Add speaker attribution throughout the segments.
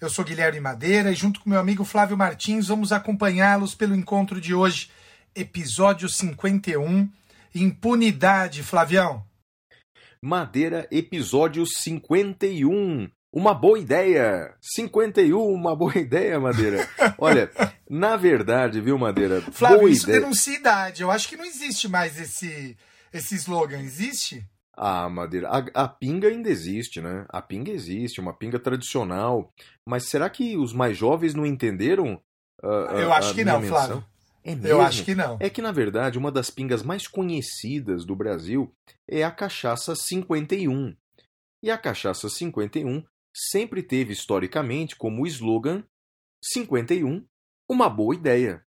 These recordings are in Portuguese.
Speaker 1: Eu sou Guilherme Madeira e junto com meu amigo Flávio Martins vamos acompanhá-los pelo encontro de hoje, episódio 51, Impunidade, Flavião.
Speaker 2: Madeira, episódio 51. Uma boa ideia. 51, uma boa ideia, Madeira. Olha, na verdade, viu, Madeira?
Speaker 1: Flávio,
Speaker 2: boa
Speaker 1: isso
Speaker 2: ideia.
Speaker 1: denuncia idade. Eu acho que não existe mais esse, esse slogan, existe?
Speaker 2: Ah, Madeira, a, a pinga ainda existe, né? A pinga existe, uma pinga tradicional. Mas será que os mais jovens não entenderam? ah,
Speaker 1: Eu
Speaker 2: a-
Speaker 1: acho
Speaker 2: a
Speaker 1: que
Speaker 2: minha
Speaker 1: não,
Speaker 2: menção?
Speaker 1: Flávio.
Speaker 2: É
Speaker 1: Eu
Speaker 2: mesmo?
Speaker 1: acho que não.
Speaker 2: É que, na verdade, uma das pingas mais conhecidas do Brasil é a cachaça 51. E a cachaça 51 sempre teve, historicamente, como slogan 51, uma boa ideia.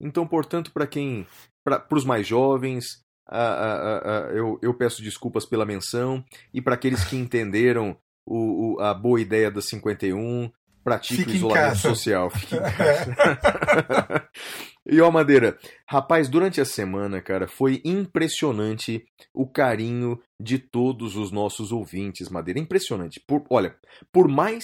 Speaker 2: Então, portanto, para quem. Para os mais jovens, eu, eu peço desculpas pela menção. E para aqueles que entenderam o, o- a boa ideia da 51, pratique
Speaker 1: Fique
Speaker 2: o isolamento social. Fique em casa. E ó, Madeira, rapaz, durante a semana, cara, foi impressionante o carinho de todos os nossos ouvintes, Madeira. Impressionante. Por, olha, por mais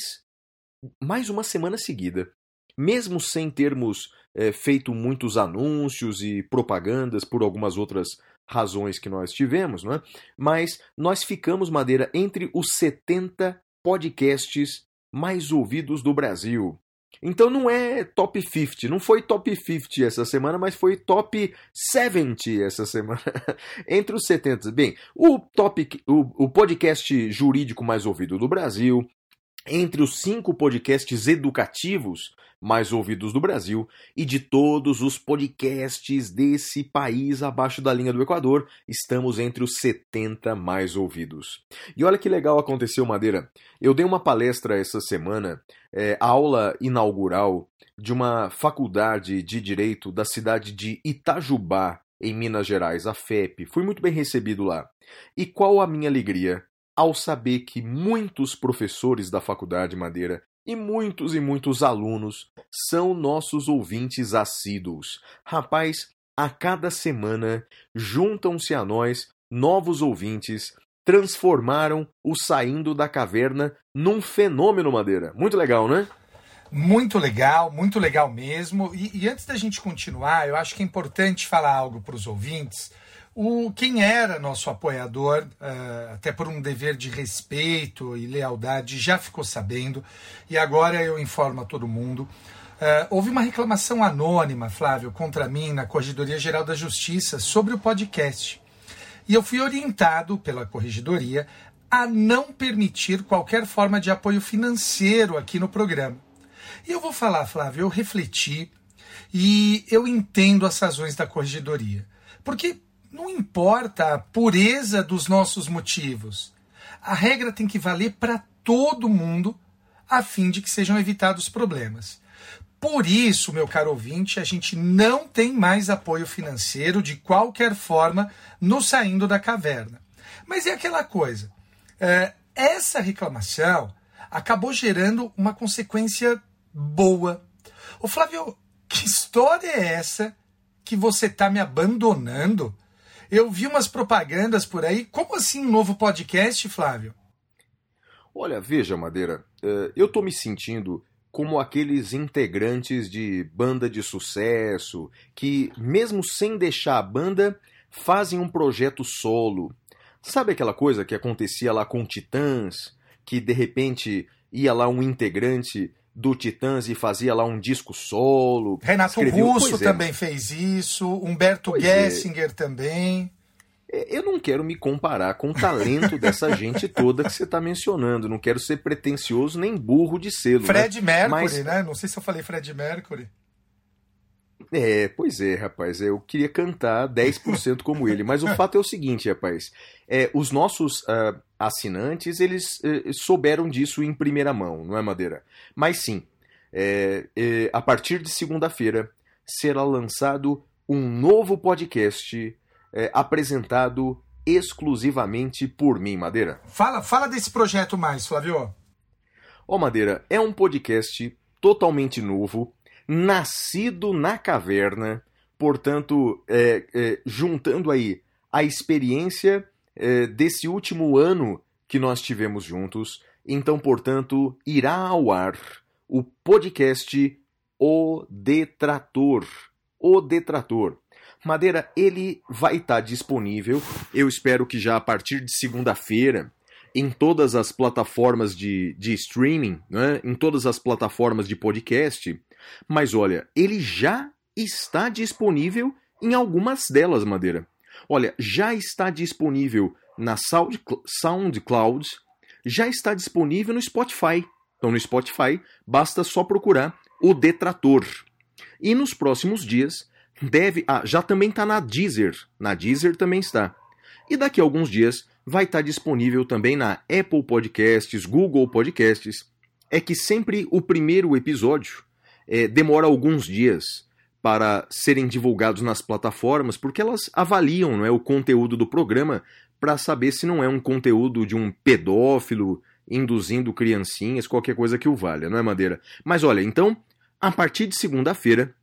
Speaker 2: mais uma semana seguida, mesmo sem termos eh, feito muitos anúncios e propagandas por algumas outras razões que nós tivemos, não é? Mas nós ficamos, Madeira, entre os 70 podcasts mais ouvidos do Brasil. Então não é top 50, não foi top 50 essa semana, mas foi top 70 essa semana. Entre os 70. Bem, o, top, o, o podcast jurídico mais ouvido do Brasil, entre os cinco podcasts educativos mais ouvidos do Brasil e de todos os podcasts desse país abaixo da linha do Equador, estamos entre os 70 mais ouvidos. E olha que legal aconteceu, Madeira. Eu dei uma palestra essa semana, é, aula inaugural de uma faculdade de direito da cidade de Itajubá, em Minas Gerais, a FEP. Fui muito bem recebido lá. E qual a minha alegria ao saber que muitos professores da faculdade Madeira e muitos e muitos alunos são nossos ouvintes assíduos. Rapaz, a cada semana juntam-se a nós novos ouvintes, transformaram o Saindo da Caverna num fenômeno Madeira. Muito legal, né?
Speaker 1: Muito legal, muito legal mesmo. E, e antes da gente continuar, eu acho que é importante falar algo para os ouvintes. O, quem era nosso apoiador, eh, até por um dever de respeito e lealdade, já ficou sabendo. E agora eu informo a todo mundo. Eh, houve uma reclamação anônima, Flávio, contra mim na Corregedoria Geral da Justiça sobre o podcast. E eu fui orientado pela Corregedoria a não permitir qualquer forma de apoio financeiro aqui no programa. E eu vou falar, Flávio, eu refleti e eu entendo as razões da corregedoria. Porque não importa a pureza dos nossos motivos. A regra tem que valer para todo mundo a fim de que sejam evitados problemas. Por isso, meu caro ouvinte, a gente não tem mais apoio financeiro de qualquer forma no saindo da caverna. Mas é aquela coisa. é, essa reclamação acabou gerando uma consequência boa. Ô Flávio, que história é essa que você está me abandonando? Eu vi umas propagandas por aí. Como assim um novo podcast, Flávio?
Speaker 2: Olha, veja, Madeira, eh, eu tô me sentindo como aqueles integrantes de banda de sucesso que, mesmo sem deixar a banda, fazem um projeto solo. Sabe aquela coisa que acontecia lá com Titãs, que de repente ia lá um integrante do Titãs e fazia lá um disco solo?
Speaker 1: Renato
Speaker 2: escrevia-
Speaker 1: Russo
Speaker 2: é,
Speaker 1: também fez isso, Humberto
Speaker 2: Pois é.
Speaker 1: Gessinger também.
Speaker 2: É, Eu não quero me comparar com o talento dessa gente toda que você está mencionando. Não quero ser pretencioso nem burro de selo.
Speaker 1: Fred
Speaker 2: né?
Speaker 1: Mercury,
Speaker 2: Mas-
Speaker 1: né? Não sei se eu falei Fred Mercury.
Speaker 2: É, pois é, rapaz. Eu queria cantar 10% como ele. Mas o fato é o seguinte, rapaz. É, os nossos ah, assinantes, eles eh, souberam disso em primeira mão, não é, Madeira? Mas sim, É, é, a partir de segunda-feira será lançado um novo podcast é, apresentado exclusivamente por mim, Madeira.
Speaker 1: Fala, fala desse projeto mais, Flávio.
Speaker 2: Ó, oh, Madeira, é um podcast totalmente novo, nascido na caverna, portanto, é, é, juntando aí a experiência é, desse último ano que nós tivemos juntos. Então, portanto, irá ao ar o podcast O Detrator. O Detrator. Madeira, ele vai estar disponível, eu espero que já a partir de segunda-feira, em todas as plataformas de, de streaming, né? em todas as plataformas de podcast. Mas olha, ele já está disponível em algumas delas, Madeira. Olha, já está disponível na SoundCloud, já está disponível no Spotify. Então no Spotify basta só procurar o Detrator. E nos próximos dias deve. Ah, já também está na Deezer. Na Deezer também está. E daqui a alguns dias vai estar tá disponível também na Apple Podcasts, Google Podcasts. É que sempre o primeiro episódio é, demora alguns dias para serem divulgados nas plataformas, porque elas avaliam não é, o conteúdo do programa para saber se não é um conteúdo de um pedófilo induzindo criancinhas, qualquer coisa que o valha, não é, Madeira? Mas olha, então, a partir de segunda-feira,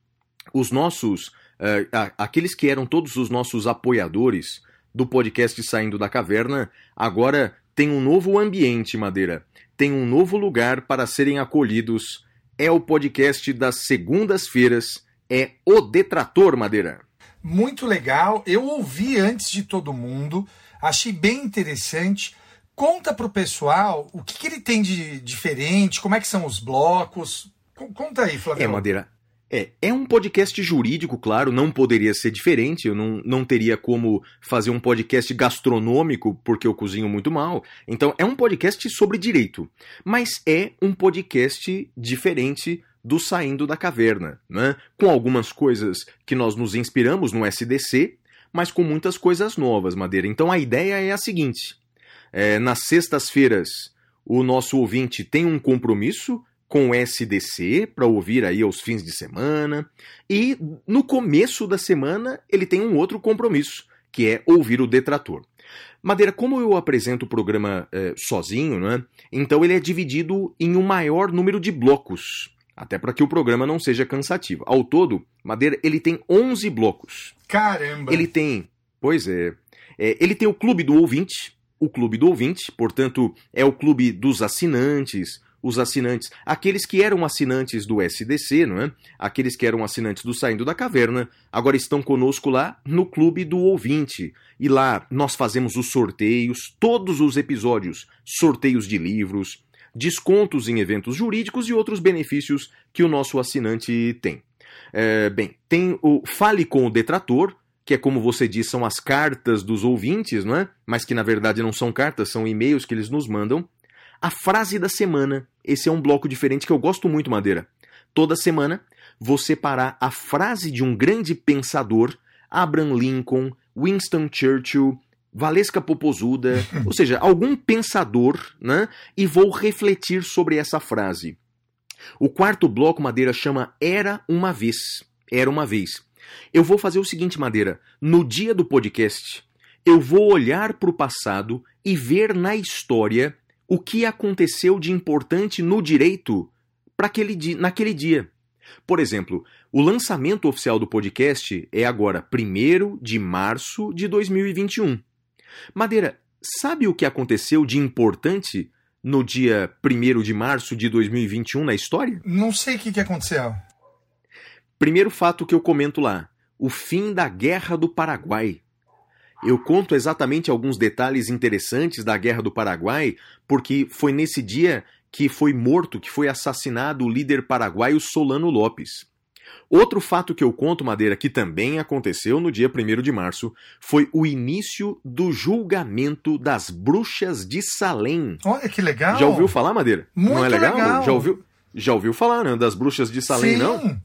Speaker 2: os nossos uh, aqueles que eram todos os nossos apoiadores do podcast Saindo da Caverna, agora tem um novo ambiente, Madeira. Tem um novo lugar para serem acolhidos. É o podcast das segundas-feiras. É o Detrator, Madeira.
Speaker 1: Muito legal. Eu ouvi antes de todo mundo. Achei bem interessante. Conta para o pessoal o que, que, ele tem de diferente, como é que são os blocos. Conta aí, Flávio.
Speaker 2: É, Madeira. É, é um podcast jurídico, claro, não poderia ser diferente. Eu não, não teria como fazer um podcast gastronômico, porque eu cozinho muito mal. Então, é um podcast sobre direito. Mas é um podcast diferente do Saindo da Caverna, né? Com algumas coisas que nós nos inspiramos no SDC, mas com muitas coisas novas, Madeira. Então, a ideia é a seguinte: é, nas sextas-feiras, o nosso ouvinte tem um compromisso com o SDC para ouvir aí aos fins de semana. E no começo da semana ele tem um outro compromisso, que é ouvir o detrator. Madeira, como eu apresento o programa é, sozinho, né? então ele é dividido em um maior número de blocos, até para que o programa não seja cansativo. Ao todo, Madeira, ele tem 11 blocos.
Speaker 1: Caramba!
Speaker 2: Ele tem, pois é, é ele tem o Clube do Ouvinte, o Clube do Ouvinte, portanto, é o clube dos assinantes, os assinantes, aqueles que eram assinantes do SDC, não é? Aqueles que eram assinantes do Saindo da Caverna, agora estão conosco lá no Clube do Ouvinte. E lá nós fazemos os sorteios, todos os episódios, sorteios de livros, descontos em eventos jurídicos e outros benefícios que o nosso assinante tem. É, bem, tem o Fale com o Detrator, que é como você diz, são as cartas dos ouvintes, não é? Mas que na verdade não são cartas, são e-mails que eles nos mandam. A frase da semana. Esse é um bloco diferente que eu gosto muito, Madeira. Toda semana vou separar a frase de um grande pensador, Abraham Lincoln, Winston Churchill, Valesca Popozuda, ou seja, algum pensador, né? E vou refletir sobre essa frase. O quarto bloco, Madeira, chama Era uma Vez. Era uma Vez. Eu vou fazer o seguinte, Madeira. No dia do podcast, eu vou olhar para o passado e ver na história o que aconteceu de importante no direito para aquele naquele dia. Por exemplo, o lançamento oficial do podcast é agora 1 de março de 2021. Madeira, sabe o que aconteceu de importante no dia 1 de março de 2021 na história?
Speaker 1: Não sei o que, que aconteceu.
Speaker 2: Primeiro fato que eu comento lá: o fim da Guerra do Paraguai. Eu conto exatamente alguns detalhes interessantes da Guerra do Paraguai, porque foi nesse dia que foi morto, que foi assassinado o líder paraguaio Solano Lopes. Outro fato que eu conto, Madeira, que também aconteceu no dia 1 de março, foi o início do julgamento das bruxas de Salem.
Speaker 1: Olha que legal!
Speaker 2: Já ouviu falar, Madeira?
Speaker 1: Muito
Speaker 2: não é
Speaker 1: legal? legal?
Speaker 2: Já ouviu, já ouviu falar, né, das bruxas de Salem,
Speaker 1: Sim.
Speaker 2: não?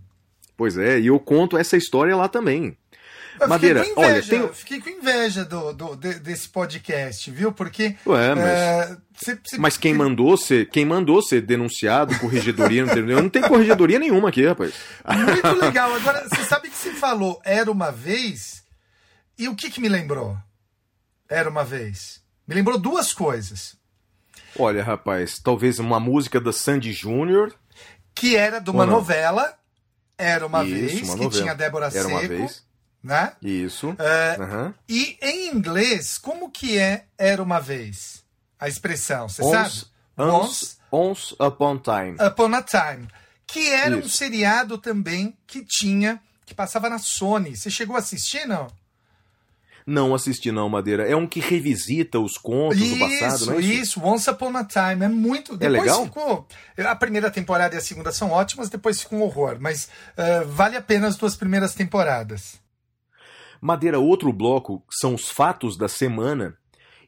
Speaker 2: Pois é, e eu conto essa história lá também.
Speaker 1: Eu
Speaker 2: Madeira,
Speaker 1: fiquei com inveja,
Speaker 2: olha,
Speaker 1: fiquei com inveja do, do- de- desse podcast, viu? Porque.
Speaker 2: Ué, mas-
Speaker 1: é, cê- cê-
Speaker 2: Mas quem mandou ser, quem mandou ser denunciado, corregedoria, não tem, não tem corregedoria nenhuma aqui, rapaz.
Speaker 1: Muito legal. Agora, você sabe que você falou Era uma vez, e o que, que me lembrou? Era uma vez. Me lembrou duas coisas.
Speaker 2: Olha, rapaz, talvez uma música da Sandy Júnior.
Speaker 1: Que era de uma novela, Era uma
Speaker 2: Isso,
Speaker 1: vez,
Speaker 2: uma
Speaker 1: que
Speaker 2: novela.
Speaker 1: tinha Débora
Speaker 2: Era uma
Speaker 1: Seco,
Speaker 2: vez.
Speaker 1: Né?
Speaker 2: Isso.
Speaker 1: É,
Speaker 2: Aham.
Speaker 1: E em inglês, como que é Era uma vez? A expressão, você sabe?
Speaker 2: once, once upon time.
Speaker 1: Upon a Time, que era um
Speaker 2: Isso.
Speaker 1: seriado também que tinha, que passava na Sony. Você chegou a assistir, não?
Speaker 2: Não assisti não, Madeira. É um que revisita os contos do passado,
Speaker 1: isso,
Speaker 2: não é isso?
Speaker 1: isso, Once Upon a Time. É muito. Depois
Speaker 2: legal?
Speaker 1: ficou. A primeira temporada e a segunda são ótimas, depois fica um horror. Mas ah, vale a pena as duas primeiras temporadas.
Speaker 2: Madeira, outro bloco são os fatos da semana.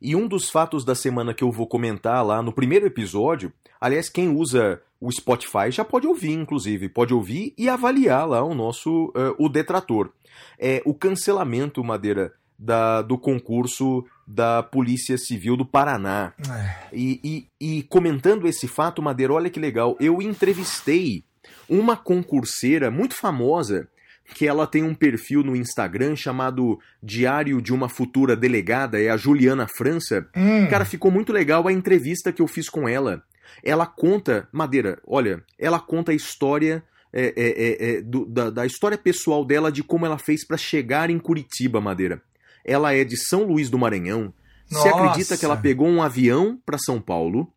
Speaker 2: E um dos fatos da semana que eu vou comentar lá no primeiro episódio, aliás, quem usa o Spotify já pode ouvir, inclusive, pode ouvir e avaliar lá o nosso eh, o detrator. É o cancelamento, Madeira, da, do concurso da Polícia Civil do Paraná.
Speaker 1: É.
Speaker 2: E, e- e comentando esse fato, Madeira, olha que legal, eu entrevistei uma concurseira muito famosa que ela tem um perfil no Instagram chamado Diário de uma Futura Delegada, é a Juliana França.
Speaker 1: Hum,
Speaker 2: Cara, ficou muito legal a entrevista que eu fiz com ela. Ela conta, Madeira, olha, ela conta a história é, é, é, é, do- da, da história pessoal dela de como ela fez pra chegar em Curitiba, Madeira. Ela é de São Luís do Maranhão. Você
Speaker 1: Nossa.
Speaker 2: acredita que ela pegou um avião pra São Paulo?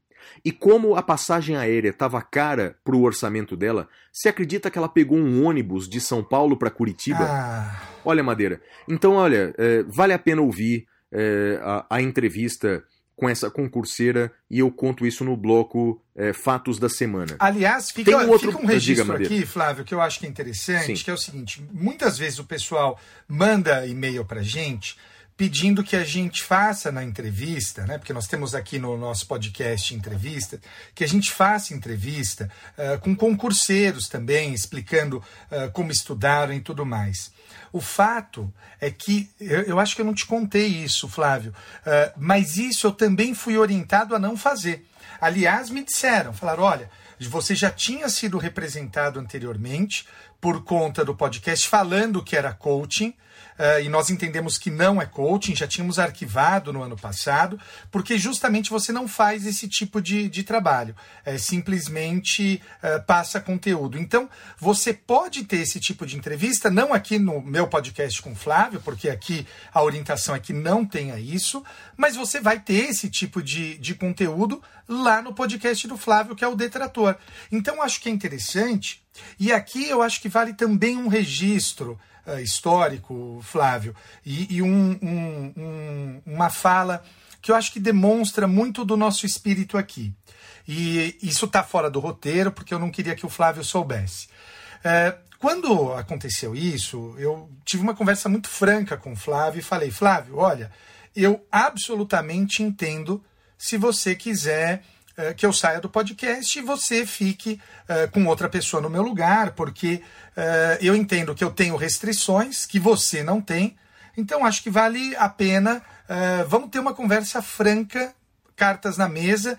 Speaker 2: E como a passagem aérea estava cara pro orçamento dela, você acredita que ela pegou um ônibus de São Paulo pra Curitiba?
Speaker 1: ah,
Speaker 2: Olha, Madeira. Então, olha, é, vale a pena ouvir é, a, a entrevista com essa concurseira e eu conto isso no bloco é, Fatos da Semana.
Speaker 1: Aliás, fica,
Speaker 2: Tem um outro-
Speaker 1: fica um registro
Speaker 2: Diga,
Speaker 1: aqui, Flávio, que eu acho que é interessante,
Speaker 2: Sim.
Speaker 1: que é o seguinte: muitas vezes o pessoal manda e-mail pra gente pedindo que a gente faça na entrevista, né? Porque nós temos aqui no nosso podcast entrevista, que a gente faça entrevista eh, com concurseiros também, explicando eh, como estudaram e tudo mais. O fato é que, eu, eu acho que eu não te contei isso, Flávio, eh, mas isso eu também fui orientado a não fazer. Aliás, me disseram, falaram, olha, você já tinha sido representado anteriormente por conta do podcast falando que era coaching, eh, e nós entendemos que não é coaching, já tínhamos arquivado no ano passado, porque justamente você não faz esse tipo de, de trabalho, é, simplesmente eh, passa conteúdo. Então, você pode ter esse tipo de entrevista, não aqui no meu podcast com Flávio, porque aqui a orientação é que não tenha isso, mas você vai ter esse tipo de, de conteúdo lá no podcast do Flávio, que é o Detrator. Então, acho que é interessante, e aqui eu acho que vale também um registro eh, histórico, Flávio, e, e um- um- um- uma fala que eu acho que demonstra muito do nosso espírito aqui. E isso está fora do roteiro, porque eu não queria que o Flávio soubesse. Eh, quando aconteceu isso, eu tive uma conversa muito franca com o Flávio e falei: Flávio, olha, eu absolutamente entendo se você quiser eh, que eu saia do podcast e você fique eh, com outra pessoa no meu lugar, porque eh, eu entendo que eu tenho restrições que você não tem. Então acho que vale a pena. vamos ter uma conversa franca, cartas na mesa,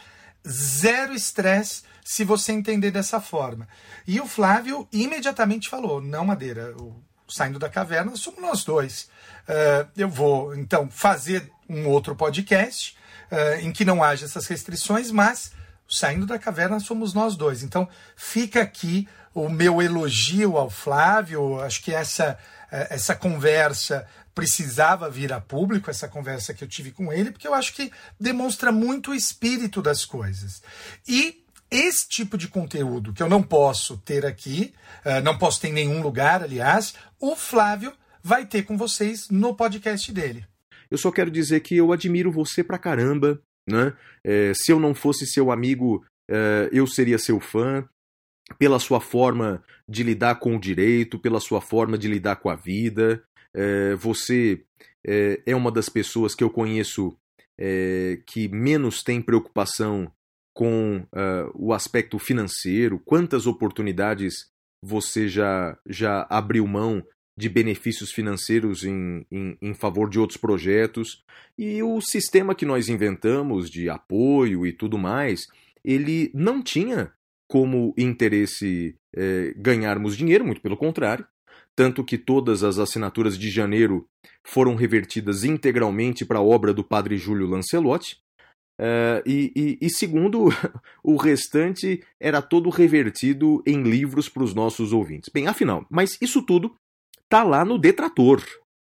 Speaker 1: zero estresse se você entender dessa forma. E o Flávio imediatamente falou: não, Madeira, o saindo da caverna somos nós dois. Eh, eu vou então fazer um outro podcast eh, em que não haja essas restrições, mas saindo da caverna somos nós dois. Então fica aqui o meu elogio ao Flávio. Acho que essa eh, essa conversa precisava vir a público, essa conversa que eu tive com ele, porque eu acho que demonstra muito o espírito das coisas. E esse tipo de conteúdo que eu não posso ter aqui, eh, não posso ter em nenhum lugar, aliás, o Flávio vai ter com vocês no podcast dele.
Speaker 2: Eu só quero dizer que eu admiro você pra caramba, né? É, se eu não fosse seu amigo, é, eu seria seu fã. Pela sua forma de lidar com o direito, pela sua forma de lidar com a vida. É, você é, é uma das pessoas que eu conheço é, que menos tem preocupação com ah, o aspecto financeiro. Quantas oportunidades você já, já abriu mão de benefícios financeiros em, em, em, favor de outros projetos. E o sistema que nós inventamos de apoio e tudo mais, ele não tinha como interesse é, ganharmos dinheiro, muito pelo contrário. Tanto que todas as assinaturas de janeiro foram revertidas integralmente para a obra do padre Júlio Lancelotti. Uh, e, e, e, segundo, o restante era todo revertido em livros para os nossos ouvintes. Bem, afinal, mas isso tudo tá lá no Detrator.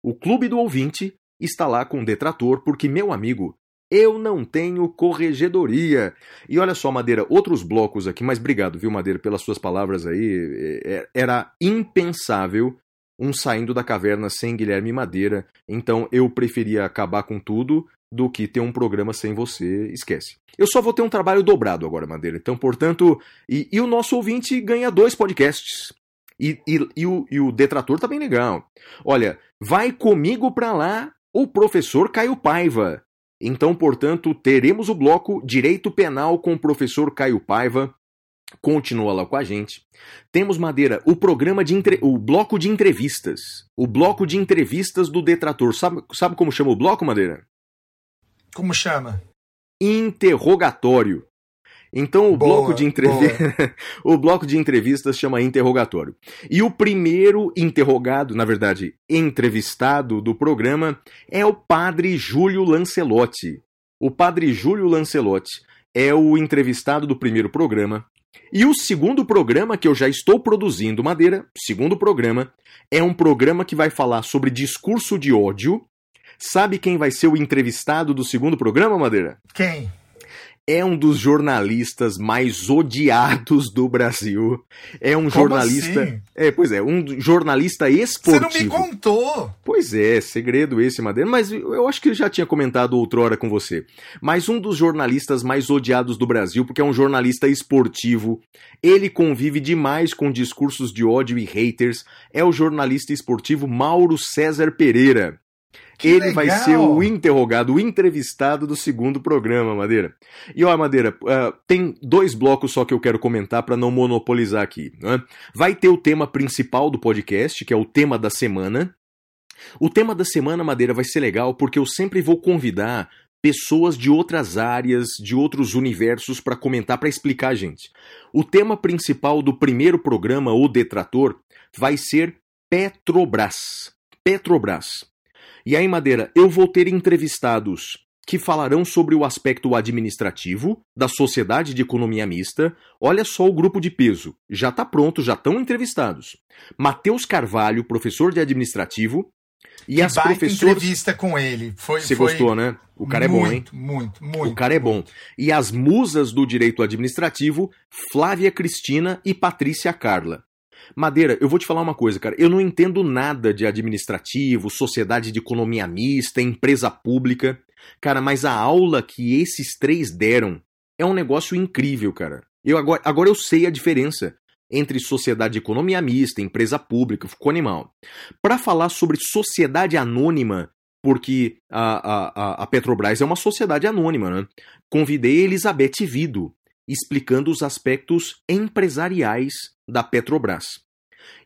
Speaker 2: O Clube do Ouvinte está lá com o Detrator, porque, meu amigo, eu não tenho corregedoria. E olha só, Madeira, outros blocos aqui, mas obrigado, viu, Madeira, pelas suas palavras aí. É, é, era impensável um saindo da caverna sem Guilherme Madeira, então eu preferia acabar com tudo do que ter um programa sem você, esquece. Eu só vou ter um trabalho dobrado agora, Madeira. Então, portanto, e, e o nosso ouvinte ganha dois podcasts. E, e, e, o, e o detrator tá bem legal. Olha, vai comigo pra lá o professor Caio Paiva. Então, portanto, teremos o bloco Direito Penal com o professor Caio Paiva. Continua lá com a gente. Temos Madeira, o programa de entre... o bloco de entrevistas. O bloco de entrevistas do detrator. Sabe, sabe como chama o bloco, Madeira?
Speaker 1: Como chama?
Speaker 2: Interrogatório. Então o boa, bloco de entrevistas, o bloco de entrevistas chama interrogatório. E o primeiro interrogado, na verdade, entrevistado do programa é o padre Júlio Lancelotti. O padre Júlio Lancelotti é o entrevistado do primeiro programa. E o segundo programa que eu já estou produzindo, Madeira, segundo programa, é um programa que vai falar sobre discurso de ódio. Sabe quem vai ser o entrevistado do segundo programa, Madeira?
Speaker 1: Quem?
Speaker 2: É um dos jornalistas mais odiados do Brasil. É um
Speaker 1: Como
Speaker 2: jornalista.
Speaker 1: Assim?
Speaker 2: É, pois é, um jornalista esportivo.
Speaker 1: Você não me contou!
Speaker 2: Pois é, segredo esse, Madeira. Mas eu acho que eu já tinha comentado outrora com você. Mas um dos jornalistas mais odiados do Brasil, porque é um jornalista esportivo. Ele convive demais com discursos de ódio e haters. É o jornalista esportivo Mauro César Pereira. Ele
Speaker 1: legal.
Speaker 2: vai ser o interrogado, o entrevistado do segundo programa, Madeira. E ó, Madeira, uh, tem dois blocos só que eu quero comentar para não monopolizar aqui. Né? Vai ter o tema principal do podcast, que é o tema da semana. O tema da semana, Madeira, vai ser legal porque eu sempre vou convidar pessoas de outras áreas, de outros universos para comentar, para explicar a gente. O tema principal do primeiro programa, O Detrator, vai ser Petrobras. Petrobras. E aí, Madeira, eu vou ter entrevistados que falarão sobre o aspecto administrativo da Sociedade de Economia Mista. Olha só o grupo de peso. Já está pronto, já estão entrevistados. Matheus Carvalho, professor de administrativo. E
Speaker 1: que
Speaker 2: as professoras.
Speaker 1: entrevista com ele. Foi,
Speaker 2: Você
Speaker 1: foi
Speaker 2: gostou, né? O cara é bom, hein?
Speaker 1: Muito, muito, muito.
Speaker 2: O cara é bom. E as musas do direito administrativo, Flávia Cristina e Patrícia Carla. Madeira, eu vou te falar uma coisa, cara. Eu não entendo nada de administrativo, sociedade de economia mista, empresa pública. Cara, mas a aula que esses três deram é um negócio incrível, cara. Eu agora, agora eu sei a diferença entre sociedade de economia mista, empresa pública, ficou animal. Para falar sobre sociedade anônima, porque a, a, a Petrobras é uma sociedade anônima, né? Convidei Elizabeth Vido, explicando os aspectos empresariais da Petrobras.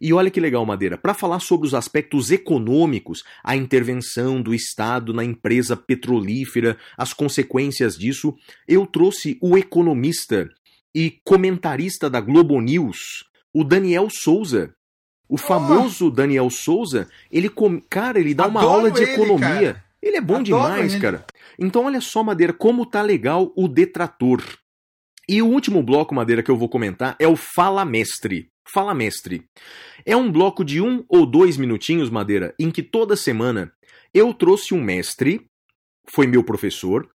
Speaker 2: E olha que legal, Madeira, para falar sobre os aspectos econômicos, a intervenção do Estado na empresa petrolífera, as consequências disso, eu trouxe o economista e comentarista da Globo News, o Daniel Souza. O famoso Daniel Souza, ele, com... cara, ele dá uma
Speaker 1: Adoro
Speaker 2: aula de
Speaker 1: ele,
Speaker 2: economia.
Speaker 1: cara.
Speaker 2: Ele é bom
Speaker 1: Adoro
Speaker 2: demais,
Speaker 1: ele.
Speaker 2: cara. Então olha só, Madeira, como tá legal o detrator. E o último bloco, Madeira, que eu vou comentar é o Fala Mestre. Fala Mestre. É um bloco de um ou dois minutinhos, Madeira, em que toda semana eu trouxe um mestre, foi meu professor,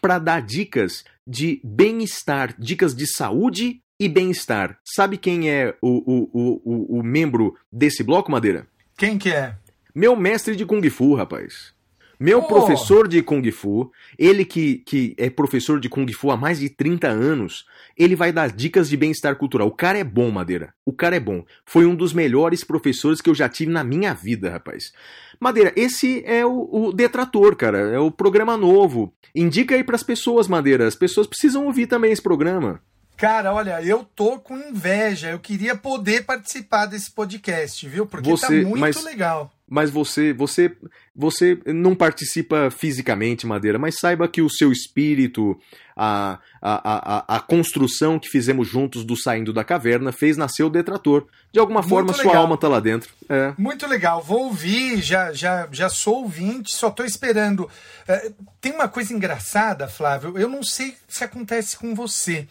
Speaker 2: para dar dicas de bem-estar, dicas de saúde e bem-estar. Sabe quem é o, o, o, o, membro desse bloco, Madeira?
Speaker 1: Quem que é?
Speaker 2: Meu mestre de Kung Fu, rapaz. Meu
Speaker 1: Oh.
Speaker 2: professor de Kung Fu, ele que, que é professor de Kung Fu há mais de 30 anos, ele vai dar dicas de bem-estar cultural. O cara é bom, Madeira. O cara é bom. Foi um dos melhores professores que eu já tive na minha vida, rapaz. Madeira, esse é o, o Detrator, cara. É o programa novo. Indica aí pras pessoas, Madeira. As pessoas precisam ouvir também esse programa.
Speaker 1: Cara, olha, eu tô com inveja. Eu queria poder participar desse podcast, viu? Porque
Speaker 2: Você-
Speaker 1: tá muito
Speaker 2: mas-
Speaker 1: legal.
Speaker 2: Mas você, você, você não participa fisicamente, Madeira, mas saiba que o seu espírito, a, a, a, a construção que fizemos juntos do Saindo da Caverna fez nascer o detrator. De alguma
Speaker 1: Muito
Speaker 2: forma, sua
Speaker 1: legal.
Speaker 2: alma tá lá dentro. É.
Speaker 1: Muito legal. Vou ouvir, já, já, já sou ouvinte, só tô esperando. É, tem uma coisa engraçada, Flávio. Eu não sei se acontece com você.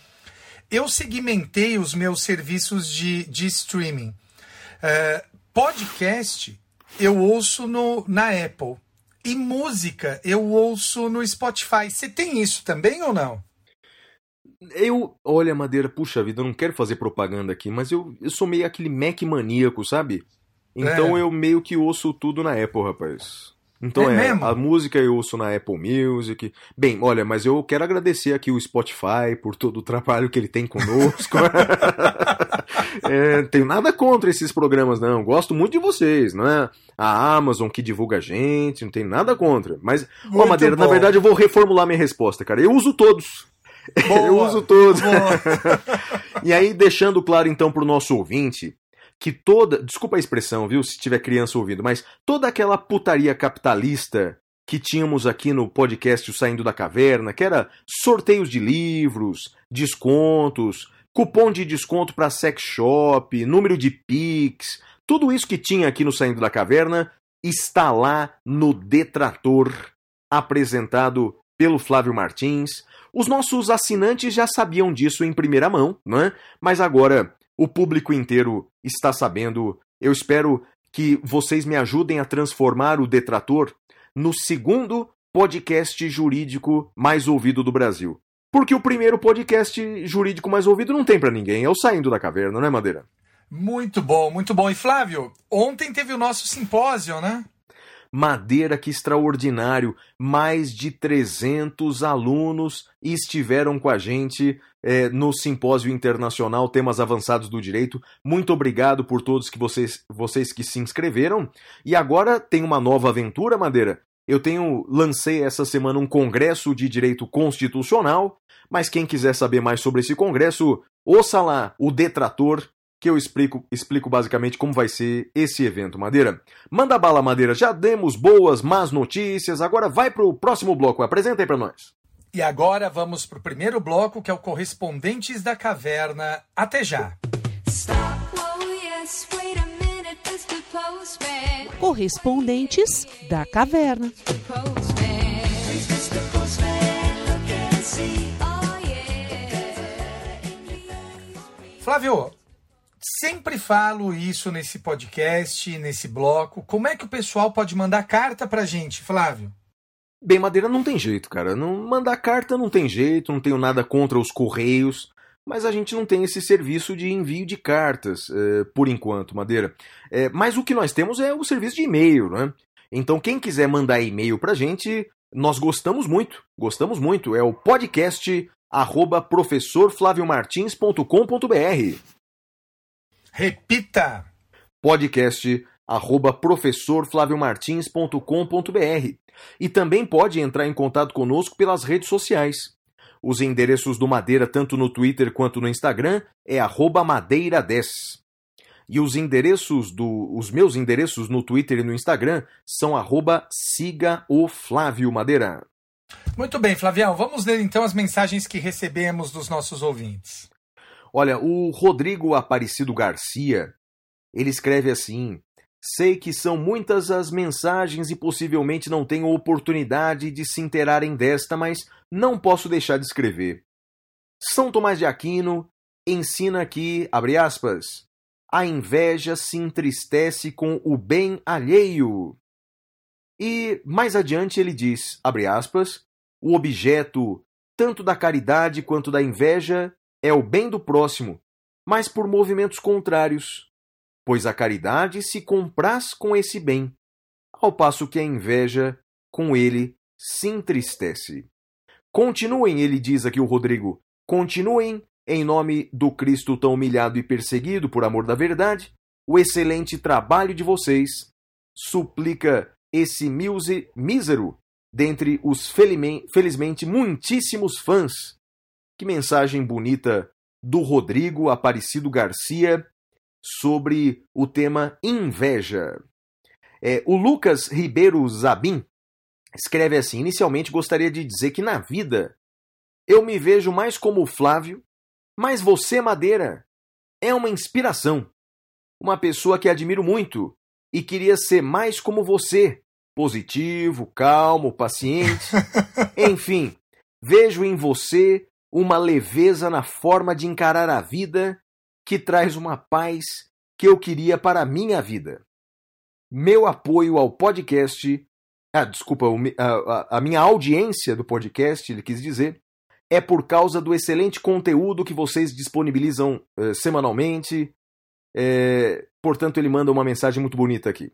Speaker 1: Eu segmentei os meus serviços de, de streaming. É, podcast eu ouço no, na Apple. E música eu ouço no Spotify. Você tem isso também ou não?
Speaker 2: Eu, olha, Madeira, puxa vida, eu não quero fazer propaganda aqui, mas eu, eu sou meio aquele Mac maníaco, sabe? Então
Speaker 1: É.
Speaker 2: eu meio que ouço tudo na Apple, rapaz. Então
Speaker 1: É
Speaker 2: é, a música eu ouço na Apple Music. Bem, olha, mas eu quero agradecer aqui o Spotify por todo o trabalho que ele tem conosco. é, tenho nada contra esses programas, não. Gosto muito de vocês, não é? A Amazon que divulga a gente, não tenho nada contra. Mas, ó, Madeira, na
Speaker 1: bom.
Speaker 2: verdade eu vou reformular minha resposta, cara. Eu uso todos. eu
Speaker 1: Boa,
Speaker 2: uso todos. E aí, deixando claro então pro nosso ouvinte que toda. Desculpa a expressão, viu, se tiver criança ouvindo, mas toda aquela putaria capitalista que tínhamos aqui no podcast O Saindo da Caverna, que era sorteios de livros, descontos, cupom de desconto para sex shop, número de Pix, tudo isso que tinha aqui no Saindo da Caverna está lá no Detrator, apresentado pelo Flávio Martins. Os nossos assinantes já sabiam disso em primeira mão, né? Mas agora o público inteiro está sabendo. Eu espero que vocês me ajudem a transformar o Detrator no segundo podcast jurídico mais ouvido do Brasil. Porque o primeiro podcast jurídico mais ouvido não tem pra ninguém, é o Saindo da Caverna, né, Madeira?
Speaker 1: Muito bom, muito bom. E Flávio, ontem teve o nosso simpósio, né?
Speaker 2: Madeira, que extraordinário! Mais de 300 alunos estiveram com a gente eh, no Simpósio Internacional Temas Avançados do Direito. Muito obrigado por todos que vocês, vocês que se inscreveram. E agora tem uma nova aventura, Madeira. Eu tenho lancei essa semana um congresso de direito constitucional, mas quem quiser saber mais sobre esse congresso, ouça lá o Detrator que eu explico, explico basicamente como vai ser esse evento, Madeira. Manda bala, Madeira. Já demos boas, más notícias. Agora vai pro próximo bloco. Apresenta aí pra nós.
Speaker 1: E agora vamos para o primeiro bloco, que é o Correspondentes da Caverna. Até já!
Speaker 3: Stop, whoa, yes, wait a minute, Mr. Postman.
Speaker 4: Correspondentes da Caverna.
Speaker 1: Flávio, sempre falo isso nesse podcast, nesse bloco. Como é que o pessoal pode mandar carta pra gente, Flávio?
Speaker 2: Bem, Madeira não tem jeito, cara. Não mandar carta não tem jeito, não tenho nada contra os correios, mas a gente não tem esse serviço de envio de cartas, eh, por enquanto, Madeira. Eh, mas o que nós temos é o serviço de e-mail, né? Então, quem quiser mandar e-mail pra gente, nós gostamos muito, gostamos muito. É o podcast arroba professorflaviomartins.com.br
Speaker 1: Repita!
Speaker 2: podcast arroba professorflaviomartins.com.br e também pode entrar em contato conosco pelas redes sociais. Os endereços do Madeira, tanto no Twitter quanto no Instagram, é arroba madeira10. E os endereços do. Os meus endereços no Twitter e no Instagram são arroba siga o Flávio Madeira.
Speaker 1: Muito bem, Flavião, vamos ler então as mensagens que recebemos dos nossos ouvintes.
Speaker 2: Olha, o Rodrigo Aparecido Garcia, ele escreve assim: Sei que são muitas as mensagens e possivelmente não tenho oportunidade de se interarem desta, mas não posso deixar de escrever. São Tomás de Aquino ensina que, abre aspas, a inveja se entristece com o bem alheio. E mais adiante ele diz, abre aspas, o objeto tanto da caridade quanto da inveja é o bem do próximo, mas por movimentos contrários, pois a caridade se compraz com esse bem, ao passo que a inveja com ele se entristece. Continuem, ele diz aqui o Rodrigo, continuem em nome do Cristo tão humilhado e perseguido por amor da verdade, o excelente trabalho de vocês, suplica esse mísero dentre os felizmente muitíssimos fãs. Que mensagem bonita do Rodrigo Aparecido Garcia sobre o tema inveja. É, o Lucas Ribeiro Zabim escreve assim: Inicialmente gostaria de dizer que na vida eu me vejo mais como o Flávio, mas você, Madeira, é uma inspiração. Uma pessoa que admiro muito e queria ser mais como você. Positivo, calmo, paciente. Enfim, vejo em você uma leveza na forma de encarar a vida que traz uma paz que eu queria para a minha vida. Meu apoio ao podcast. Ah, desculpa, a, a- minha audiência do podcast, ele quis dizer, é por causa do excelente conteúdo que vocês disponibilizam eh, semanalmente. É, portanto, ele manda uma mensagem muito bonita aqui.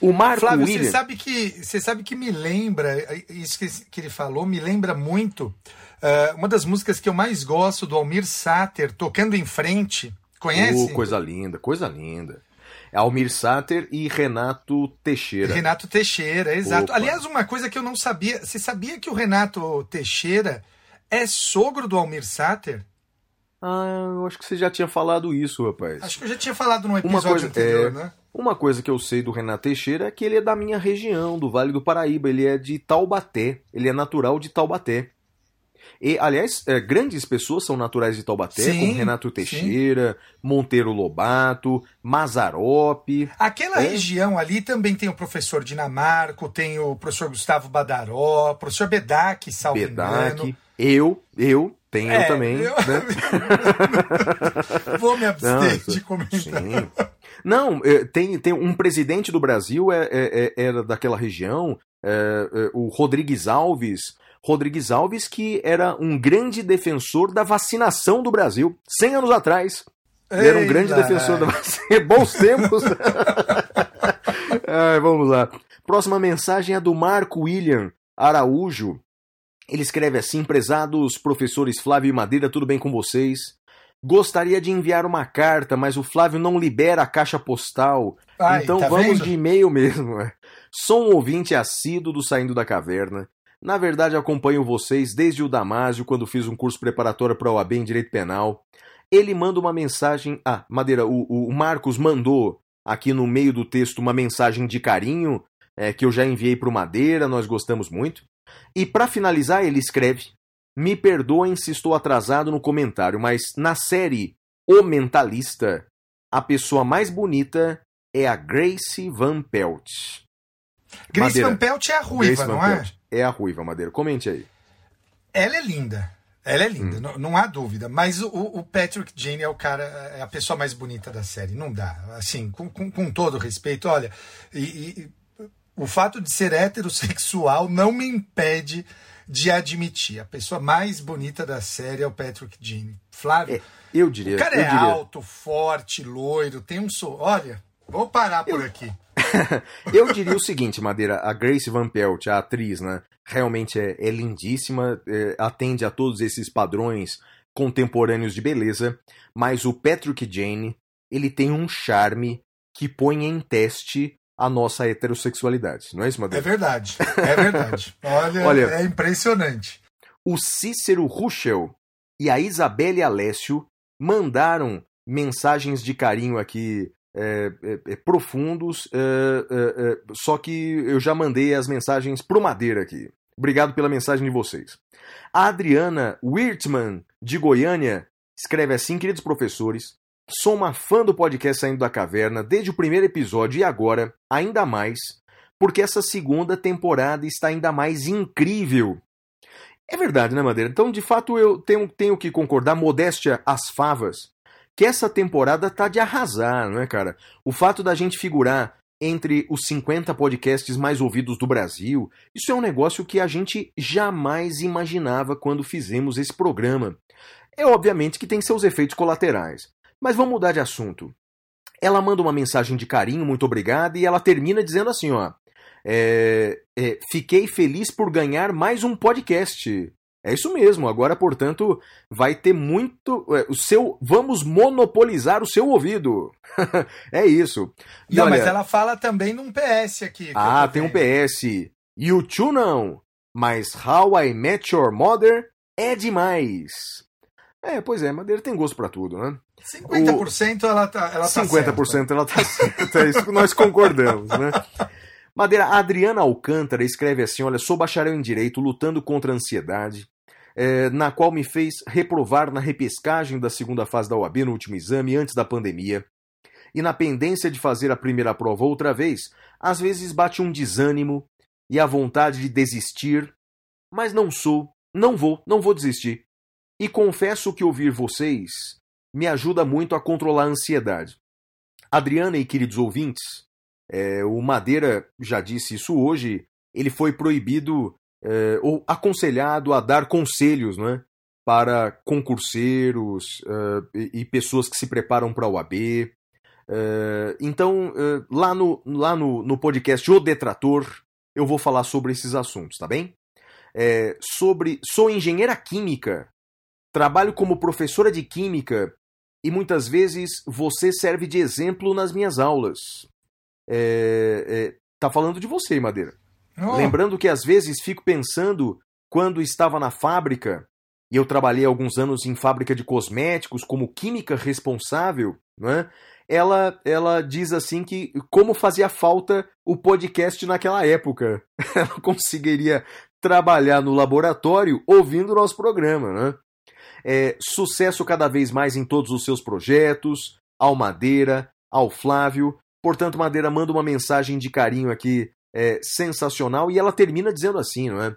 Speaker 2: O Marco
Speaker 1: Flávio,
Speaker 2: William.
Speaker 1: você sabe que você sabe que me lembra isso que, que ele falou me lembra muito ah, uma das músicas que eu mais gosto do Almir Sater tocando em frente. Conhece?
Speaker 2: Oh, coisa linda, coisa linda. Almir Sater e Renato Teixeira.
Speaker 1: Renato Teixeira, exato.
Speaker 2: Opa.
Speaker 1: Aliás, uma coisa que eu não sabia, você sabia que o Renato Teixeira é sogro do Almir Sater?
Speaker 2: Ah, eu acho que você já tinha falado isso, rapaz.
Speaker 1: Acho que eu já tinha falado num episódio
Speaker 2: coisa-
Speaker 1: anterior,
Speaker 2: é,
Speaker 1: né?
Speaker 2: Uma coisa que eu sei do Renato Teixeira é que ele é da minha região, do Vale do Paraíba. Ele é de Taubaté. Ele é natural de Taubaté. E, aliás, é, grandes pessoas são naturais de Taubaté,
Speaker 1: Sim,
Speaker 2: como Renato
Speaker 1: sim.
Speaker 2: Teixeira, Monteiro Lobato, Mazarope.
Speaker 1: Aquela
Speaker 2: É.
Speaker 1: região ali também tem o professor Dinamarco, tem o professor Gustavo Badaró, professor Bedak, salvo
Speaker 2: Bedak,
Speaker 1: engano.
Speaker 2: eu, eu, tenho
Speaker 1: É,
Speaker 2: eu também.
Speaker 1: eu-
Speaker 2: né?
Speaker 1: Vou me abster
Speaker 2: Não,
Speaker 1: de comentar.
Speaker 2: Sim. Não, é, tem, tem um presidente do Brasil é, é- era daquela região, o Rodrigues Alves. Rodrigues Alves, que era um grande defensor da vacinação do Brasil, 100 anos atrás. Ele era um grande defensor da vacina. Bons tempos. Ai, vamos lá. Próxima mensagem é do Marco William Araújo. Ele escreve assim: Prezados professores Flávio e Madeira, tudo bem com vocês? Gostaria de enviar uma carta, mas o Flávio não libera a caixa postal.
Speaker 1: Ai,
Speaker 2: então
Speaker 1: tá
Speaker 2: vamos
Speaker 1: vendo?
Speaker 2: de e-mail mesmo. é. Sou um ouvinte assíduo do Saindo da Caverna. Na verdade, acompanho vocês desde o Damásio, quando fiz um curso preparatório para a OAB em Direito Penal. Ele manda uma mensagem. Ah, Madeira, o, o Marcos mandou aqui no meio do texto uma mensagem de carinho é, que eu já enviei para o Madeira, nós gostamos muito. E para finalizar, ele escreve: Me perdoem se estou atrasado no comentário, mas na série O Mentalista, a pessoa mais bonita é a Grace Van Pelt.
Speaker 1: Grace
Speaker 2: Madeira.
Speaker 1: Van Pelt é a ruiva,
Speaker 2: Grace
Speaker 1: não é?
Speaker 2: É a ruiva, Madeira. Comente aí.
Speaker 1: Ela é linda. Ela é
Speaker 2: Hum.
Speaker 1: linda, não, não há dúvida. Mas o, o Patrick Jane é o cara, é a pessoa mais bonita da série. Não dá. Assim, com, com, com todo respeito, olha, e, e- o fato de ser heterossexual não me impede de admitir. A pessoa mais bonita da série é o Patrick Jane. Flávio,
Speaker 2: É, eu diria.
Speaker 1: o cara
Speaker 2: eu
Speaker 1: é
Speaker 2: diria.
Speaker 1: alto, forte, loiro, tem um so... Olha, vou parar por aqui.
Speaker 2: Eu diria o seguinte, Madeira, a Grace Van Pelt, a atriz, né, realmente é, é lindíssima, é, atende a todos esses padrões contemporâneos de beleza, mas o Patrick Jane, ele tem um charme que põe em teste a nossa heterossexualidade, não é isso,
Speaker 1: É
Speaker 2: Madeira?
Speaker 1: verdade, é verdade. Olha,
Speaker 2: Olha.
Speaker 1: é impressionante.
Speaker 2: O Cícero Ruschel e a Isabelle Alessio mandaram mensagens de carinho aqui é, é, é, profundos, é, é, só que eu já mandei as mensagens pro Madeira aqui. Obrigado pela mensagem de vocês. A Adriana Wirtman, de Goiânia, escreve assim: Queridos professores, sou uma fã do podcast Saindo da Caverna desde o primeiro episódio e agora, ainda mais, porque essa segunda temporada está ainda mais incrível. É verdade, né, Madeira? Então, de fato, eu tenho, tenho que concordar, modéstia às favas, que essa temporada tá de arrasar, não é, cara? O fato da gente figurar entre os 50 podcasts mais ouvidos do Brasil, isso é um negócio que a gente jamais imaginava quando fizemos esse programa. É obviamente que tem seus efeitos colaterais. Mas vamos mudar de assunto. Ela manda uma mensagem de carinho, muito obrigada, e ela termina dizendo assim, ó. É, é, fiquei feliz por ganhar mais um podcast. É isso mesmo. Agora, portanto, vai ter muito. é, o seu. Vamos monopolizar o seu ouvido. é isso. E
Speaker 1: Não,
Speaker 2: olha-
Speaker 1: mas ela fala também num PS aqui.
Speaker 2: ah, tem um. PS. YouTube não. Mas How I Met Your Mother é demais. É, pois é, Madeira tem gosto pra tudo, né?
Speaker 1: 50% ela tá, ela tá
Speaker 2: 50%
Speaker 1: certa.
Speaker 2: ela tá certa, é isso que nós concordamos, né? Madeira, a Adriana Alcântara escreve assim: olha, sou bacharel em direito, lutando contra a ansiedade, eh, na qual me fez reprovar na repescagem da segunda fase da OAB no último exame, antes da pandemia. E na pendência de fazer a primeira prova outra vez, às vezes bate um desânimo e a vontade de desistir, mas não sou, não vou, não vou desistir. E confesso que ouvir vocês me ajuda muito a controlar a ansiedade. Adriana e queridos ouvintes, é, o Madeira já disse isso hoje, ele foi proibido é, ou aconselhado a dar conselhos né, para concurseiros é, e, pessoas que se preparam para a OAB. É, então, é, lá, no, lá no, no podcast O Detrator, eu vou falar sobre esses assuntos, tá bem? Sobre, sou engenheira química, trabalho como professora de química e muitas vezes você serve de exemplo nas minhas aulas. É, é, tá falando de você, Madeira.
Speaker 1: Oh,
Speaker 2: Lembrando que às vezes fico pensando quando estava na fábrica, e eu trabalhei alguns anos em fábrica de cosméticos como química responsável, né? Ela, ela diz assim que como fazia falta o podcast naquela época. Ela conseguiria trabalhar no laboratório ouvindo o nosso programa, né? É, sucesso cada vez mais em todos os seus projetos, ao Madeira, ao Flávio. Portanto, Madeira manda uma mensagem de carinho aqui é, sensacional e ela termina dizendo assim, não é?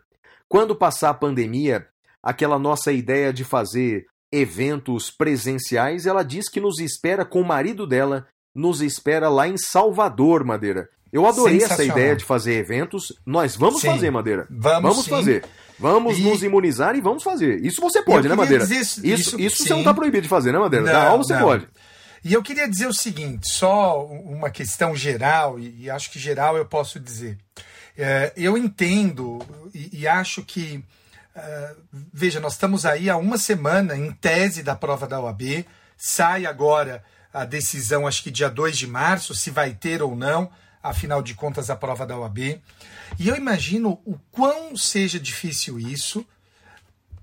Speaker 2: Quando passar a pandemia, aquela nossa ideia de fazer eventos presenciais, ela diz que nos espera com o marido dela, nos espera lá em Salvador, Madeira. Eu adorei essa ideia de fazer eventos. Nós vamos
Speaker 1: Sim.
Speaker 2: fazer, Madeira.
Speaker 1: Vamos sim.
Speaker 2: fazer. Vamos
Speaker 1: E-
Speaker 2: nos imunizar e vamos fazer. Isso você pode, né, Madeira?
Speaker 1: dizer
Speaker 2: Isso,
Speaker 1: isso-
Speaker 2: isso, você não tá proibido de fazer, né, Madeira? Na
Speaker 1: Não,
Speaker 2: aula você
Speaker 1: não.
Speaker 2: pode.
Speaker 1: E eu queria dizer o seguinte, só uma questão geral, e, e acho que geral eu posso dizer. É, eu entendo e, e acho que. é, veja, nós estamos aí há uma semana em tese da prova da OAB, sai agora a decisão, acho que dia 2 de março, se vai ter ou não, afinal de contas, a prova da OAB. E eu imagino o quão seja difícil isso,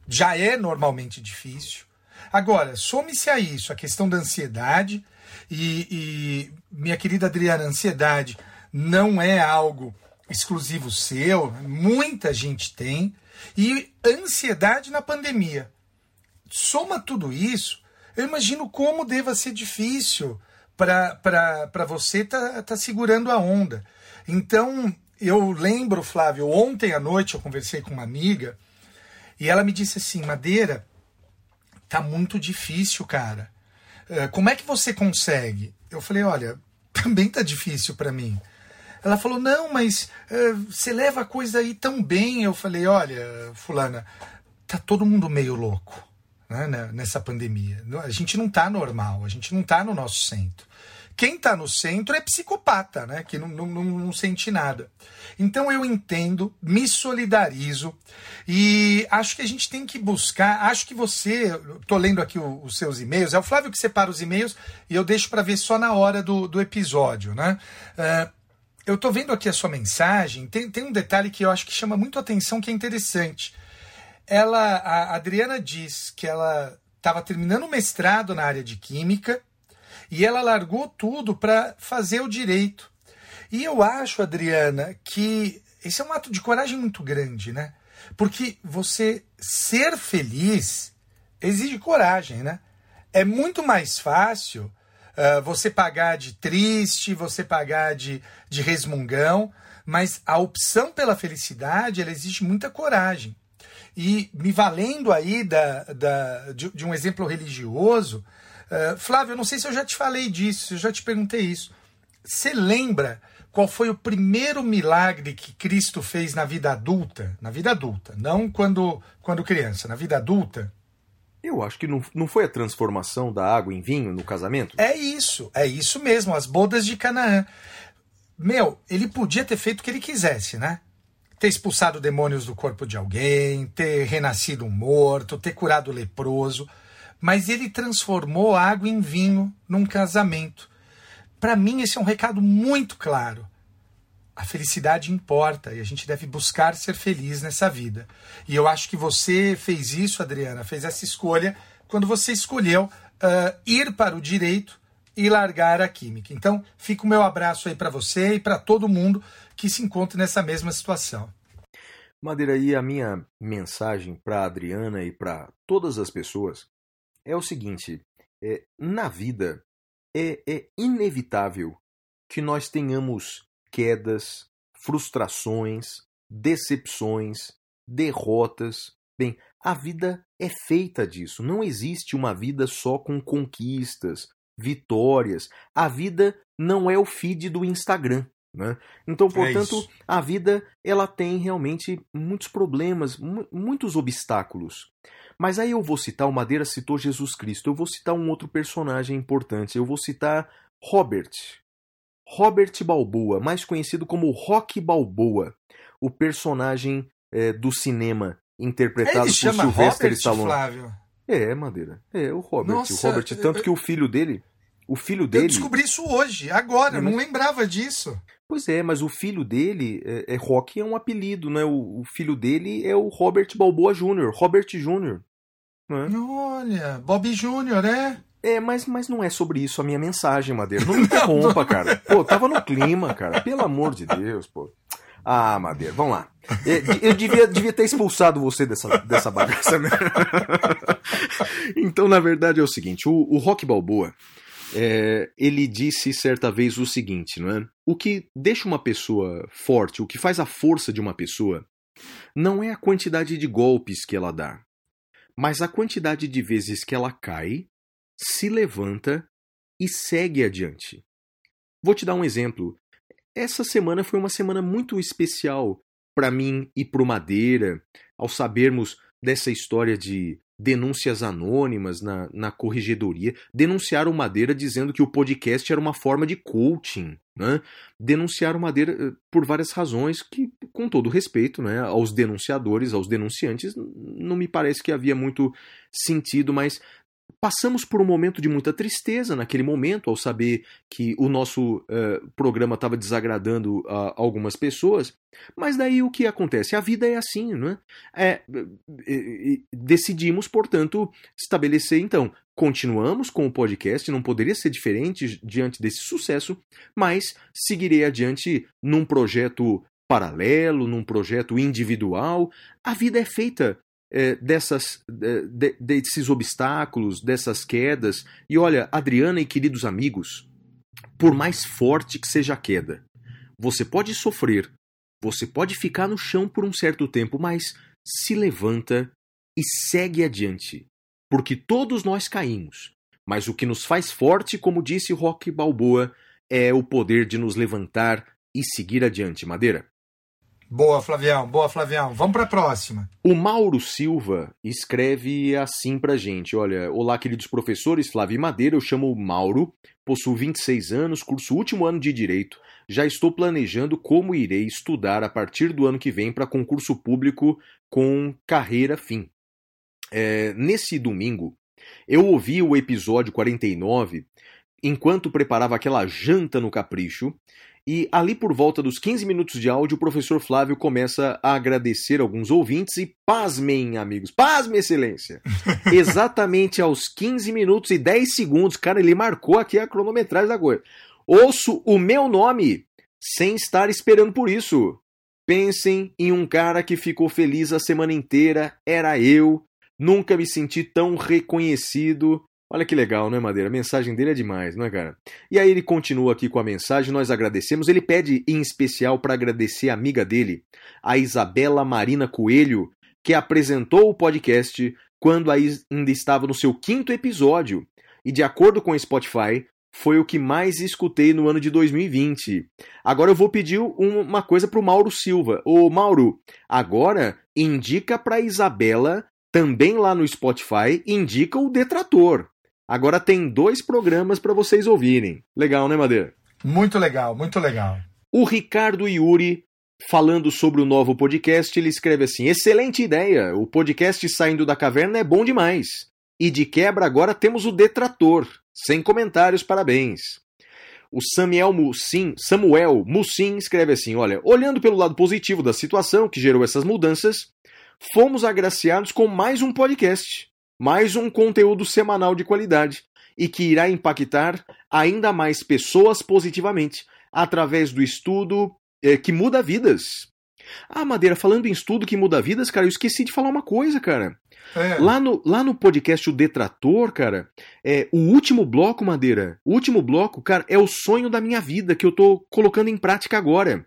Speaker 1: já é normalmente difícil. Agora, some-se a isso a questão da ansiedade, e, e, minha querida Adriana, ansiedade não é algo exclusivo seu, muita gente tem, e ansiedade na pandemia. Soma tudo isso, eu imagino como deva ser difícil para você tá, tá segurando a onda. Então, eu lembro, Flávio, ontem à noite eu conversei com uma amiga e ela me disse assim: Madeira, tá muito difícil, cara. Eh, Como é que você consegue? Eu falei: olha, também tá difícil para mim. Ela falou: não, mas eh, você leva a coisa aí tão bem. Eu falei: olha, Fulana, tá todo mundo meio louco né, né, nessa pandemia. A gente não tá normal, a gente não tá no nosso centro. Quem tá no centro é psicopata, né? Que não, não, não, não sente nada. Então eu entendo, me solidarizo e acho que a gente tem que buscar. Acho que você, tô lendo aqui o- os seus e-mails, é o Flávio que separa os e-mails e eu deixo para ver só na hora do, do episódio, né? Ah, eu tô vendo aqui a sua mensagem, tem, tem um detalhe que eu acho que chama muito atenção, que é interessante ela, a Adriana diz que ela estava terminando o mestrado na área de química e ela largou tudo para fazer o direito. E eu acho, Adriana, que esse é um ato de coragem muito grande, né? Porque você ser feliz exige coragem, né? É muito mais fácil ah, você pagar de triste, você pagar de, de resmungão, mas a opção pela felicidade ela exige muita coragem. E me valendo aí da, da, de, de um exemplo religioso, uh, Flávio, eu não sei se eu já te falei disso, se eu já te perguntei isso. Você lembra qual foi o primeiro milagre que Cristo fez na vida adulta? Na vida adulta, não quando, quando criança, na vida adulta?
Speaker 2: Eu acho que não, não foi a transformação da água em vinho no casamento?
Speaker 1: É isso, é isso mesmo, as bodas de Canaã. Meu, ele podia ter feito o que ele quisesse, né? Ter expulsado demônios do corpo de alguém, ter renascido um morto, ter curado o leproso. Mas ele transformou água em vinho num casamento. Para mim, esse é um recado muito claro. A felicidade importa e a gente deve buscar ser feliz nessa vida. E eu acho que você fez isso, Adriana, fez essa escolha quando você escolheu ah, ir para o direito e largar a química. Então, fica o meu abraço aí para você e para todo mundo que se encontra nessa mesma situação.
Speaker 2: Madeira, aí a minha mensagem para Adriana e para todas as pessoas é o seguinte: é, na vida é, é inevitável que nós tenhamos quedas, frustrações, decepções, derrotas. Bem, a vida é feita disso. Não existe uma vida só com conquistas, vitórias. A vida não é o feed do Instagram. Né? Então, portanto,
Speaker 1: isso.
Speaker 2: a vida ela tem realmente muitos problemas, mu- muitos obstáculos. Mas aí eu vou citar, o Madeira citou Jesus Cristo, eu vou citar um outro personagem importante, eu vou citar Robert. Robert Balboa, mais conhecido como Rock Balboa, o personagem eh, do cinema interpretado
Speaker 1: Ele
Speaker 2: por Sylvester Stallone.
Speaker 1: Flávio.
Speaker 2: É, Madeira. É, o Robert.
Speaker 1: Nossa,
Speaker 2: o Robert, tanto
Speaker 1: eu-
Speaker 2: que o filho dele. O filho
Speaker 1: Eu
Speaker 2: dele.
Speaker 1: descobri isso hoje, agora,
Speaker 2: É,
Speaker 1: eu não lembrava disso.
Speaker 2: Pois é, mas o filho dele. É, é Rock é um apelido, né? O, o filho dele é o Robert Balboa Jr., Robert Jr. Né?
Speaker 1: Olha, Bob Júnior, é?
Speaker 2: É, mas, mas não é sobre isso a minha mensagem, Madeira. Não me interrompa, cara. Pô, tava no clima, cara. Pelo amor de Deus, pô. Ah, Madeira, vamos lá. É, de- Eu devia, devia ter expulsado você dessa, dessa bagaça, né? Então, na verdade, é o seguinte: o, o Rock Balboa, é, ele disse certa vez o seguinte, não é? O que deixa uma pessoa forte, o que faz a força de uma pessoa, não é a quantidade de golpes que ela dá, mas a quantidade de vezes que ela cai, se levanta e segue adiante. Vou te dar um exemplo. Essa semana foi uma semana muito especial para mim e para o Madeira, ao sabermos dessa história de denúncias anônimas na, na corregedoria. Denunciaram Madeira dizendo que o podcast era uma forma de coaching. Né? Denunciaram Madeira eh, por várias razões que, com todo respeito né, aos denunciadores, aos denunciantes, não me parece que havia muito sentido, mas passamos por um momento de muita tristeza naquele momento ao saber que o nosso eh, programa estava desagradando algumas pessoas. Mas daí o que acontece? A vida é assim, né? É, eh, decidimos, portanto, estabelecer então. Continuamos com o podcast, não poderia ser diferente diante desse sucesso, mas seguirei adiante num projeto paralelo, num projeto individual. A vida é feita é, dessas, é, de- desses obstáculos, dessas quedas. E olha, Adriana e queridos amigos, por mais forte que seja a queda, você pode sofrer, você pode ficar no chão por um certo tempo, mas se levanta e segue adiante. Porque todos nós caímos. Mas o que nos faz forte, como disse Rock Balboa, é o poder de nos levantar e seguir adiante, Madeira.
Speaker 1: Boa, Flavião, boa, Flavião. Vamos para a próxima.
Speaker 2: O Mauro Silva escreve assim pra gente: Olha, olá, queridos professores, Flávio Madeira, eu chamo Mauro, possuo 26 anos, curso último ano de Direito. Já estou planejando como irei estudar a partir do ano que vem para concurso público com carreira fim. É, nesse domingo, eu ouvi o episódio 49 enquanto preparava aquela janta no capricho. E ali por volta dos 15 minutos de áudio, o professor Flávio começa a agradecer alguns ouvintes e pasmem, amigos, pasmem, excelência. Exatamente aos 15 minutos e 10 segundos, cara, ele marcou aqui a cronometragem da coisa. Ouço o meu nome sem estar esperando por isso. Pensem em um cara que ficou feliz a semana inteira, era eu. Nunca me senti tão reconhecido. Olha que legal, né, Madeira? A mensagem dele é demais, não é, cara? E aí ele continua aqui com a mensagem, nós agradecemos. Ele pede em especial para agradecer a amiga dele, a Isabela Marina Coelho, que apresentou o podcast quando ainda estava no seu quinto episódio. E de acordo com o Spotify, foi o que mais escutei no ano de 2020. Agora eu vou pedir um- uma coisa pro Mauro Silva. Ô Mauro, agora indica pra Isabela, também lá no Spotify, indica o Detrator. Agora tem dois programas para vocês ouvirem. Legal, né, Madeira?
Speaker 1: Muito legal, muito legal.
Speaker 2: O Ricardo Yuri, falando sobre o novo podcast, ele escreve assim: excelente ideia, o podcast Saindo da Caverna é bom demais. E de quebra agora temos o Detrator. Sem comentários, parabéns. O Samuel Mussim, Samuel Mussim escreve assim: olha, olhando pelo lado positivo da situação que gerou essas mudanças, fomos agraciados com mais um podcast. Mais um conteúdo semanal de qualidade e que irá impactar ainda mais pessoas positivamente através do estudo eh, que muda vidas. Ah, Madeira, falando em estudo que muda vidas, cara, eu esqueci de falar uma coisa, cara.
Speaker 1: É.
Speaker 2: Lá no, lá no podcast O Detrator, cara, é, o último bloco, Madeira, o último bloco, cara, é o sonho da minha vida que eu tô colocando em prática agora.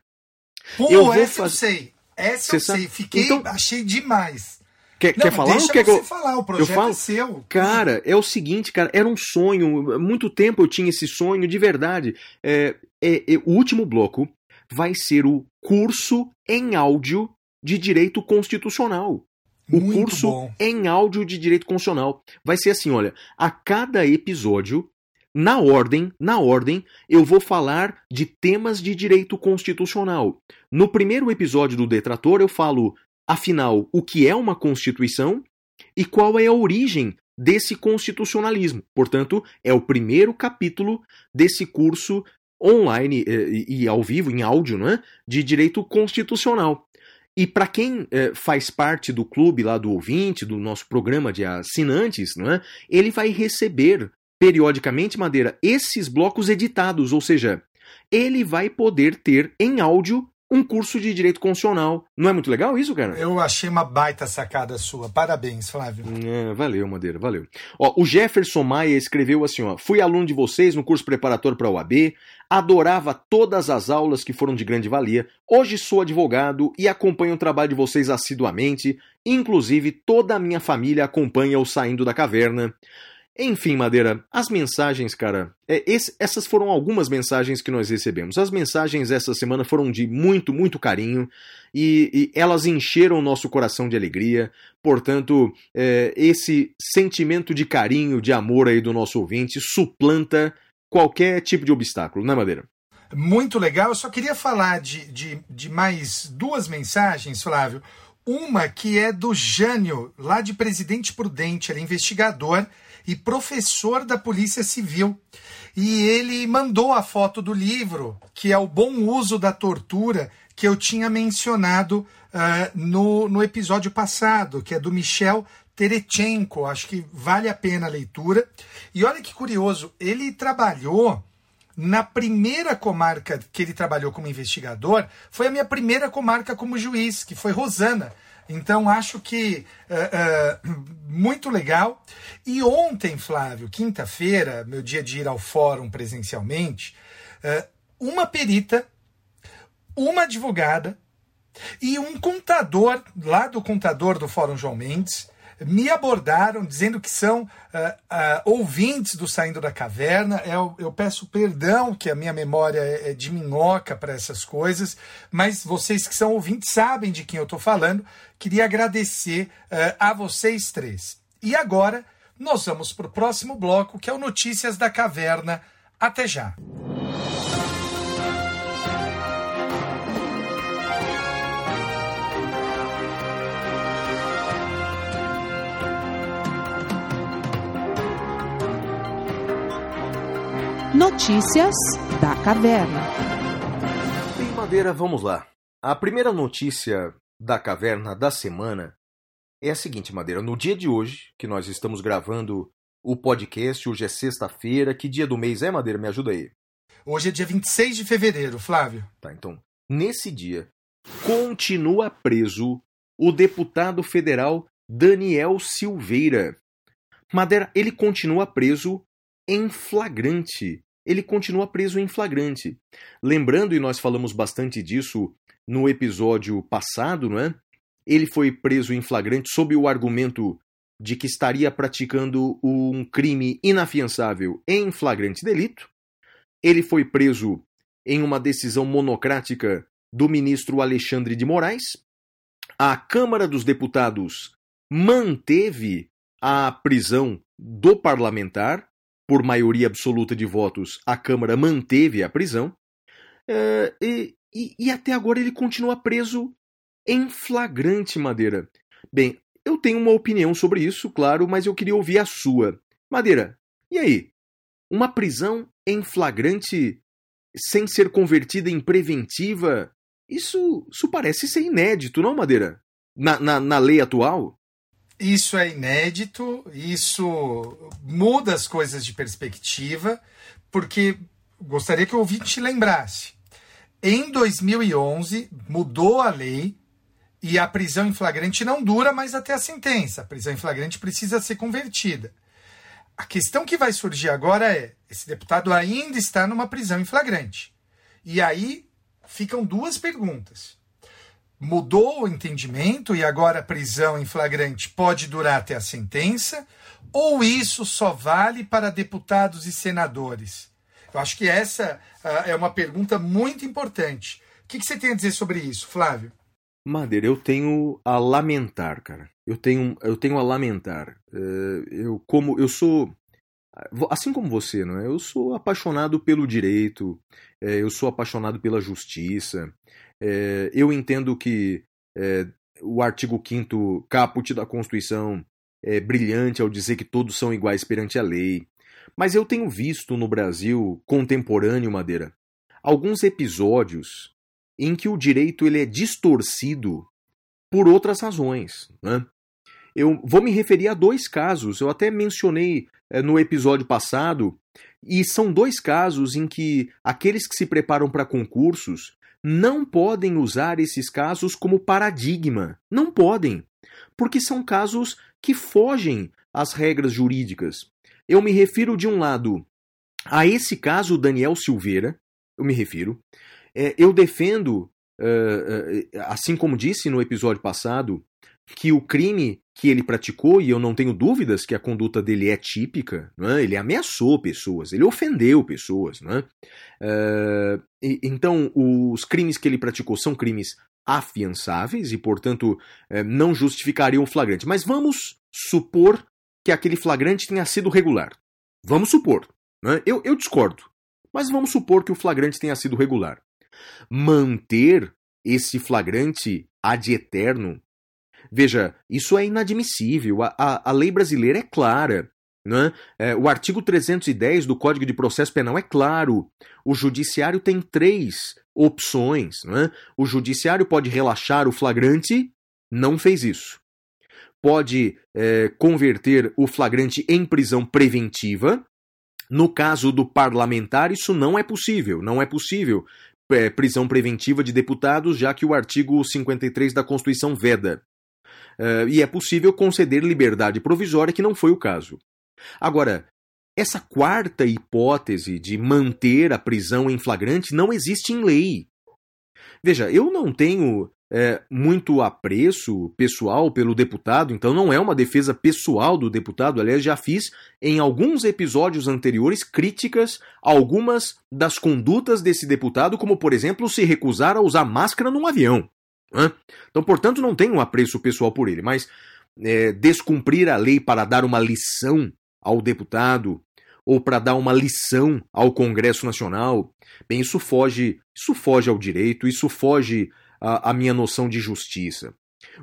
Speaker 1: Pô,
Speaker 2: eu
Speaker 1: essa eu sei. Essa
Speaker 2: Você
Speaker 1: eu sei. Fiquei,
Speaker 2: Então-
Speaker 1: achei demais.
Speaker 2: Quer,
Speaker 1: Não,
Speaker 2: quer falar
Speaker 1: deixa
Speaker 2: ou quer que
Speaker 1: você
Speaker 2: eu...
Speaker 1: falar, o projeto
Speaker 2: falo?
Speaker 1: é seu.
Speaker 2: Cara, é o seguinte, cara, era um sonho. há Muito tempo eu tinha esse sonho, de verdade. É, é- é- o último bloco vai ser o curso em áudio de direito constitucional. O
Speaker 1: Muito
Speaker 2: curso
Speaker 1: bom.
Speaker 2: em áudio de direito constitucional. Vai ser assim, olha, a cada episódio, na ordem, na ordem, eu vou falar de temas de direito constitucional. No primeiro episódio do Detrator, eu falo, afinal, o que é uma constituição e qual é a origem desse constitucionalismo. Portanto, é o primeiro capítulo desse curso online eh, e, ao vivo, em áudio, não é? de direito constitucional. E para quem eh, faz parte do clube lá do ouvinte, do nosso programa de assinantes, não é? ele vai receber periodicamente, Madeira, esses blocos editados, ou seja, ele vai poder ter em áudio um curso de direito constitucional. Não é muito legal isso, cara?
Speaker 1: Eu achei uma baita sacada sua. Parabéns, Flávio.
Speaker 2: É, valeu, Madeira, valeu. Ó, o Jefferson Maia escreveu assim, ó, fui aluno de vocês no curso preparatório para a UAB, adorava todas as aulas que foram de grande valia, hoje sou advogado e acompanho o trabalho de vocês assiduamente, inclusive toda a minha família acompanha o Saindo da Caverna. Enfim, Madeira, as mensagens, cara, é, esse- essas foram algumas mensagens que nós recebemos. As mensagens essa semana foram de muito, muito carinho e, e elas encheram o nosso coração de alegria. Portanto, é, esse sentimento de carinho, de amor aí do nosso ouvinte suplanta qualquer tipo de obstáculo, né, Madeira?
Speaker 1: Muito legal. Eu só queria falar de, de, de mais duas mensagens, Flávio. Uma que é do Jânio, lá de Presidente Prudente. Ele é investigador e professor da Polícia Civil. E ele mandou a foto do livro, que é o bom uso da tortura, que eu tinha mencionado ah, no, no episódio passado, que é do Michel Terechenko. Acho que vale a pena a leitura. E olha que curioso, ele trabalhou na primeira comarca que ele trabalhou como investigador, foi a minha primeira comarca como juiz, que foi Rosana. Então acho que eh, eh, muito legal. E ontem, Flávio, quinta-feira, meu dia de ir ao fórum presencialmente, eh, uma perita, uma advogada e um contador, lá do contador do Fórum João Mendes, me abordaram dizendo que são ah, ah, ouvintes do Saindo da Caverna. Eu, eu peço perdão que a minha memória é, é de minhoca para essas coisas, mas vocês que são ouvintes sabem de quem eu estou falando. Queria agradecer ah, a vocês três. E agora nós vamos para o próximo bloco, que é o Notícias da Caverna. Até já.
Speaker 4: Notícias da Caverna.
Speaker 2: Bem, Madeira, vamos lá. A primeira notícia da caverna da semana é a seguinte, Madeira. No dia de hoje, que nós estamos gravando o podcast, hoje é sexta-feira. Que dia do mês é, Madeira? Me ajuda aí.
Speaker 1: Hoje é dia 26 de fevereiro, Flávio.
Speaker 2: Tá, então, nesse dia, continua preso o deputado federal Daniel Silveira. Madeira, ele continua preso em flagrante. Ele continua preso em flagrante. Lembrando, e nós falamos bastante disso no episódio passado, não é? Ele foi preso em flagrante sob o argumento de que estaria praticando um crime inafiançável em flagrante delito. Ele foi preso em uma decisão monocrática do ministro Alexandre de Moraes. A Câmara dos Deputados manteve a prisão do parlamentar. Por maioria absoluta de votos, a Câmara manteve a prisão. É, e, e, até agora ele continua preso em flagrante, Madeira. Bem, eu tenho uma opinião sobre isso, claro, mas eu queria ouvir a sua. Madeira, e aí? Uma prisão em flagrante sem ser convertida em preventiva? Isso, isso parece ser inédito, não, Madeira? Na, na, na lei atual?
Speaker 1: Isso é inédito, isso muda as coisas de perspectiva, porque gostaria que o ouvinte lembrasse. Em 2011, mudou a lei e a prisão em flagrante não dura mais até a sentença. A prisão em flagrante precisa ser convertida. A questão que vai surgir agora é: esse deputado ainda está numa prisão em flagrante. E aí ficam duas perguntas. Mudou o entendimento e agora a prisão em flagrante pode durar até a sentença? Ou isso só vale para deputados e senadores? Eu acho que essa ah, é uma pergunta muito importante. O que, que você tem a dizer sobre isso, Flávio?
Speaker 2: Madeira, eu tenho a lamentar, cara. Eu tenho, eu tenho a lamentar. Eh, eu como eu sou assim como você, não é? Eu sou apaixonado pelo direito. eh, eu sou apaixonado pela justiça. Eh, eu entendo que eh, o artigo 5 caput da Constituição é brilhante ao dizer que todos são iguais perante a lei. Mas eu tenho visto no Brasil contemporâneo, Madeira, alguns episódios em que o direito ele é distorcido por outras razões. Né? Eu vou me referir a dois casos, eu até mencionei eh, no episódio passado, e são dois casos em que aqueles que se preparam para concursos não podem usar esses casos como paradigma. Não podem, porque são casos que fogem às regras jurídicas. Eu me refiro, de um lado, a esse caso Daniel Silveira, eu me refiro. É, eu defendo, assim como disse no episódio passado, que o crime que ele praticou, e eu não tenho dúvidas que a conduta dele é típica, é? ele ameaçou pessoas, ele ofendeu pessoas. É? Eh, e- então, os crimes que ele praticou são crimes afiançáveis e, portanto, eh, não justificariam o flagrante. Mas vamos supor que aquele flagrante tenha sido regular. Vamos supor. né? Eu, eu discordo. Mas vamos supor que o flagrante tenha sido regular. Manter esse flagrante ad eterno. Veja, isso é inadmissível. A, a, a lei brasileira é clara. Né? É, o artigo 310 do Código de Processo Penal é claro. O judiciário tem três opções. Né? O judiciário pode relaxar o flagrante, não fez isso. Pode é, converter o flagrante em prisão preventiva. No caso do parlamentar, isso não é possível. Não é possível é, prisão preventiva de deputados, já que o artigo 53 da Constituição veda. É, e é possível conceder liberdade provisória, que não foi o caso. Agora, essa quarta hipótese de manter a prisão em flagrante não existe em lei. Veja, eu não tenho é, muito apreço pessoal pelo deputado, então não é uma defesa pessoal do deputado. Aliás, já fiz em alguns episódios anteriores críticas a algumas das condutas desse deputado, como por exemplo se recusar a usar máscara num avião. Né? Então, portanto, não tenho um apreço pessoal por ele, mas é, descumprir a lei para dar uma lição ao deputado ou para dar uma lição ao Congresso Nacional, bem, isso foge, isso foge ao direito, isso foge à, à minha noção de justiça.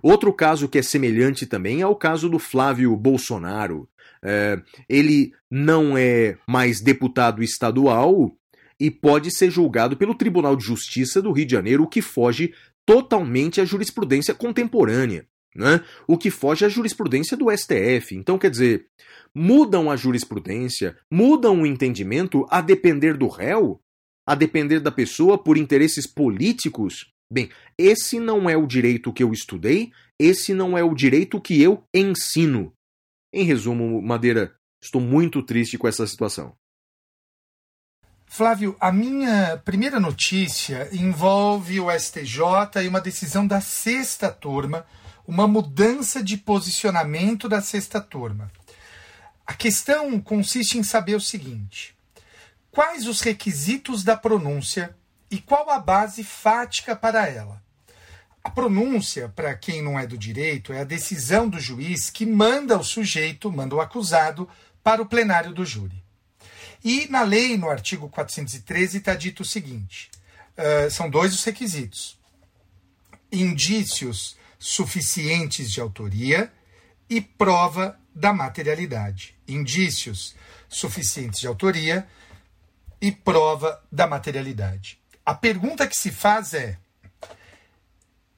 Speaker 2: Outro caso que é semelhante também é o caso do Flávio Bolsonaro. É, ele não é mais deputado estadual e pode ser julgado pelo Tribunal de Justiça do Rio de Janeiro, o que foge totalmente à jurisprudência contemporânea. Né? O que foge à jurisprudência do STF. Então, quer dizer, mudam a jurisprudência, mudam o entendimento a depender do réu, a depender da pessoa por interesses políticos. Bem, esse não é o direito que eu estudei, esse não é o direito que eu ensino. Em resumo, Madeira, estou muito triste com essa situação.
Speaker 1: Flávio, a minha primeira notícia envolve o STJ e uma decisão da sexta turma, uma mudança de posicionamento da sexta turma. A questão consiste em saber o seguinte: quais os requisitos da pronúncia e qual a base fática para ela? A pronúncia, para quem não é do direito, é a decisão do juiz que manda o sujeito, manda o acusado, para o plenário do júri. E na lei, no artigo 413, está dito o seguinte: uh, são dois os requisitos: indícios suficientes de autoria e prova da materialidade. Indícios suficientes de autoria e prova da materialidade. A pergunta que se faz é: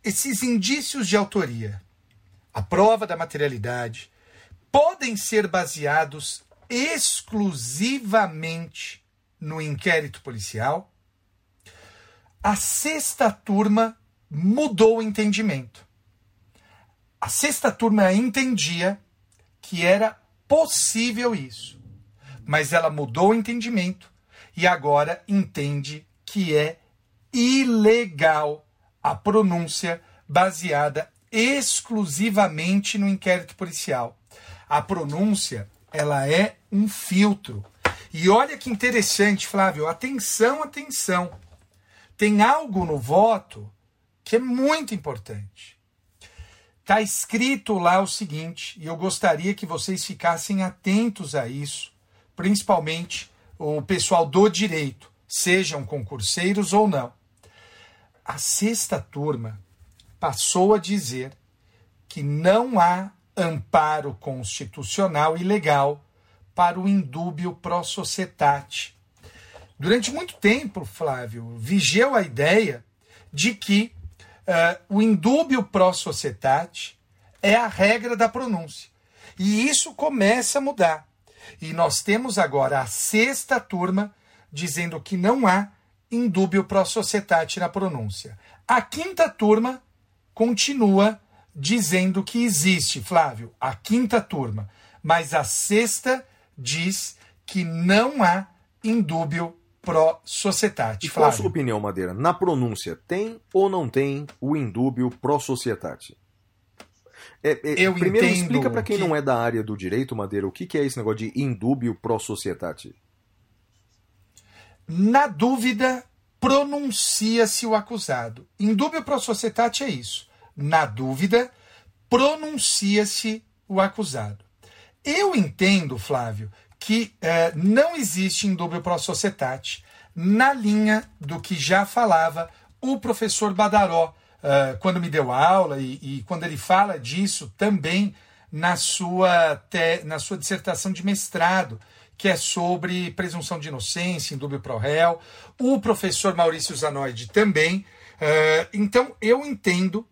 Speaker 1: esses indícios de autoria, a prova da materialidade, podem ser baseados exclusivamente no inquérito policial, a sexta turma mudou o entendimento. A sexta turma entendia que era possível isso, mas ela mudou o entendimento e agora entende que é ilegal a pronúncia baseada exclusivamente no inquérito policial. A pronúncia, ela é um filtro. E olha que interessante, Flávio, atenção, atenção. Tem algo no voto que é muito importante. Está escrito lá o seguinte, e eu gostaria que vocês ficassem atentos a isso, principalmente o pessoal do direito, sejam concurseiros ou não. A sexta turma passou a dizer que não há amparo constitucional e legal para o indúbio pro societate. Durante muito tempo, Flávio, vigeu a ideia de que uh, o indúbio pro societate é a regra da pronúncia. E isso começa a mudar. E nós temos agora a sexta turma dizendo que não há indúbio pro societate na pronúncia. A quinta turma continua dizendo que existe, Flávio, a quinta turma, mas a sexta diz que não há indúbio pro societate.
Speaker 2: E qual a
Speaker 1: Flávio.
Speaker 2: sua opinião, Madeira? Na pronúncia, tem ou não tem o indúbio pro societate? É, é,
Speaker 1: Eu
Speaker 2: primeiro, explica para quem
Speaker 1: que-
Speaker 2: não é da área do direito, Madeira, o que, que é esse negócio de indúbio pro societate?
Speaker 1: Na dúvida, pronuncia-se o acusado. Indúbio pro societate é isso. Na dúvida, pronuncia-se o acusado. Eu entendo, Flávio, que eh, não existe indúbio pro societate na linha do que já falava o professor Badaró eh, quando me deu aula e, e quando ele fala disso também na sua, te- na sua dissertação de mestrado, que é sobre presunção de inocência, indúbio pro réu. O professor Maurício Zanoide também. Eh, então, eu entendo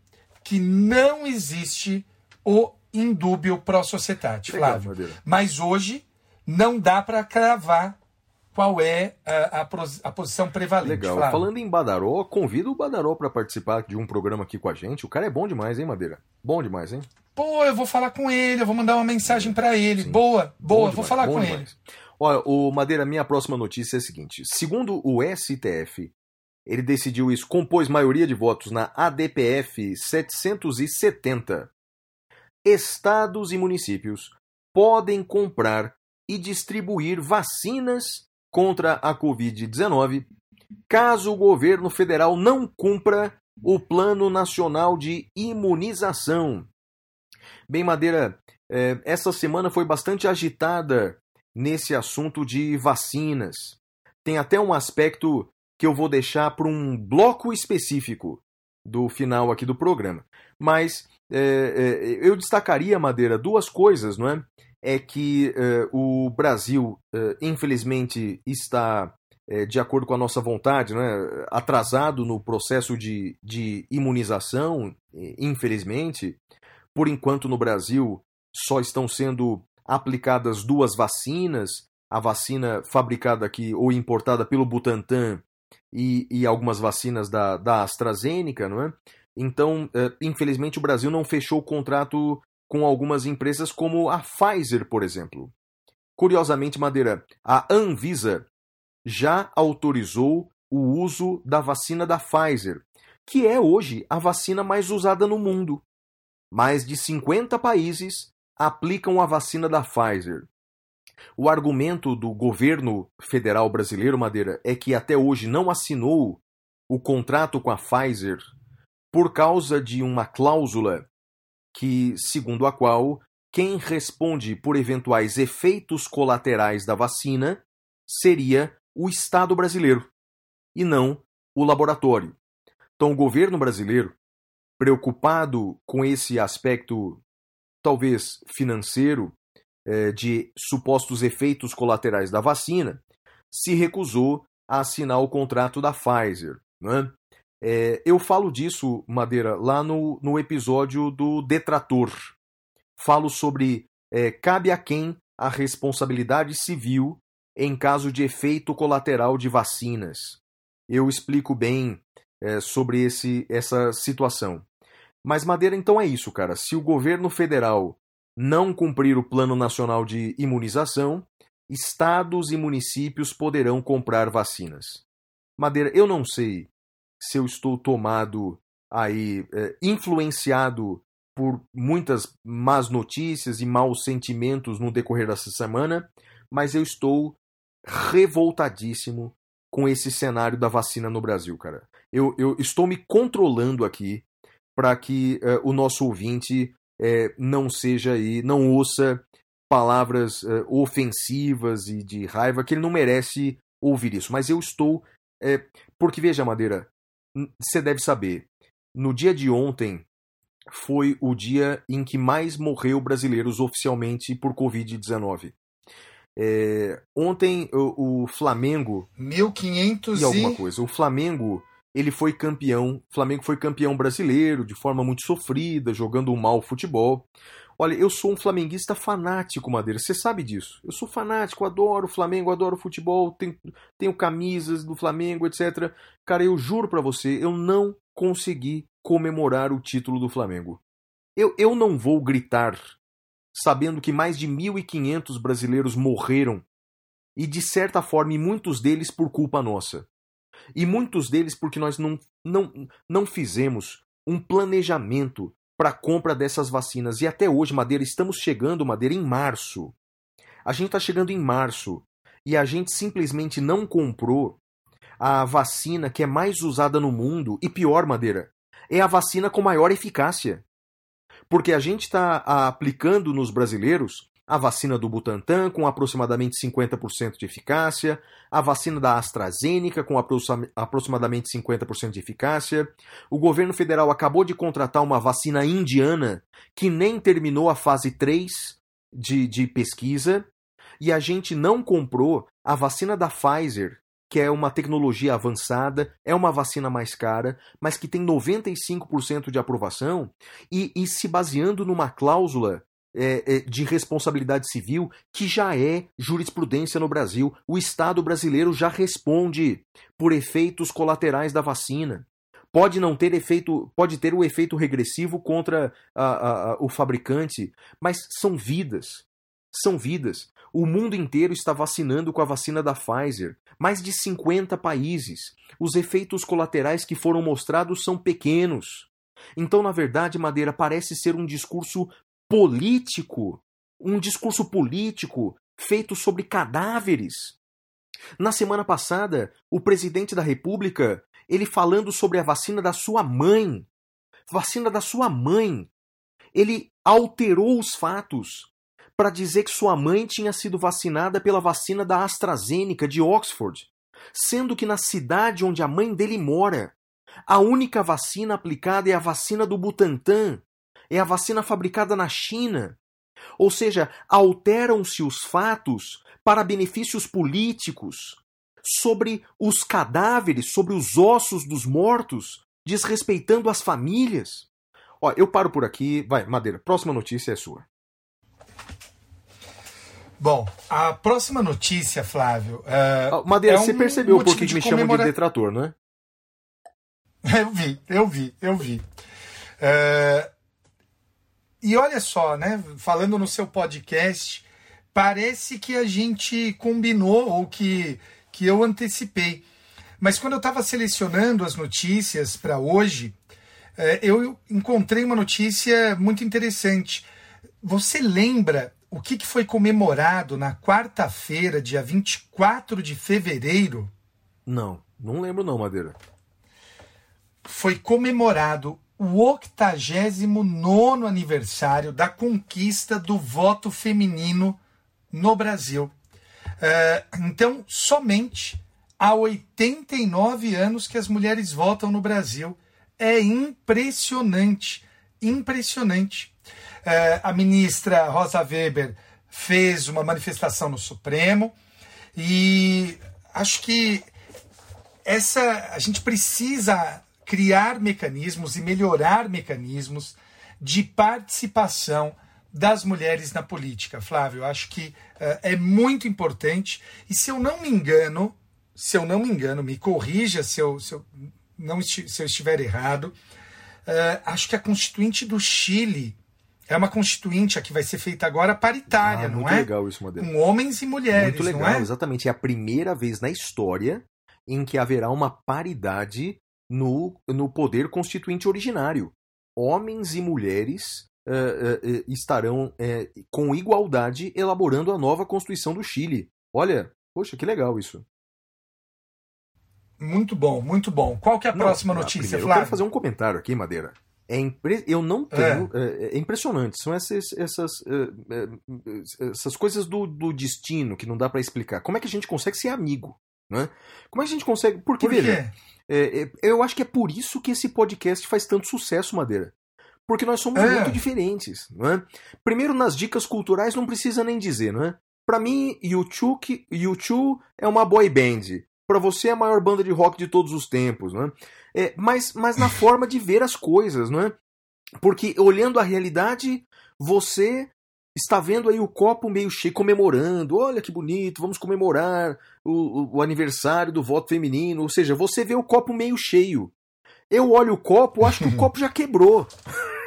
Speaker 1: que não existe o indúbio pro societate, Flávio. Mas hoje não dá para cravar qual é a, a pros- a posição prevalente.
Speaker 2: Legal.
Speaker 1: Flávio.
Speaker 2: Falando em Badaró, convido o Badaró para participar de um programa aqui com a gente. O cara é bom demais, hein, Madeira? Bom demais, hein?
Speaker 1: Pô, eu vou falar com ele, eu vou mandar uma mensagem para ele.
Speaker 2: Sim.
Speaker 1: Boa, boa,
Speaker 2: Bom
Speaker 1: vou
Speaker 2: demais,
Speaker 1: falar com ele.
Speaker 2: demais. Olha, o Madeira, minha próxima notícia é a seguinte: segundo o STF, ele decidiu isso, compôs maioria de votos na ADPF 770. Estados e municípios podem comprar e distribuir vacinas contra a Covid-19 caso o governo federal não cumpra o Plano Nacional de Imunização. Bem, Madeira, eh, essa semana foi bastante agitada nesse assunto de vacinas. Tem até um aspecto que eu vou deixar para um bloco específico do final aqui do programa. Mas é, é, eu destacaria, Madeira, duas coisas, não é? É que é, o Brasil, é, infelizmente, está, é, de acordo com a nossa vontade, não é? atrasado no processo de, de imunização, infelizmente. Por enquanto, no Brasil, só estão sendo aplicadas duas vacinas, a vacina fabricada aqui ou importada pelo Butantan e, e algumas vacinas da, da AstraZeneca, não é? Então, eh, infelizmente, o Brasil não fechou o contrato com algumas empresas como a Pfizer, por exemplo. Curiosamente, Madeira, a Anvisa já autorizou o uso da vacina da Pfizer, que é hoje a vacina mais usada no mundo. Mais de 50 países aplicam a vacina da Pfizer. O argumento do governo federal brasileiro, Madeira, é que até hoje não assinou o contrato com a Pfizer por causa de uma cláusula que, segundo a qual, quem responde por eventuais efeitos colaterais da vacina seria o Estado brasileiro e não o laboratório. Então, o governo brasileiro, preocupado com esse aspecto, talvez financeiro, eh, de supostos efeitos colaterais da vacina, se recusou a assinar o contrato da Pfizer. Né? É, eu falo disso, Madeira, lá no, no episódio do Detrator, falo sobre é, cabe a quem a responsabilidade civil em caso de efeito colateral de vacinas. Eu explico bem é, sobre esse, essa situação. Mas, Madeira, então é isso, cara. Se o governo federal não cumprir o Plano Nacional de Imunização, estados e municípios poderão comprar vacinas. Madeira, eu não sei se eu estou tomado aí, é, influenciado por muitas más notícias e maus sentimentos no decorrer dessa semana, mas eu estou revoltadíssimo com esse cenário da vacina no Brasil, cara. Eu, eu estou me controlando aqui para que uh, o nosso ouvinte uh, não seja aí, não ouça palavras uh, ofensivas e de raiva, que ele não merece ouvir isso. Mas eu estou. porque, veja, Madeira, você deve saber, no dia de ontem foi o dia em que mais morreu brasileiros oficialmente por Covid-19. É, ontem o, o, Flamengo.
Speaker 1: 1500
Speaker 2: e alguma coisa. O Flamengo ele foi campeão. O Flamengo foi campeão brasileiro de forma muito sofrida, jogando um mau futebol. Olha, eu sou um flamenguista fanático, Madeira. Você sabe disso. Eu sou fanático, adoro o Flamengo, adoro futebol, tenho, tenho camisas do Flamengo, etc. Cara, eu juro para você, eu não consegui comemorar o título do Flamengo. Eu, eu não vou gritar sabendo que mais de 1.500 brasileiros morreram, e de certa forma, muitos deles por culpa nossa. E muitos deles porque nós não, não, não fizemos um planejamento para a compra dessas vacinas. E até hoje, Madeira, estamos chegando, Madeira, em março. A gente está chegando em março e a gente simplesmente não comprou a vacina que é mais usada no mundo e pior, Madeira, é a vacina com maior eficácia. Porque a gente está aplicando nos brasileiros a vacina do Butantan com aproximadamente 50% de eficácia, a vacina da AstraZeneca com aproximadamente 50% de eficácia. O governo federal acabou de contratar uma vacina indiana que nem terminou a fase 3 de, de pesquisa. E a gente não comprou a vacina da Pfizer, que é uma tecnologia avançada, é uma vacina mais cara, mas que tem 95% de aprovação, e, e, se baseando numa cláusula é, é, de responsabilidade civil que já é jurisprudência no Brasil. O Estado brasileiro já responde por efeitos colaterais da vacina. Pode não ter efeito, pode ter o efeito regressivo contra a, a, o fabricante, mas são vidas. São vidas. O mundo inteiro está vacinando com a vacina da Pfizer. Mais de 50 países. Os efeitos colaterais que foram mostrados são pequenos. Então, na verdade, Madeira parece ser um discurso político, um discurso político feito sobre cadáveres. Na semana passada, o presidente da República, ele falando sobre a vacina da sua mãe, vacina da sua mãe, ele alterou os fatos para dizer que sua mãe tinha sido vacinada pela vacina da AstraZeneca de Oxford, sendo que na cidade onde a mãe dele mora, a única vacina aplicada é a vacina do Butantan, é a vacina fabricada na China. Ou seja, alteram-se os fatos para benefícios políticos sobre os cadáveres, sobre os ossos dos mortos, desrespeitando as famílias. Ó, eu paro por aqui. Vai, Madeira, próxima notícia é sua.
Speaker 1: Bom, a próxima notícia, Flávio.
Speaker 2: Uh, Madeira,
Speaker 1: é
Speaker 2: você
Speaker 1: um
Speaker 2: percebeu por que me chamam de
Speaker 1: comemora-
Speaker 2: detrator, não é?
Speaker 1: Eu vi, eu vi, eu vi. É, E olha só, né? Falando no seu podcast, parece que a gente combinou ou que, que eu antecipei. Mas quando eu estava selecionando as notícias para hoje, é, eu encontrei uma notícia muito interessante. Você lembra o que, que foi comemorado na quarta-feira, dia 24 de fevereiro?
Speaker 2: Não, não lembro não, Madeira.
Speaker 1: foi comemorado o 89 aniversário da conquista do voto feminino no Brasil. É, então, somente há 89 anos que as mulheres votam no Brasil. É impressionante, impressionante. É, a ministra Rosa Weber fez uma manifestação no Supremo e acho que essa a gente precisa criar mecanismos e melhorar mecanismos de participação das mulheres na política, Flávio. Acho que eh, é muito importante. E se eu não me engano, se eu não me engano, me corrija se eu, se eu, não, esti- se eu estiver errado, eh, acho que a Constituinte do Chile é uma Constituinte, a que vai ser feita agora, paritária,
Speaker 2: Ah,
Speaker 1: não
Speaker 2: muito
Speaker 1: é?
Speaker 2: legal isso, Madeira.
Speaker 1: Com homens e mulheres,
Speaker 2: Muito legal,
Speaker 1: não é?
Speaker 2: exatamente. É a primeira vez na história em que haverá uma paridade no, no poder constituinte originário. Homens e mulheres eh, eh, estarão eh, com igualdade elaborando a nova Constituição do Chile. Olha, poxa, que legal isso.
Speaker 1: Muito bom, muito bom. Qual que é a
Speaker 2: Não,
Speaker 1: próxima
Speaker 2: ah,
Speaker 1: notícia,
Speaker 2: primeiro Eu
Speaker 1: Flávio?
Speaker 2: quero fazer um comentário aqui, Madeira. É impre- Eu não tenho. É. é impressionante. São essas, essas, essas coisas do, do destino que não dá pra explicar. Como é que a gente consegue ser amigo? Né? Como é que a gente consegue. Porque,
Speaker 1: Por
Speaker 2: veja, é, é, eu acho que é por isso que esse podcast faz tanto sucesso, Madeira. Porque nós somos
Speaker 1: É.
Speaker 2: muito diferentes. Não é? Primeiro, nas dicas culturais, não precisa nem dizer, não é? Pra mim, YouTube, que- YouTube é uma boy band. Pra você é a maior banda de rock de todos os tempos, não é? Mas, mas na forma de ver as coisas, não é? Porque olhando a realidade, você está vendo aí o copo meio cheio, comemorando. Olha que bonito, vamos comemorar o, o- o aniversário do voto feminino. Ou seja, você vê o copo meio cheio. Eu olho o copo, acho que o copo já quebrou.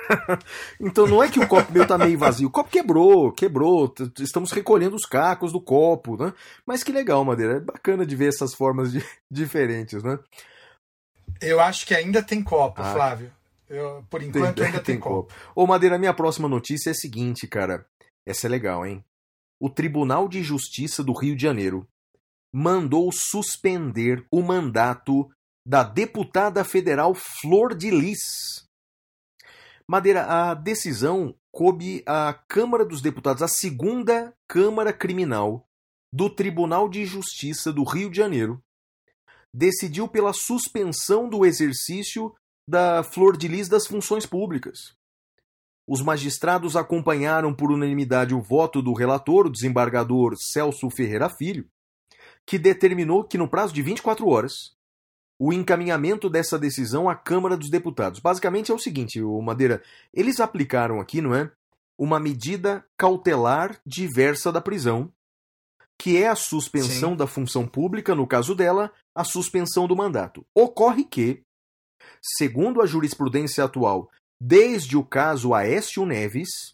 Speaker 2: então não é que o copo meu tá meio vazio, o copo quebrou, quebrou. Estamos recolhendo os cacos do copo, né? Mas que legal, Madeira. É bacana de ver essas formas de- diferentes, né?
Speaker 1: Eu acho que ainda tem copo,
Speaker 2: Ah.
Speaker 1: Flávio. Eu, por enquanto ainda tem, copo.
Speaker 2: Ô, Madeira, minha próxima notícia é a seguinte, cara. Essa é legal, hein? O Tribunal de Justiça do Rio de Janeiro mandou suspender o mandato da deputada federal Flor de Lis. Madeira, a decisão coube à Câmara dos Deputados, a segunda Câmara Criminal do Tribunal de Justiça do Rio de Janeiro, decidiu pela suspensão do exercício da Flor de Lis das funções públicas. Os magistrados acompanharam por unanimidade o voto do relator, o desembargador Celso Ferreira Filho, que determinou que, no prazo de 24 horas, o encaminhamento dessa decisão à Câmara dos Deputados. Basicamente é o seguinte, o Madeira, eles aplicaram aqui, não é? Uma medida cautelar diversa da prisão, que é a suspensão
Speaker 1: Sim.
Speaker 2: da função pública, no caso dela, a suspensão do mandato. Ocorre que, segundo a jurisprudência atual, desde o caso Aécio Neves,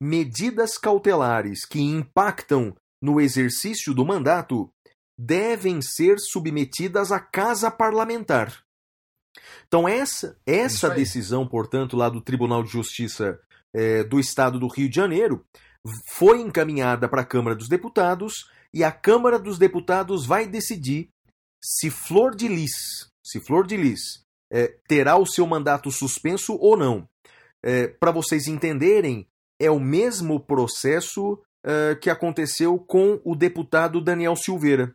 Speaker 2: medidas cautelares que impactam no exercício do mandato devem ser submetidas à casa parlamentar. Então essa essa decisão, portanto, lá do Tribunal de Justiça eh, do Estado do Rio de Janeiro foi encaminhada para a Câmara dos Deputados e a Câmara dos Deputados vai decidir se Flor de Lis, se Flor de Lis eh, terá o seu mandato suspenso ou não. Para vocês entenderem, é o mesmo processo eh, que aconteceu com o deputado Daniel Silveira.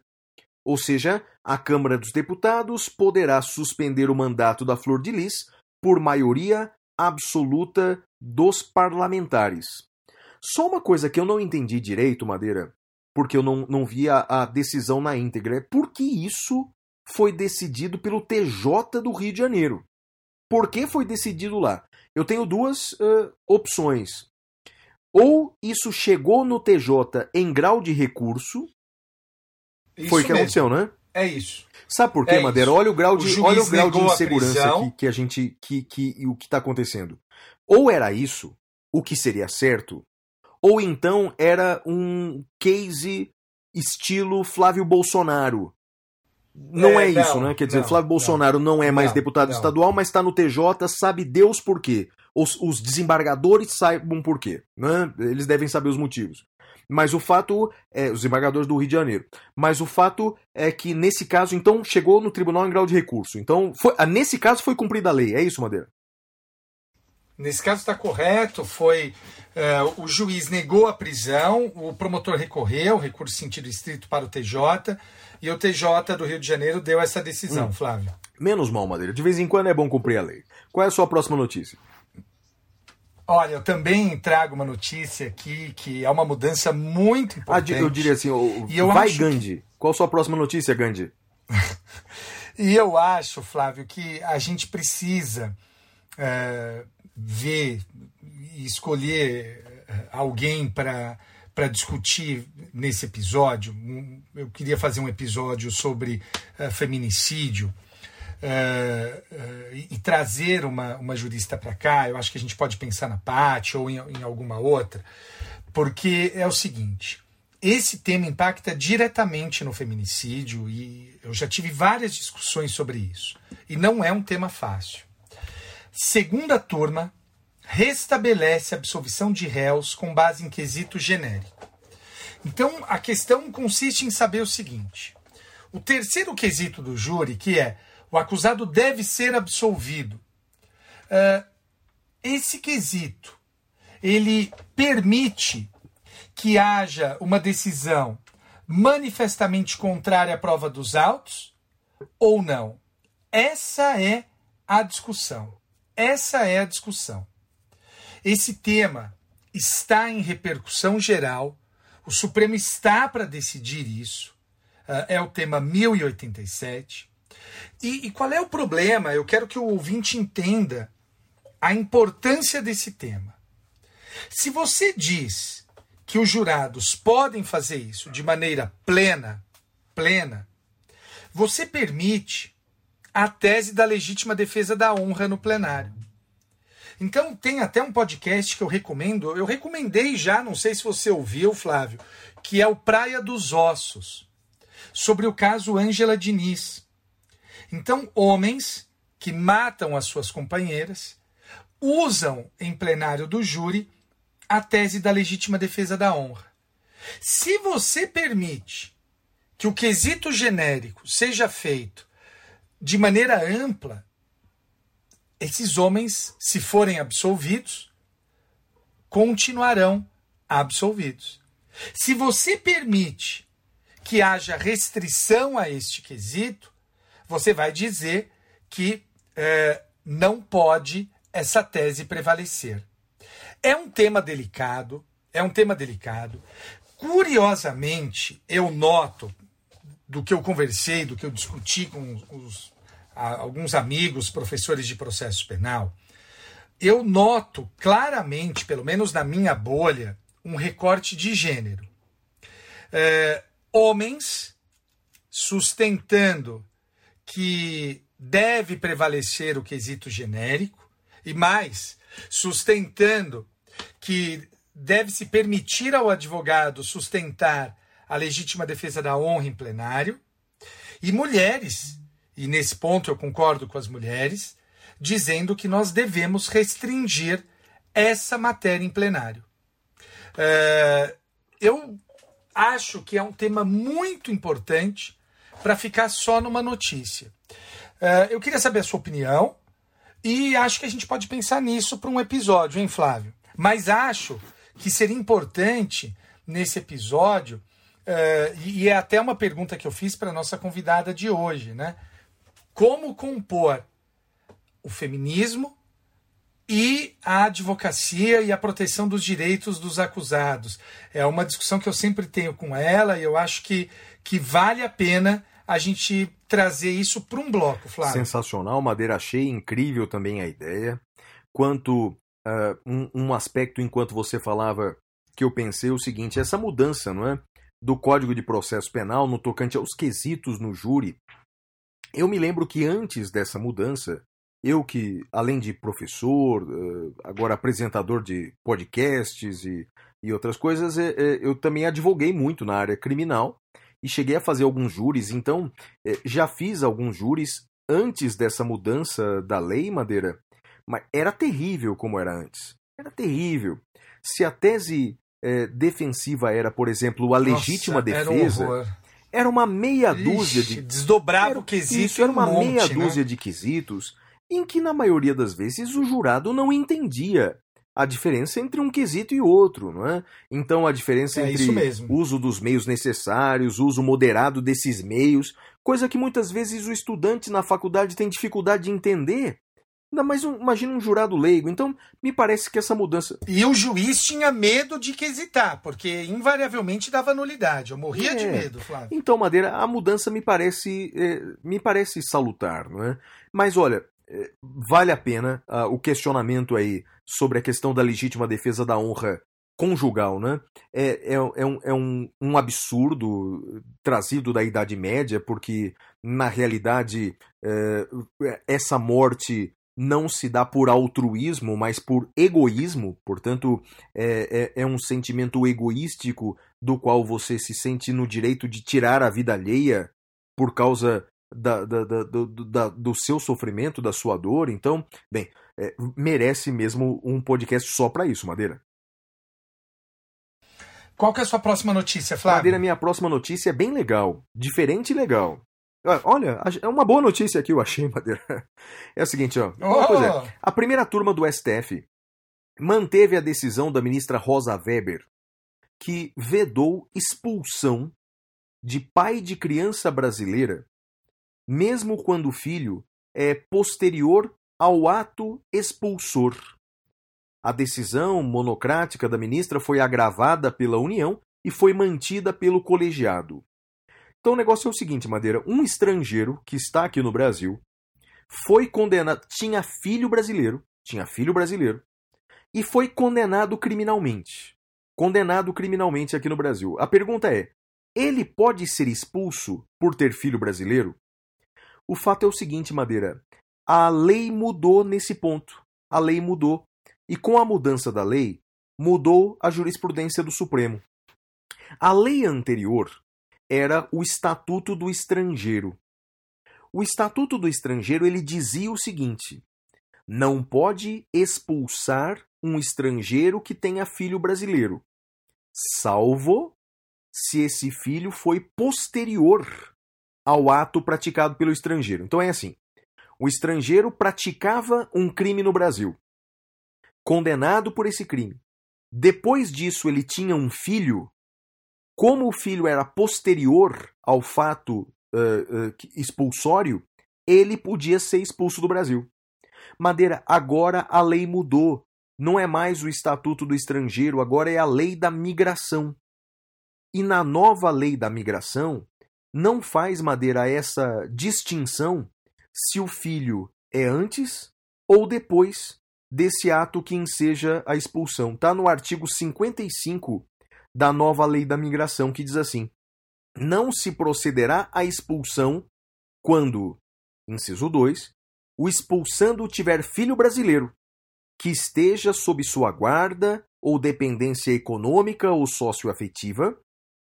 Speaker 2: Ou seja, a Câmara dos Deputados poderá suspender o mandato da Flor de Lis por maioria absoluta dos parlamentares. Só uma coisa que eu não entendi direito, Madeira, porque eu não, não vi a, a decisão na íntegra, é por que isso foi decidido pelo TJ do Rio de Janeiro? Por que foi decidido lá? Eu tenho duas eh, opções. Ou isso chegou no TJ em grau de recurso,
Speaker 1: Isso
Speaker 2: foi o que
Speaker 1: mesmo.
Speaker 2: aconteceu, né?
Speaker 1: É isso.
Speaker 2: Sabe por quê,
Speaker 1: É
Speaker 2: Madeira?
Speaker 1: isso.
Speaker 2: Olha o grau
Speaker 1: O
Speaker 2: de,
Speaker 1: juiz
Speaker 2: olha o grau de insegurança que, que a gente que, que e o que está acontecendo. Ou era isso, o que seria certo, ou então era um case estilo Flávio Bolsonaro. Não é,
Speaker 1: É,
Speaker 2: isso,
Speaker 1: não,
Speaker 2: né? Quer dizer,
Speaker 1: não,
Speaker 2: Flávio Bolsonaro não, é mais
Speaker 1: Não,
Speaker 2: deputado
Speaker 1: não.
Speaker 2: estadual, mas está no TJ, sabe Deus por quê. Os, os desembargadores saibam por quê, né? Eles devem saber os motivos. Mas o fato é, os desembargadores do Rio de Janeiro. Mas o fato é que nesse caso, então, chegou no tribunal em grau de recurso. Então, foi, ah, nesse caso foi cumprida a lei, é isso, Madeira?
Speaker 1: Nesse caso está correto, foi eh, o juiz negou a prisão, o promotor recorreu, recurso sentido estrito para o TJ, e o TJ do Rio de Janeiro deu essa decisão,
Speaker 2: Hum.
Speaker 1: Flávio.
Speaker 2: Menos mal, Madeira. De vez em quando é bom cumprir a lei. Qual é a sua próxima notícia?
Speaker 1: Olha, eu também trago uma notícia aqui que é uma mudança muito
Speaker 2: Ah,
Speaker 1: importante.
Speaker 2: eu diria assim, o-
Speaker 1: E eu
Speaker 2: vai Gandhi. Qual a sua próxima notícia, Gandhi?
Speaker 1: E eu acho, Flávio, que a gente precisa é, ver e escolher eh, alguém para para discutir nesse episódio. Eu queria fazer um episódio sobre eh, feminicídio eh, e, e trazer uma, uma jurista para cá. Eu acho que a gente pode pensar na Paty ou em, em alguma outra, porque é o seguinte: esse tema impacta diretamente no feminicídio e eu já tive várias discussões sobre isso. E não é um tema fácil. Segunda turma restabelece a absolvição de réus com base em quesito genérico. Então, a questão consiste em saber o seguinte: o terceiro quesito do júri, que é o acusado deve ser absolvido, ah, esse quesito ele permite que haja uma decisão manifestamente contrária à prova dos autos ou não? Essa é a discussão. Essa é a discussão. Esse tema está em repercussão geral, o Supremo está para decidir isso, ah, é o tema 1087. E, e qual é o problema? Eu quero que o ouvinte entenda a importância desse tema. Se você diz que os jurados podem fazer isso de maneira plena, plena, você permite a tese da legítima defesa da honra no plenário. Então tem até um podcast que eu recomendo, eu recomendei já, não sei se você ouviu, Flávio, que é o Praia dos Ossos, sobre o caso Ângela Diniz. Então, homens que matam as suas companheiras usam em plenário do júri a tese da legítima defesa da honra. Se você permite que o quesito genérico seja feito de maneira ampla, esses homens, se forem absolvidos, continuarão absolvidos. Se você permite que haja restrição a este quesito, você vai dizer que eh, não pode essa tese prevalecer. É um tema delicado, é um tema delicado. Curiosamente, eu noto do que eu conversei, do que eu discuti com os, alguns amigos, professores de processo penal, eu noto claramente, pelo menos na minha bolha, um recorte de gênero. É, homens sustentando que deve prevalecer o quesito genérico, e mais, sustentando que deve se permitir ao advogado sustentar a legítima defesa da honra em plenário, e mulheres, e nesse ponto eu concordo com as mulheres, dizendo que nós devemos restringir essa matéria em plenário. É, eu acho que é um tema muito importante para ficar só numa notícia. É, eu queria saber a sua opinião e acho que a gente pode pensar nisso para um episódio, hein, Flávio? Mas acho que seria importante nesse episódio, é, e é até uma pergunta que eu fiz para a nossa convidada de hoje, né? Como compor o feminismo e a advocacia e a proteção dos direitos dos acusados. É uma discussão que eu sempre tenho com ela e eu acho que, que vale a pena a gente trazer isso para um bloco, Flávio.
Speaker 2: Sensacional, Madeira, achei incrível também a ideia. Quanto ah, um, um aspecto enquanto você falava que eu pensei o seguinte, essa mudança, não é, do Código de Processo Penal no tocante aos quesitos no júri. Eu me lembro que antes dessa mudança, eu que além de professor, ah, agora apresentador de podcasts e, e outras coisas, eh, eh, eu também advoguei muito na área criminal e cheguei a fazer alguns júris, então eh, já fiz alguns júris antes dessa mudança da lei, Madeira, mas era terrível como era antes. Era terrível. Se a tese eh, defensiva era, por exemplo, a legítima
Speaker 1: Nossa,
Speaker 2: defesa. Era uma meia dúzia
Speaker 1: Ixi,
Speaker 2: de
Speaker 1: desdobrava
Speaker 2: era,
Speaker 1: o quesito
Speaker 2: isso, era uma
Speaker 1: um monte,
Speaker 2: meia
Speaker 1: né?
Speaker 2: dúzia de quesitos em que, na maioria das vezes, o jurado não entendia a diferença entre um quesito e outro, não é? Então, a diferença
Speaker 1: É
Speaker 2: entre uso dos meios necessários, uso moderado desses meios, coisa que muitas vezes o estudante na faculdade tem dificuldade de entender. Ainda mais, um, imagina um jurado leigo. Então, me parece que essa mudança.
Speaker 1: E o juiz tinha medo de quesitar, porque invariavelmente dava nulidade. Eu morria de
Speaker 2: É.
Speaker 1: medo, Flávio.
Speaker 2: Então, Madeira, a mudança me parece, eh, me parece salutar, não é? Mas olha, eh, vale a pena ah, o questionamento aí sobre a questão da legítima defesa da honra conjugal, né? É, é, é, um, é um, um absurdo trazido da Idade Média, porque na realidade é, essa morte não se dá por altruísmo, mas por egoísmo, portanto, é, é, é, um sentimento egoístico do qual você se sente no direito de tirar a vida alheia por causa da, da, da, do, da, do seu sofrimento, da sua dor. Então, bem, é, merece mesmo um podcast só para isso, Madeira.
Speaker 1: Qual que é a sua próxima notícia, Flávio?
Speaker 2: Madeira, minha próxima notícia é bem legal, diferente e legal. Olha, é uma boa notícia aqui, eu achei, Madeira. É o seguinte, ó.
Speaker 1: Oh!
Speaker 2: É, a primeira turma do STF manteve a decisão da ministra Rosa Weber, que vedou expulsão de pai de criança brasileira, mesmo quando o filho é posterior ao ato expulsor. A decisão monocrática da ministra foi agravada pela União e foi mantida pelo colegiado. Então o negócio é o seguinte, Madeira: um estrangeiro que está aqui no Brasil foi condenado, tinha filho brasileiro, tinha filho brasileiro, e foi condenado criminalmente. Condenado criminalmente aqui no Brasil. A pergunta é: ele pode ser expulso por ter filho brasileiro? O fato é o seguinte, Madeira: a lei mudou nesse ponto. A lei mudou. E com a mudança da lei, mudou a jurisprudência do Supremo. A lei anterior era o Estatuto do Estrangeiro. O Estatuto do Estrangeiro ele dizia o seguinte: não pode expulsar um estrangeiro que tenha filho brasileiro, salvo se esse filho foi posterior ao ato praticado pelo estrangeiro. Então é assim: o estrangeiro praticava um crime no Brasil, condenado por esse crime. Depois disso, ele tinha um filho. Como o filho era posterior ao fato uh, uh, expulsório, ele podia ser expulso do Brasil. Madeira, agora a lei mudou. Não é mais o Estatuto do Estrangeiro, agora é a lei da migração. E na nova lei da migração, não faz Madeira essa distinção se o filho é antes ou depois desse ato que enseja a expulsão. Está no artigo 55 da nova lei da migração, que diz assim: não se procederá à expulsão quando, inciso 2, o expulsando tiver filho brasileiro, que esteja sob sua guarda ou dependência econômica ou socioafetiva,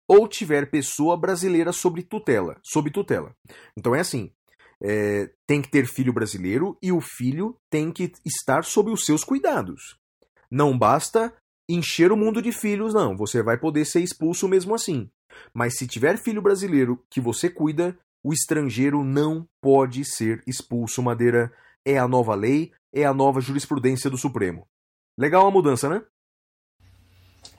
Speaker 2: ou tiver pessoa brasileira sob tutela, sob tutela. Então é assim, é, tem que ter filho brasileiro e o filho tem que estar sob os seus cuidados. Não basta encher o mundo de filhos, não. Você vai poder ser expulso mesmo assim. Mas se tiver filho brasileiro que você cuida, o estrangeiro não pode ser expulso. Madeira é a nova lei, é a nova jurisprudência do Supremo. Legal a mudança, né?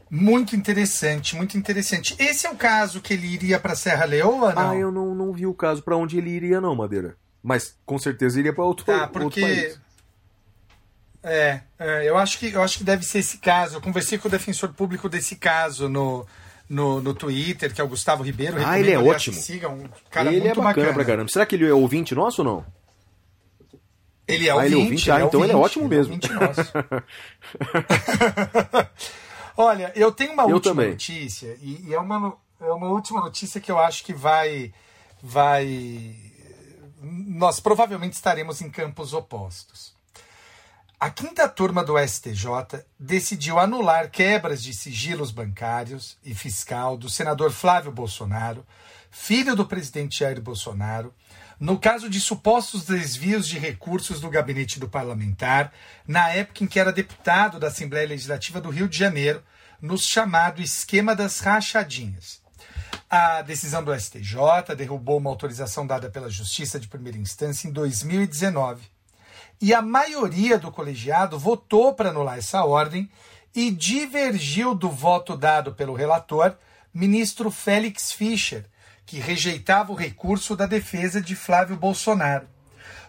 Speaker 1: Muito interessante, muito interessante. Esse é o caso que ele iria para Serra Leoa, não?
Speaker 2: Ah, eu não, não vi o caso para onde ele iria, não, Madeira. Mas com certeza iria para outro,
Speaker 1: Tá,
Speaker 2: outro
Speaker 1: porque
Speaker 2: país.
Speaker 1: É, é, eu acho que eu acho que deve ser esse caso. Eu conversei com o defensor público desse caso no no, no Twitter, que é o Gustavo Ribeiro.
Speaker 2: Ah, ele é
Speaker 1: aliás,
Speaker 2: ótimo.
Speaker 1: que Sigam, um cara
Speaker 2: ele
Speaker 1: muito
Speaker 2: é bacana,
Speaker 1: bacana.
Speaker 2: pra caramba. Será que ele é ouvinte nosso ou não?
Speaker 1: Ele é
Speaker 2: Ah,
Speaker 1: ouvinte.
Speaker 2: ele é ouvinte? Ah, então ele é ótimo
Speaker 1: ele é
Speaker 2: mesmo.
Speaker 1: nosso. Olha, eu tenho uma
Speaker 2: Eu
Speaker 1: última
Speaker 2: também.
Speaker 1: notícia e, e é, uma, é uma última notícia que eu acho que vai vai nós provavelmente estaremos em campos opostos. A quinta turma do STJ decidiu anular quebras de sigilos bancários e fiscal do senador Flávio Bolsonaro, filho do presidente Jair Bolsonaro, no caso de supostos desvios de recursos do gabinete do parlamentar, na época em que era deputado da Assembleia Legislativa do Rio de Janeiro, no chamado esquema das rachadinhas. A decisão do STJ derrubou uma autorização dada pela Justiça de Primeira Instância em 2019. E a maioria do colegiado votou para anular essa ordem e divergiu do voto dado pelo relator, ministro Félix Fischer, que rejeitava o recurso da defesa de Flávio Bolsonaro.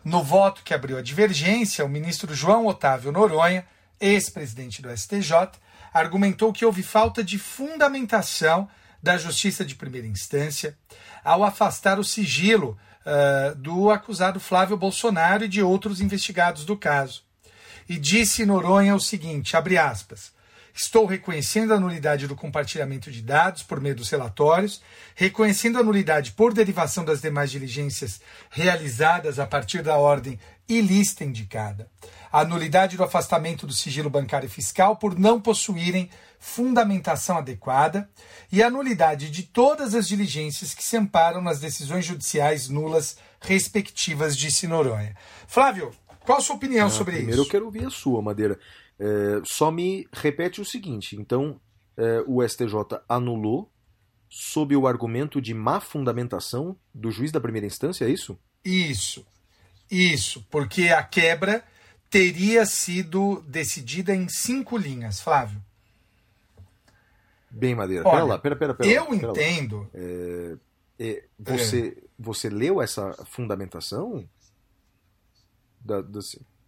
Speaker 1: No voto que abriu a divergência, o ministro João Otávio Noronha, ex-presidente do STJ, argumentou que houve falta de fundamentação da Justiça de Primeira Instância ao afastar o sigilo ah, do acusado Flávio Bolsonaro e de outros investigados do caso. E disse Noronha o seguinte, abre aspas, Estou reconhecendo a nulidade do compartilhamento de dados por meio dos relatórios, reconhecendo a nulidade por derivação das demais diligências realizadas a partir da ordem e lista indicada, a nulidade do afastamento do sigilo bancário e fiscal por não possuírem fundamentação adequada e a nulidade de todas as diligências que se amparam nas decisões judiciais nulas respectivas de Noronha. Flávio, qual a sua opinião
Speaker 2: Ah,
Speaker 1: sobre
Speaker 2: primeiro
Speaker 1: isso?
Speaker 2: eu quero ouvir a sua, Madeira. É, só me repete o seguinte: então, é, o STJ anulou sob o argumento de má fundamentação do juiz da primeira instância, é isso?
Speaker 1: Isso, isso, porque a quebra teria sido decidida em cinco linhas, Flávio.
Speaker 2: Bem, Madeira,
Speaker 1: Olha,
Speaker 2: pera lá, pera, pera, pera.
Speaker 1: Eu
Speaker 2: pera lá.
Speaker 1: entendo.
Speaker 2: É, você, você leu essa fundamentação? Da, da-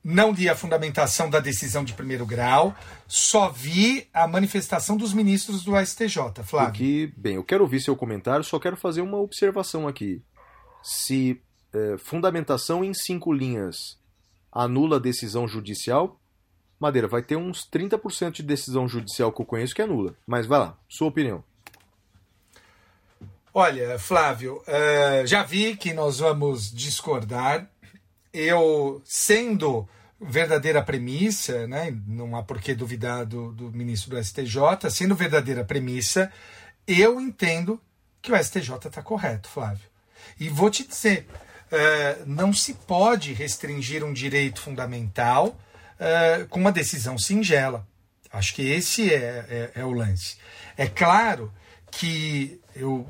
Speaker 1: Não li a fundamentação da decisão de primeiro grau, só vi a manifestação dos ministros do STJ, Flávio.
Speaker 2: Porque, bem, eu quero ouvir seu comentário, só quero fazer uma observação aqui. Se é, fundamentação em cinco linhas anula a decisão judicial, Madeira, vai ter uns 30% de decisão judicial que eu conheço que anula. Mas vai lá, sua opinião.
Speaker 1: Olha, Flávio, eh, já vi que nós vamos discordar. Eu, sendo verdadeira premissa, né, não há por que duvidar do, do ministro do STJ, sendo verdadeira premissa, eu entendo que o STJ está correto, Flávio. E vou te dizer, não se pode restringir um direito fundamental eh, com uma decisão singela. Acho que esse é, é, é o lance. É claro que eu,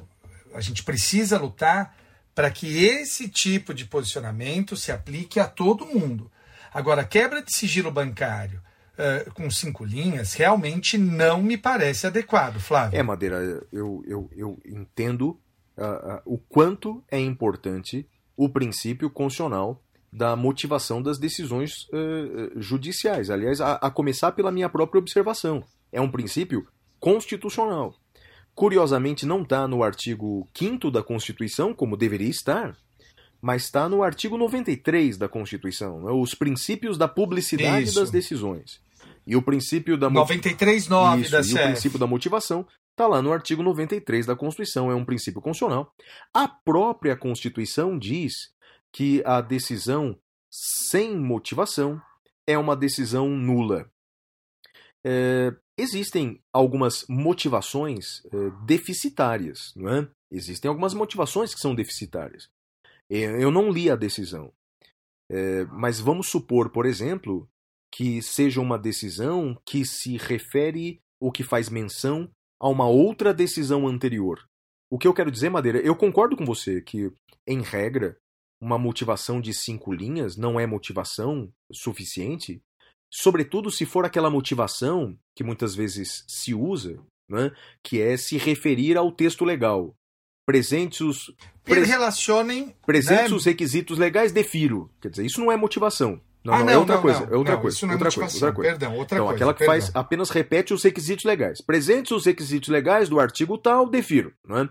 Speaker 1: a gente precisa lutar para que esse tipo de posicionamento se aplique a todo mundo. Agora, quebra de sigilo bancário eh, com cinco linhas realmente não me parece adequado, Flávio.
Speaker 2: É, Madeira, eu, eu, eu entendo ah, ah, o quanto é importante o princípio constitucional da motivação das decisões eh, eh, judiciais. Aliás, a, a começar pela minha própria observação. É um princípio constitucional. Curiosamente, não está no artigo 5 da Constituição, como deveria estar, mas está no artigo 93 da Constituição, né? os princípios da publicidade
Speaker 1: Isso.
Speaker 2: das decisões. E o princípio da mo-
Speaker 1: 93.9
Speaker 2: isso,
Speaker 1: da
Speaker 2: e o princípio da motivação está lá no artigo 93 da Constituição, é um princípio constitucional. A própria Constituição diz que a decisão sem motivação é uma decisão nula. É, existem algumas motivações é, deficitárias, não é? Existem algumas motivações que são deficitárias. É, Eu não li a decisão, É, mas vamos supor, por exemplo, que seja uma decisão que se refere ou que faz menção a uma outra decisão anterior. O que eu quero dizer, Madeira, eu concordo com você que, em regra, uma motivação de cinco linhas não é motivação suficiente, sobretudo se for aquela motivação que muitas vezes se usa, né, que é se referir ao texto legal. Presentes os, pres-
Speaker 1: relacionem.
Speaker 2: presentes
Speaker 1: né?
Speaker 2: os requisitos legais, defiro. Quer dizer, isso não é motivação. Não,
Speaker 1: ah,
Speaker 2: não,
Speaker 1: não,
Speaker 2: é outra
Speaker 1: não,
Speaker 2: coisa. é outra coisa.
Speaker 1: Isso não é
Speaker 2: outra coisa,
Speaker 1: motivação.
Speaker 2: outra coisa.
Speaker 1: Perdão, outra
Speaker 2: Então,
Speaker 1: coisa.
Speaker 2: aquela que
Speaker 1: perdão.
Speaker 2: faz apenas repete os requisitos legais. Presentes os requisitos legais do artigo tal, defiro. Não é?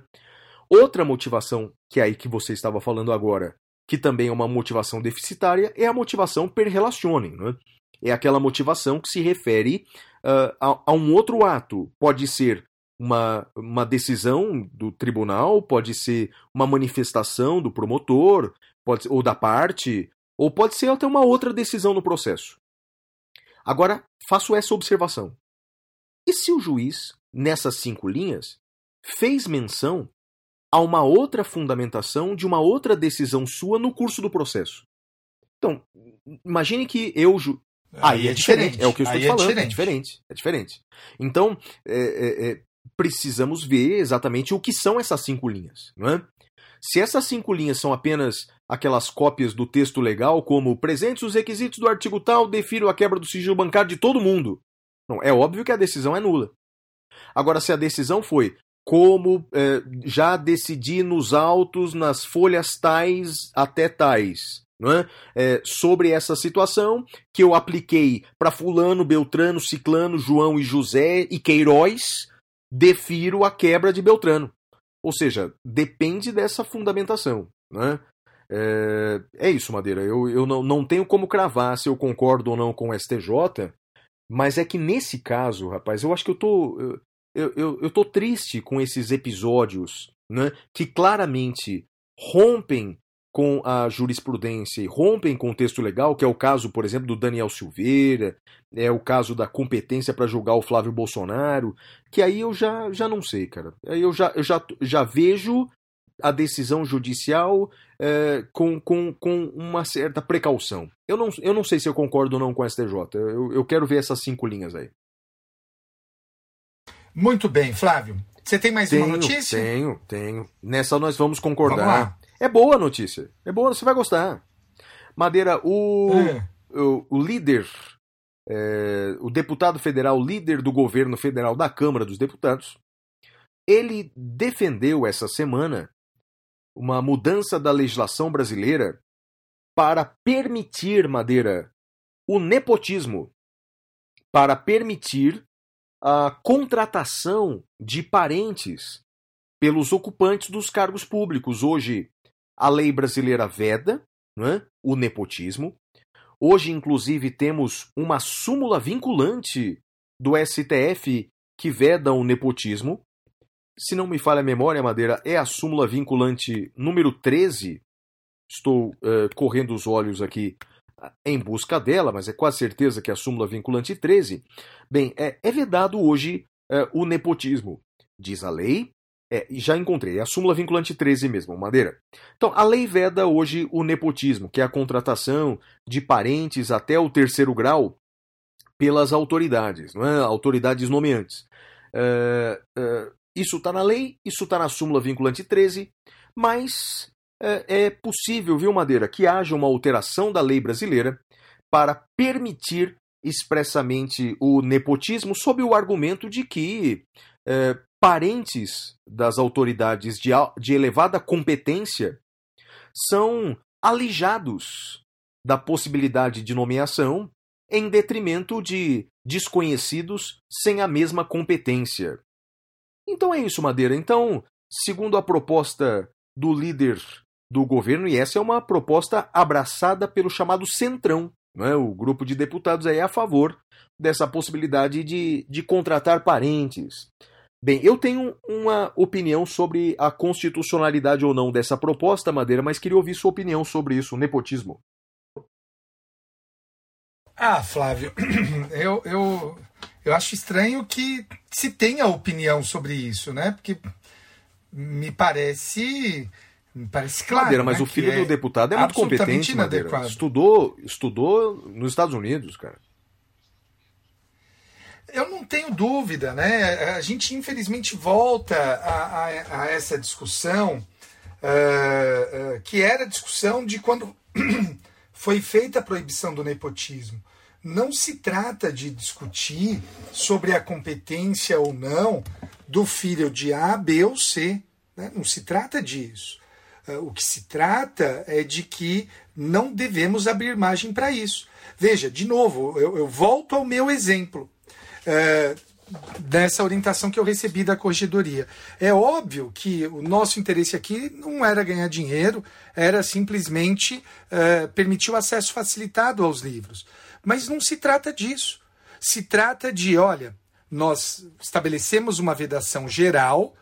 Speaker 2: Outra motivação, que é aí que você estava falando agora, que também é uma motivação deficitária, é a motivação per relationem. Não é? é aquela motivação que se refere ah, a, a um outro ato. Pode ser uma, uma decisão do tribunal, pode ser uma manifestação do promotor, pode ser, ou da parte, ou pode ser até uma outra decisão no processo. Agora, faço essa observação. E se o juiz, nessas cinco linhas, fez menção a uma outra fundamentação de uma outra decisão sua no curso do processo? Então, imagine que eu. ju- Aí, é, diferente. É o que eu estou
Speaker 1: Aí
Speaker 2: te falando. É
Speaker 1: diferente.
Speaker 2: diferente. É diferente. Então, é, é, é, precisamos ver exatamente o que são essas cinco linhas. Não é? Se essas cinco linhas são apenas aquelas cópias do texto legal, como presentes os requisitos do artigo tal, defiro a quebra do sigilo bancário de todo mundo. Não, é óbvio que a decisão é nula. Agora, se a decisão foi como eh, já decidi nos autos, nas folhas tais até tais, é? Eh, sobre essa situação que eu apliquei para Fulano, Beltrano, Ciclano, João e José e Queiroz, defiro a quebra de Beltrano. Ou seja, depende dessa fundamentação. Né? É, é isso, Madeira. Eu, eu não, não tenho como cravar se eu concordo ou não com o STJ, Mas é que nesse caso, rapaz, eu acho que eu tô. Eu, eu, eu, tô triste com esses episódios né, que claramente rompem com a jurisprudência e rompem com o texto legal, que é o caso, por exemplo, do Daniel Silveira, é o caso da competência para julgar o Flávio Bolsonaro, que aí eu já, já não sei, cara. Aí eu já, eu já, já vejo a decisão judicial é, com, com, com uma certa precaução. Eu não, eu não sei se eu concordo ou não com o STJ. Eu, eu quero ver essas cinco linhas aí.
Speaker 1: Muito bem, Flávio. Você tem mais
Speaker 2: tenho,
Speaker 1: uma notícia?
Speaker 2: Tenho, tenho. Nessa nós vamos concordar.
Speaker 1: Vamos.
Speaker 2: É boa a notícia. É boa, você vai gostar. Madeira, o,
Speaker 1: É.
Speaker 2: o, o líder, é, o deputado federal, líder do governo federal da Câmara dos Deputados, ele defendeu essa semana uma mudança da legislação brasileira para permitir, Madeira, o nepotismo, para permitir a contratação de parentes pelos ocupantes dos cargos públicos. Hoje, a lei brasileira veda é? o nepotismo. Hoje, inclusive, temos uma súmula vinculante do STF que veda o nepotismo. Se não me falha a memória, Madeira, é a súmula vinculante número 13. Estou eh, correndo os olhos aqui ah, em busca dela, mas é quase certeza que é a súmula vinculante 13. Bem, é, é vedado hoje eh, o nepotismo, diz a lei. É, já encontrei, é a súmula vinculante 13 mesmo, Madeira. Então, a lei veda hoje o nepotismo, que é a contratação de parentes até o terceiro grau pelas autoridades, não é? autoridades nomeantes. É, é, isso está na lei, isso está na súmula vinculante 13, mas é, é possível, viu, Madeira, que haja uma alteração da lei brasileira para permitir expressamente o nepotismo sob o argumento de que é, parentes das autoridades de, de elevada competência são alijados da possibilidade de nomeação em detrimento de desconhecidos sem a mesma competência. Então é isso, Madeira. Então, segundo a proposta do líder do governo, e essa é uma proposta abraçada pelo chamado Centrão, não é? o grupo de deputados aí é a favor dessa possibilidade de, de contratar parentes. Bem, eu tenho uma opinião sobre a constitucionalidade ou não dessa proposta, Madeira, mas queria ouvir sua opinião sobre isso, o nepotismo.
Speaker 1: Ah, Flávio, eu, eu, eu acho estranho que se tenha opinião sobre isso, né? Porque me parece. Me parece claro.
Speaker 2: Madeira, mas
Speaker 1: né,
Speaker 2: o filho
Speaker 1: que é
Speaker 2: do deputado é muito competente, Madeira.
Speaker 1: inadequado.
Speaker 2: Estudou, estudou nos Estados Unidos, cara.
Speaker 1: Eu não tenho dúvida, né? A gente infelizmente volta a, a- a essa discussão eh, eh, que era a discussão de quando foi feita a proibição do nepotismo. Não se trata de discutir sobre a competência ou não do filho de A, B ou C. né? Não se trata disso. Eh, O que se trata é de que não devemos abrir margem para isso. Veja, de novo, eu, eu volto ao meu exemplo é, dessa orientação que eu recebi da corregedoria. É óbvio que o nosso interesse aqui não era ganhar dinheiro, era simplesmente é, permitir o acesso facilitado aos livros. Mas não se trata disso. Se trata de, olha, nós estabelecemos uma vedação geral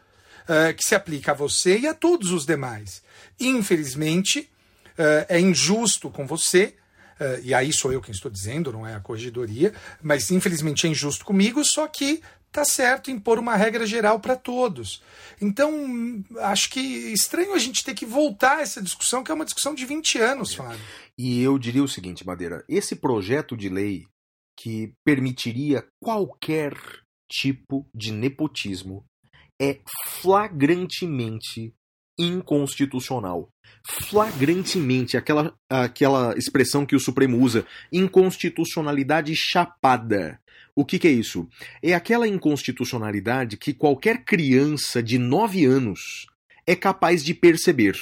Speaker 1: eh, que se aplica a você e a todos os demais. Infelizmente, eh, é injusto com você, e aí sou eu quem estou dizendo, não é a corregedoria, mas infelizmente é injusto comigo, só que tá certo em pôr uma regra geral para todos. Então, acho que estranho a gente ter que voltar a essa discussão, que é uma discussão de 20 anos, Fábio.
Speaker 2: E eu diria o seguinte, Madeira: esse projeto de lei que permitiria qualquer tipo de nepotismo é flagrantemente inconstitucional. Flagrantemente, aquela, aquela expressão que o Supremo usa, inconstitucionalidade chapada. O que, que é isso? É aquela inconstitucionalidade que qualquer criança de 9 anos é capaz de perceber.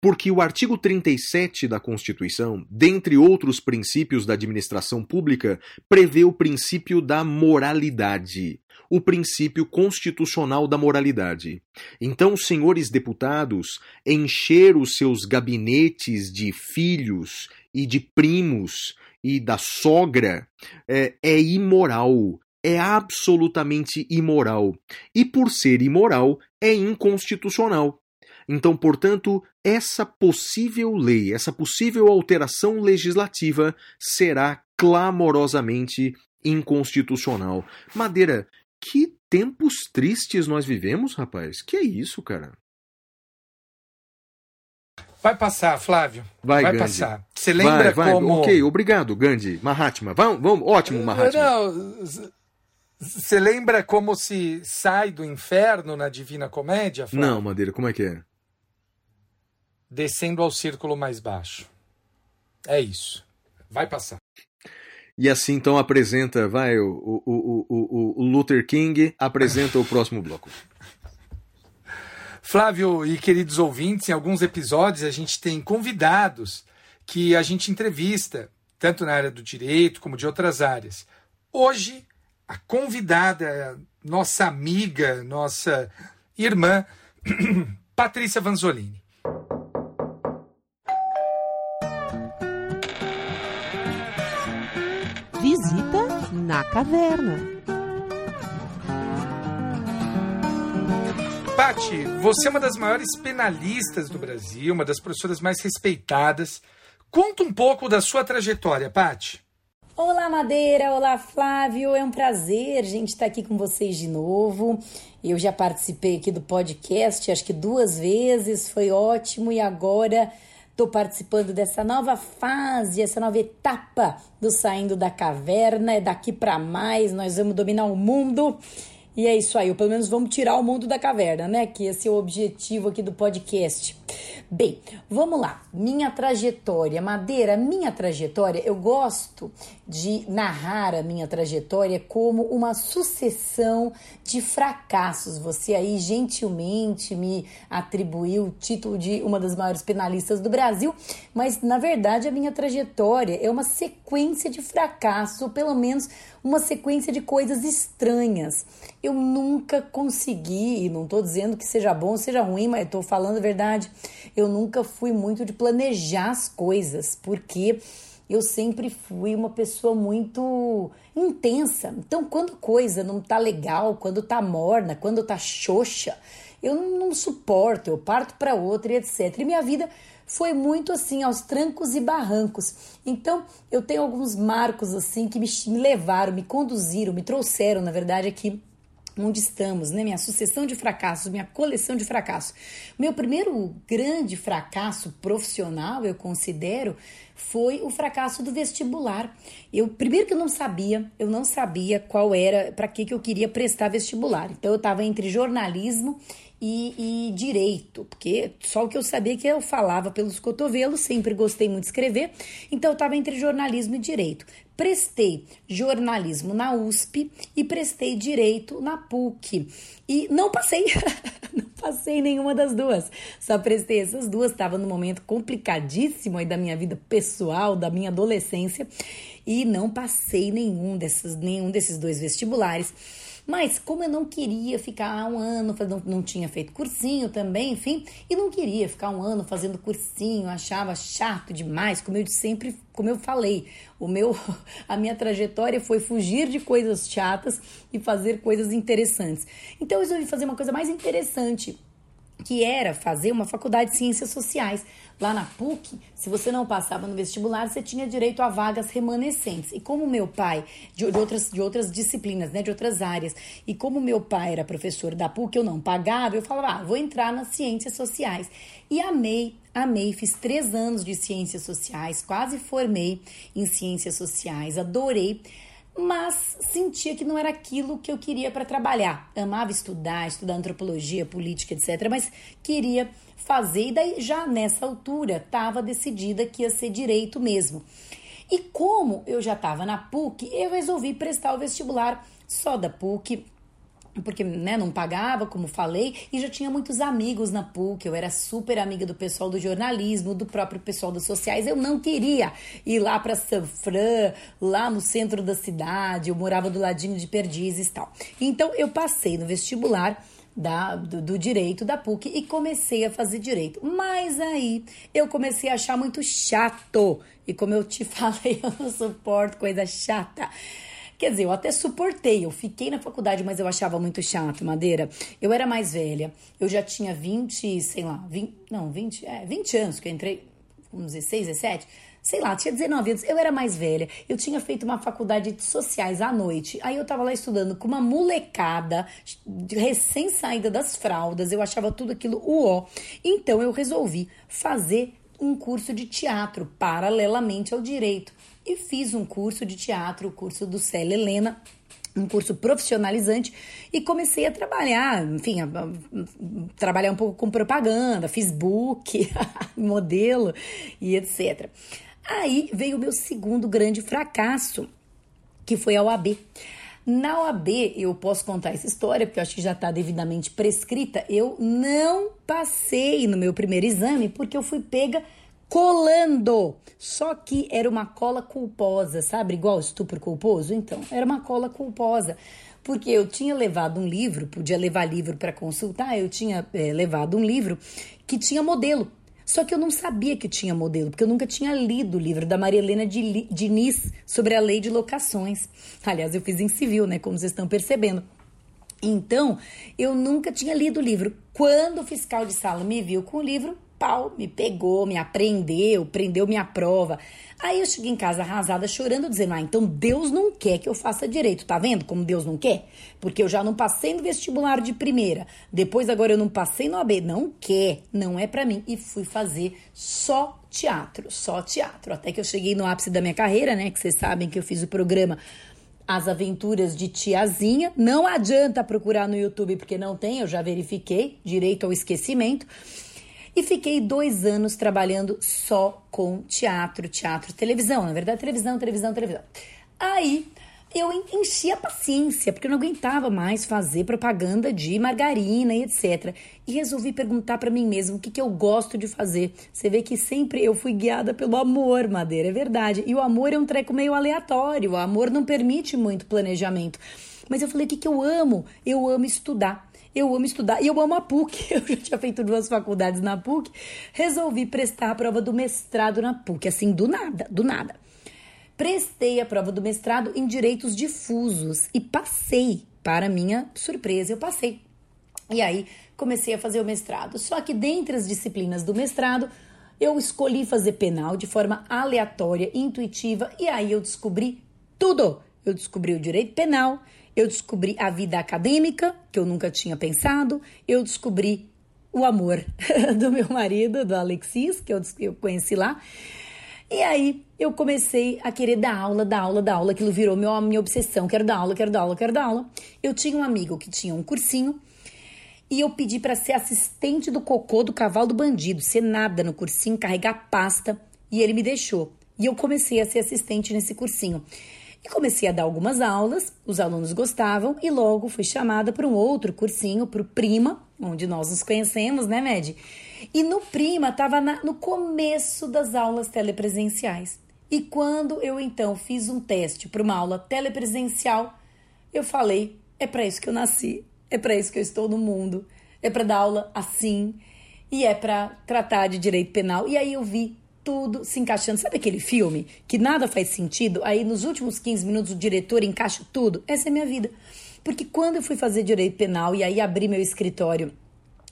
Speaker 2: Porque o artigo 37 da Constituição, dentre outros princípios da administração pública, prevê o princípio da moralidade. O princípio constitucional da moralidade. Então, senhores deputados, encher os seus gabinetes de filhos e de primos e da sogra é, é imoral, é absolutamente imoral. E por ser imoral, é inconstitucional. Então, portanto, essa possível lei, essa possível alteração legislativa será clamorosamente inconstitucional. Madeira, que tempos tristes nós vivemos, rapaz. Que é isso, cara?
Speaker 1: Vai passar, Flávio.
Speaker 2: Vai, Gandhi.
Speaker 1: passar. Você lembra
Speaker 2: vai, vai.
Speaker 1: como.
Speaker 2: Ok, obrigado, Gandhi. Mahatma. Vamos, vamos. Ótimo, Mahatma.
Speaker 1: Não, você lembra como se sai do inferno na Divina Comédia? Flávio?
Speaker 2: Não, Madeira, como é que é?
Speaker 1: Descendo ao círculo mais baixo. É isso. Vai passar.
Speaker 2: E assim então apresenta, vai, o, o, o, o, Luther King apresenta o próximo bloco.
Speaker 1: Flávio e queridos ouvintes, em alguns episódios a gente tem convidados que a gente entrevista, tanto na área do direito como de outras áreas. Hoje, a convidada nossa amiga, nossa irmã, Patrícia Vanzolini.
Speaker 4: Na caverna.
Speaker 1: Pati, você é uma das maiores penalistas do Brasil, uma das professoras mais respeitadas. Conta um pouco da sua trajetória, Pati.
Speaker 5: Olá, Madeira! Olá, Flávio! É um prazer, gente, estar aqui com vocês de novo. Eu já participei aqui do podcast, acho que duas vezes, foi ótimo, e agora estou participando dessa nova fase, essa nova etapa do Saindo da Caverna. É daqui para mais, nós vamos dominar o mundo. E é isso aí, ou pelo menos vamos tirar o mundo da caverna, né? Que esse é o objetivo aqui do podcast. Bem, vamos lá. Minha trajetória, Madeira, minha trajetória, eu gosto de narrar a minha trajetória como uma sucessão de fracassos. Você aí gentilmente me atribuiu o título de uma das maiores penalistas do Brasil, mas na verdade a minha trajetória é uma sequência de fracassos, ou pelo menos uma sequência de coisas estranhas. Eu nunca consegui, e não estou dizendo que seja bom ou seja ruim, mas estou falando a verdade, eu nunca fui muito de planejar as coisas, porque eu sempre fui uma pessoa muito intensa. Então, quando coisa não tá legal, quando tá morna, quando tá xoxa, eu não, suporto, eu parto para outra e etc. E minha vida foi muito assim, aos trancos e barrancos. Então, eu tenho alguns marcos assim que me levaram, me conduziram, me trouxeram, na verdade, aqui onde estamos, né? Minha sucessão de fracassos, minha coleção de fracassos. Meu primeiro grande fracasso profissional, eu considero, foi o fracasso do vestibular. Eu primeiro que eu não sabia, eu não sabia qual era, para que que eu queria prestar vestibular. Então eu estava entre jornalismo e, e, direito, porque só o que eu sabia que eu falava pelos cotovelos, sempre gostei muito de escrever, então eu estava entre jornalismo e direito. Prestei jornalismo na USP e prestei direito na PUC. E não passei, não passei nenhuma das duas, só prestei essas duas. Estava num momento complicadíssimo aí da minha vida pessoal, da minha adolescência, e não passei nenhum, dessas, nenhum desses dois vestibulares. Mas como eu não queria ficar um ano, não, não tinha feito cursinho também, enfim, e não queria ficar um ano fazendo cursinho, achava chato demais, como eu sempre, como eu falei, o meu, a minha trajetória foi fugir de coisas chatas e fazer coisas interessantes. Então eu resolvi fazer uma coisa mais interessante, que era fazer uma faculdade de ciências sociais. Lá na PUC, se você não passava no vestibular, você tinha direito a vagas remanescentes. E como meu pai, de, de, outras, de outras disciplinas, né, de outras áreas, e como meu pai era professor da PUC, eu não pagava, eu falava, ah, vou entrar nas ciências sociais. E amei, amei, fiz três anos de ciências sociais, quase formei em ciências sociais, adorei mas sentia que não era aquilo que eu queria para trabalhar. Amava estudar, estudar antropologia, política, etc., mas queria fazer, e daí já nessa altura estava decidida que ia ser direito mesmo. E como eu já estava na PUC, eu resolvi prestar o vestibular só da PUC porque né, não pagava, como falei, e já tinha muitos amigos na PUC. Eu era super amiga do pessoal do jornalismo, do próprio pessoal das sociais. Eu não queria ir lá para Sanfran, lá no centro da cidade. Eu morava do ladinho de Perdizes e tal. Então eu passei no vestibular. Da, do, do direito da PUC e comecei a fazer direito. Mas aí eu comecei a achar muito chato. E como eu te falei, eu não suporto coisa chata. Quer dizer, eu até suportei, eu fiquei na faculdade, mas eu achava muito chato, Madeira. Eu era mais velha, eu já tinha 20, sei lá, 20, não, 20, é, 20 anos que eu entrei, dizer, 16, 17, sei lá, tinha 19 anos, eu era mais velha, eu tinha feito uma faculdade de sociais à noite, aí eu tava lá estudando com uma molecada, recém-saída das fraldas, eu achava tudo aquilo uó. Então eu resolvi fazer um curso de teatro paralelamente ao direito e fiz um curso de teatro, o curso do Célia Helena, um curso profissionalizante e comecei a trabalhar, enfim, a, a, a, trabalhar um pouco com propaganda, Facebook, modelo e etc. Aí veio o meu segundo grande fracasso, que foi a OAB. Na OAB, eu posso contar essa história, porque eu acho que já está devidamente prescrita. Eu não passei no meu primeiro exame porque eu fui pega colando. Só que era uma cola culposa, sabe? Igual estupro culposo? Então, era uma cola culposa. Porque eu tinha levado um livro, podia levar livro para consultar, eu tinha é, levado um livro que tinha modelo. Só que eu não sabia que tinha modelo, porque eu nunca tinha lido o livro da Maria Helena Diniz sobre a lei de locações. Aliás, eu fiz em civil, né? Como vocês estão percebendo. Então, eu nunca tinha lido o livro. Quando o fiscal de sala me viu com o livro, pau, me pegou, me aprendeu, prendeu minha prova. Aí eu cheguei em casa arrasada, chorando, dizendo: Ah, então Deus não quer que eu faça direito. Tá vendo como Deus não quer? Porque eu já não passei no vestibular de primeira. Depois, agora eu não passei no AB. Não quer, não é para mim. E fui fazer só teatro, só teatro. Até que eu cheguei no ápice da minha carreira, né? Que vocês sabem que eu fiz o programa as Aventuras de Tiazinha. Não adianta procurar no YouTube porque não tem, eu já verifiquei, direito ao esquecimento. E fiquei dois anos trabalhando só com teatro, teatro, televisão. Na verdade, televisão, televisão, televisão. Aí eu enchi a paciência, porque eu não aguentava mais fazer propaganda de margarina e etc. E resolvi perguntar para mim mesmo o que, que eu gosto de fazer. Você vê que sempre eu fui guiada pelo amor, Madeira, é verdade. E o amor é um treco meio aleatório, o amor não permite muito planejamento. Mas eu falei, o que, que eu amo? Eu amo estudar. Eu amo estudar e eu amo a PUC. Eu já tinha feito duas faculdades na PUC. Resolvi prestar a prova do mestrado na PUC, assim, do nada, do nada. Prestei a prova do mestrado em direitos difusos e passei. Para minha surpresa, eu passei. E aí comecei a fazer o mestrado. Só que dentre as disciplinas do mestrado, eu escolhi fazer penal de forma aleatória, intuitiva, e aí eu descobri tudo. Eu descobri o direito penal, eu descobri a vida acadêmica, que eu nunca tinha pensado, eu descobri o amor do meu marido, do Alexis, que eu, conheci lá. E aí eu comecei a querer dar aula, dar aula, dar aula, aquilo virou meu, minha obsessão, quero dar aula, quero dar aula, quero dar aula. Eu tinha um amigo que tinha um cursinho e eu pedi para ser assistente do cocô do cavalo do bandido, ser nada no cursinho, carregar pasta, e ele me deixou. E eu comecei a ser assistente nesse cursinho. E comecei a dar algumas aulas, os alunos gostavam e logo fui chamada para um outro cursinho, para o Prima, onde nós nos conhecemos, né, Med? E no Prima estava no começo das aulas telepresenciais. E quando eu então fiz um teste para uma aula telepresencial, eu falei: é para isso que eu nasci, é para isso que eu estou no mundo, é para dar aula assim e é para tratar de direito penal. E aí eu vi tudo se encaixando. Sabe aquele filme que nada faz sentido? Aí nos últimos 15 minutos o diretor encaixa tudo? Essa é a minha vida. Porque quando eu fui fazer direito penal e aí abri meu escritório,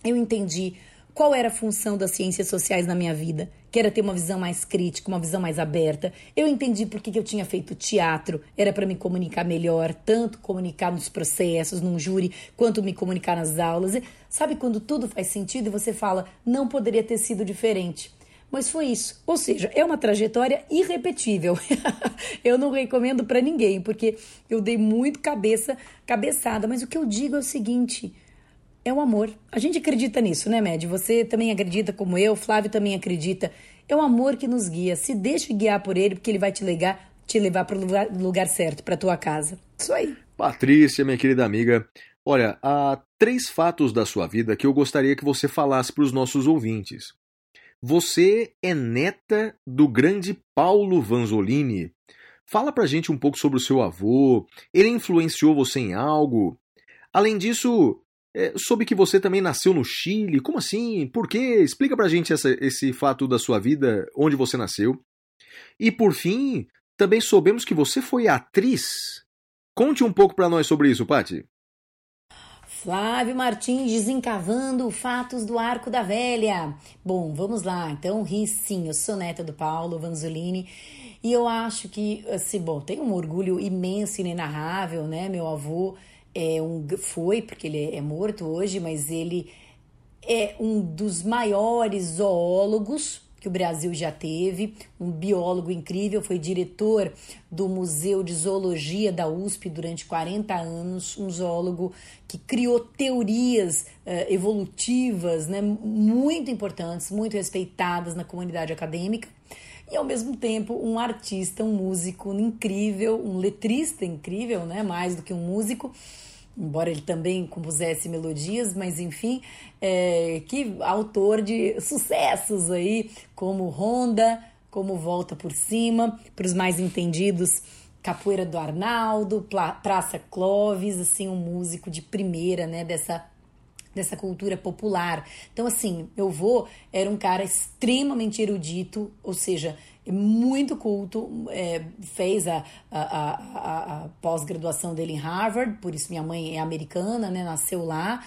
Speaker 5: eu entendi qual era a função das ciências sociais na minha vida, que era ter uma visão mais crítica, uma visão mais aberta. Eu entendi por que eu tinha feito teatro, era para me comunicar melhor, tanto comunicar nos processos, num júri, quanto me comunicar nas aulas. E sabe quando tudo faz sentido e você fala, não poderia ter sido diferente? Mas foi isso. Ou seja, é uma trajetória irrepetível. eu não recomendo para ninguém, porque eu dei muito cabeça, cabeçada. Mas o que eu digo é o seguinte: é o amor. A gente acredita nisso, né, Med? Você também acredita, como eu, Flávio também acredita. É o amor que nos guia. Se deixe guiar por ele, porque ele vai te levar, te levar para o lugar, lugar certo, para tua casa. Isso aí.
Speaker 2: Patrícia, minha querida amiga, Olha, há três fatos da sua vida que eu gostaria que você falasse para os nossos ouvintes. Você é neta do grande Paulo Vanzolini. Fala pra gente um pouco sobre o seu avô. Ele influenciou você em algo? Além disso, é, soube que você também nasceu no Chile. Como assim? Por quê? Explica pra gente essa, esse fato da sua vida, onde você nasceu. E por fim, também soubemos que você foi atriz. Conte um pouco pra nós sobre isso, Pati.
Speaker 5: Flávio Martins desencavando fatos do Arco da Velha. Bom, vamos lá. Então, ri sim, eu sou neta do Paulo Vanzolini e eu acho que, assim, bom, tem um orgulho imenso, inenarrável, né? Meu avô é um, foi, porque ele é morto hoje, mas ele é um dos maiores zoólogos que o Brasil já teve, um biólogo incrível, foi diretor do Museu de Zoologia da USP durante 40 anos, um zoólogo que criou teorias uh, evolutivas né, muito importantes, muito respeitadas na comunidade acadêmica. E ao mesmo tempo um artista, um músico incrível, um letrista incrível, né? Mais do que um músico, embora ele também compusesse melodias, mas enfim, é, que autor de sucessos aí, como Honda, como Volta por Cima, para os mais entendidos, Capoeira do Arnaldo, Praça Clóvis, assim, um músico de primeira, né, dessa dessa cultura popular. Então, assim, meu avô era um cara extremamente erudito, ou seja, muito culto, é, fez a, a, a, a pós-graduação dele em Harvard, por isso minha mãe é americana, né, nasceu lá.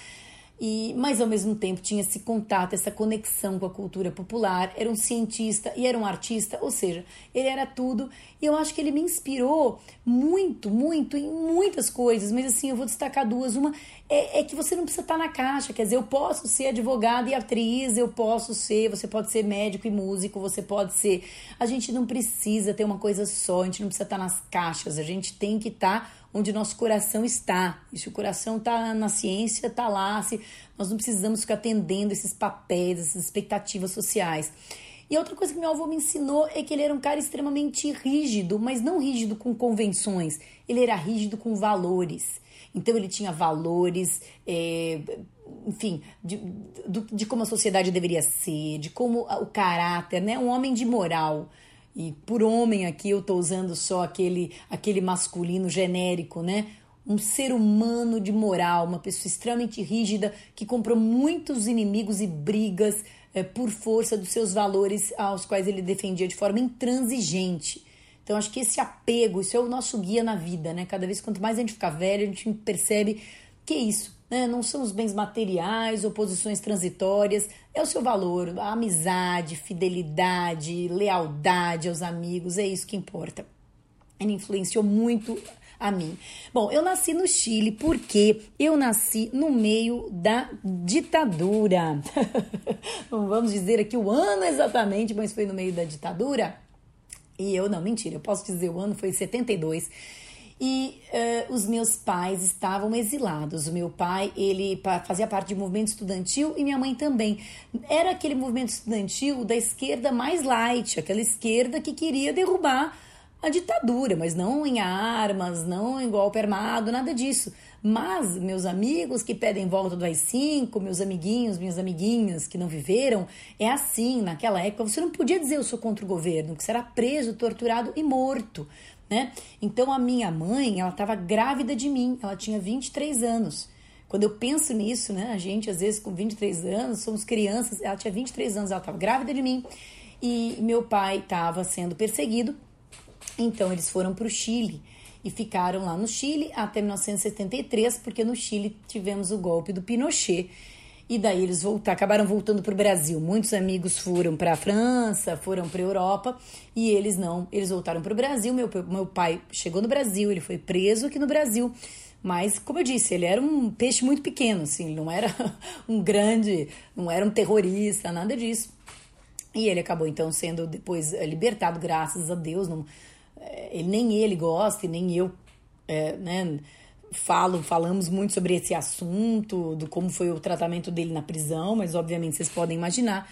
Speaker 5: E, mas ao mesmo tempo tinha esse contato, essa conexão com a cultura popular, era um cientista e era um artista, ou seja, ele era tudo. E eu acho que ele me inspirou muito, muito em muitas coisas, mas assim, eu vou destacar duas. Uma é, é que você não precisa estar na caixa, quer dizer, eu posso ser advogada e atriz, eu posso ser, você pode ser médico e músico, você pode ser. A gente não precisa ter uma coisa só, a gente não precisa estar nas caixas, a gente tem que estar onde nosso coração está. E se o coração está na ciência, está lá. Se, nós não precisamos ficar atendendo esses papéis, essas expectativas sociais. E outra coisa que meu avô me ensinou é que ele era um cara extremamente rígido, mas não rígido com convenções, ele era rígido com valores. Então ele tinha valores, é, enfim, de, de, de, como a sociedade deveria ser, de como o caráter, né? Um homem de moral. E por homem aqui eu estou usando só aquele, aquele masculino genérico, né? Um ser humano de moral, uma pessoa extremamente rígida que comprou muitos inimigos e brigas é, por força dos seus valores aos quais ele defendia de forma intransigente. Então, acho que esse apego, isso é o nosso guia na vida, né? Cada vez quanto mais a gente fica velho, a gente percebe que é isso, né? Não são os bens materiais ou posições transitórias, é o seu valor, a amizade, fidelidade, lealdade aos amigos, é isso que importa. Ele influenciou muito a mim. Bom, eu nasci no Chile porque eu nasci no meio da ditadura. Não vamos dizer aqui o ano exatamente, mas foi no meio da ditadura. E eu, não, mentira, eu posso dizer o ano foi 72 e uh, os meus pais estavam exilados. O meu pai, ele fazia parte de movimento estudantil e minha mãe também. Era aquele movimento estudantil da esquerda mais light, aquela esquerda que queria derrubar a ditadura, mas não em armas, não em golpe armado, nada disso. Mas meus amigos que pedem volta do AI-5, meus amiguinhos, minhas amiguinhas que não viveram, é assim, naquela época você não podia dizer eu sou contra o governo, que era preso, torturado e morto né? Então a minha mãe, ela estava grávida de mim, ela tinha 23 anos. Quando eu penso nisso, né, a gente às vezes com 23 anos, somos crianças, ela tinha 23 anos, ela estava grávida de mim e meu pai estava sendo perseguido. Então eles foram para o Chile e ficaram lá no Chile até 1973, porque no Chile tivemos o golpe do Pinochet e daí eles voltaram, acabaram voltando para o Brasil. Muitos amigos foram para a França, foram para a Europa e eles não. Eles voltaram para o Brasil. Meu, meu pai chegou no Brasil, ele foi preso aqui no Brasil. Mas, como eu disse, ele era um peixe muito pequeno, assim, não era um grande, não era um terrorista, nada disso. E ele acabou então sendo depois eh, libertado, graças a Deus. Não, eh, ele, nem ele gosta e nem eu, é, né? Falo, falamos muito sobre esse assunto, do como foi o tratamento dele na prisão, mas obviamente vocês podem imaginar.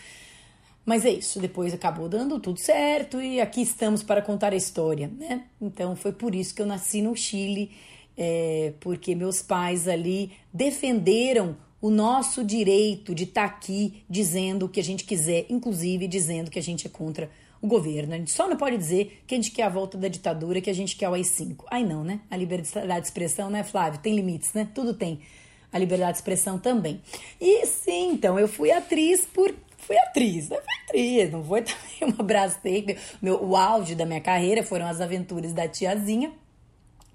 Speaker 5: Mas é isso, depois acabou dando tudo certo e aqui estamos para contar a história, né? Então foi por isso que eu nasci no Chile é, porque meus pais ali defenderam o nosso direito de estar aqui dizendo o que a gente quiser, inclusive dizendo que a gente é contra o governo. A gente só não pode dizer que a gente quer a volta da ditadura, que a gente quer o AI-5. Aí não, né? A liberdade de expressão, né, Flávio? Tem limites, né? Tudo tem. A liberdade de expressão também. E sim, então, eu fui atriz por fui atriz, né? Fui atriz, não foi também uma Brastemp. Meu, o auge da minha carreira foram as aventuras da tiazinha.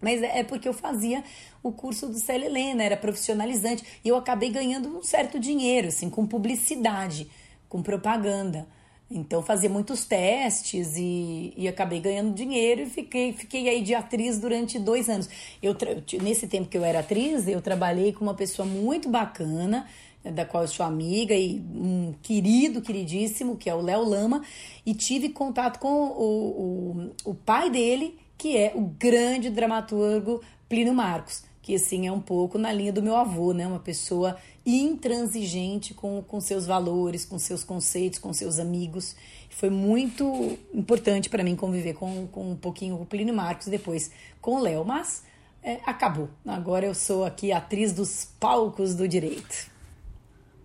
Speaker 5: Mas é porque eu fazia o curso do Célia Helena, era profissionalizante. E eu acabei ganhando um certo dinheiro, assim, com publicidade, com propaganda. Então fazia muitos testes e, e acabei ganhando dinheiro e fiquei, fiquei aí de atriz durante dois anos. Eu, nesse tempo que eu era atriz, eu trabalhei com uma pessoa muito bacana, da qual eu sou amiga, e um querido, queridíssimo, que é o Léo Lama, e tive contato com o, o, o pai dele, que é o grande dramaturgo Plínio Marcos, que assim é um pouco na linha do meu avô, né? Uma pessoa intransigente com, com seus valores, com seus conceitos, com seus amigos. Foi muito importante para mim conviver com, com um pouquinho o Plínio Marcos depois com o Léo, mas é, acabou. Agora eu sou aqui atriz dos palcos do direito.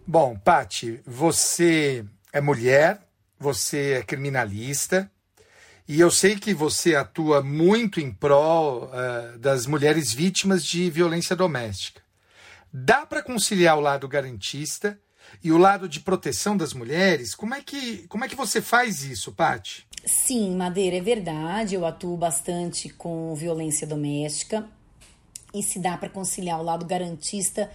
Speaker 1: Bom, Pati, você é mulher, você é criminalista, e eu sei que você atua muito em prol uh, das mulheres vítimas de violência doméstica. Dá para conciliar o lado garantista e o lado de proteção das mulheres? Como é que, como é que você faz isso, Pati?
Speaker 5: Sim, Madeira, é verdade. Eu atuo bastante com violência doméstica e se dá para conciliar o lado garantista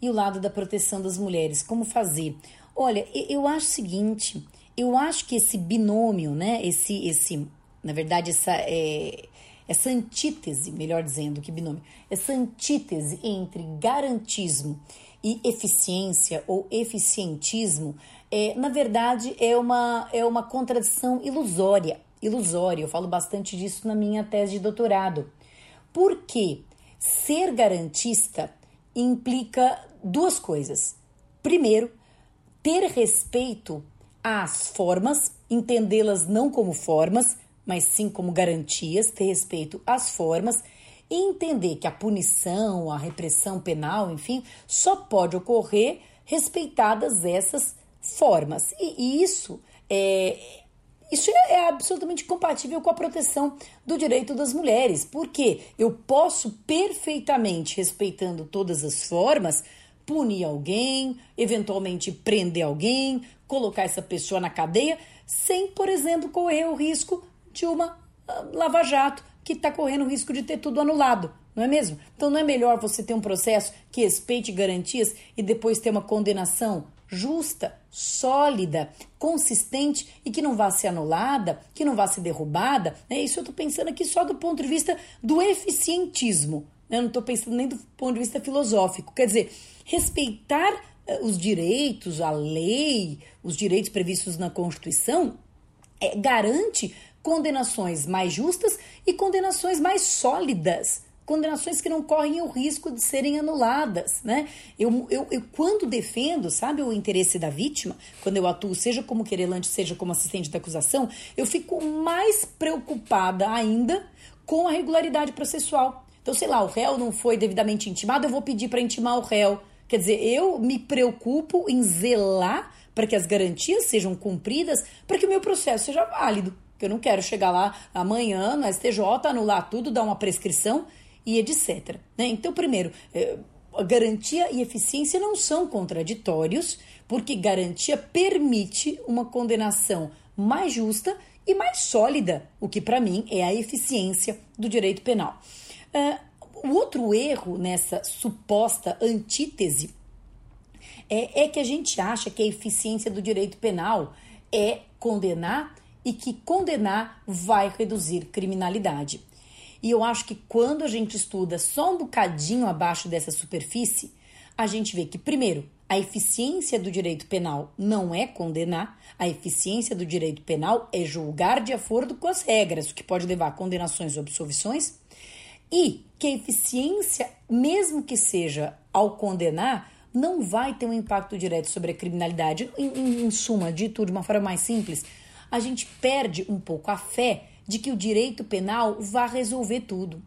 Speaker 5: e o lado da proteção das mulheres. Como fazer? Olha, eu acho o seguinte, eu acho que esse binômio, né, esse, esse, na verdade, essa, é, essa antítese, melhor dizendo que binômio, essa antítese entre garantismo e eficiência ou eficientismo, é, na verdade, é uma, é uma contradição ilusória. Ilusória, eu falo bastante disso na minha tese de doutorado. Porque ser garantista implica duas coisas. Primeiro, ter respeito às formas, entendê-las não como formas, mas sim como garantias, ter respeito às formas e entender que a punição, a repressão penal, enfim, só pode ocorrer respeitadas essas formas. E, e isso é, isso é, é absolutamente compatível com a proteção do direito das mulheres, porque eu posso perfeitamente, respeitando todas as formas, punir alguém, eventualmente prender alguém, colocar essa pessoa na cadeia, sem, por exemplo, correr o risco de uma uh, lava-jato que está correndo o risco de ter tudo anulado, não é mesmo? Então não é melhor você ter um processo que respeite garantias e depois ter uma condenação justa, sólida, consistente e que não vá ser anulada, que não vá ser derrubada? É isso eu estou pensando aqui só do ponto de vista do eficientismo. Né? Eu não estou pensando nem do ponto de vista filosófico. Quer dizer, respeitar uh, os direitos, a lei, os direitos previstos na Constituição, é, garante condenações mais justas e condenações mais sólidas. Condenações que não correm o risco de serem anuladas, né? Eu, eu, eu, quando defendo, sabe, o interesse da vítima, quando eu atuo, seja como querelante, seja como assistente da acusação, eu fico mais preocupada ainda com a regularidade processual. Então, sei lá, o réu não foi devidamente intimado, eu vou pedir para intimar o réu. Quer dizer, eu me preocupo em zelar para que as garantias sejam cumpridas, para que o meu processo seja válido. Porque eu não quero chegar lá amanhã no STJ, anular tudo, dar uma prescrição e etc. Né? Então, primeiro, eh, garantia e eficiência não são contraditórios, porque garantia permite uma condenação mais justa e mais sólida, o que para mim é a eficiência do direito penal. Uh, o outro erro nessa suposta antítese é, é que a gente acha que a eficiência do direito penal é condenar e que condenar vai reduzir criminalidade. E eu acho que quando a gente estuda só um bocadinho abaixo dessa superfície, a gente vê que, primeiro, a eficiência do direito penal não é condenar, a eficiência do direito penal é julgar de acordo com as regras, o que pode levar a condenações ou absolvições, e que a eficiência, mesmo que seja ao condenar, não vai ter um impacto direto sobre a criminalidade. Em, em, em suma, dito de uma forma mais simples, a gente perde um pouco a fé de que o direito penal vá resolver tudo.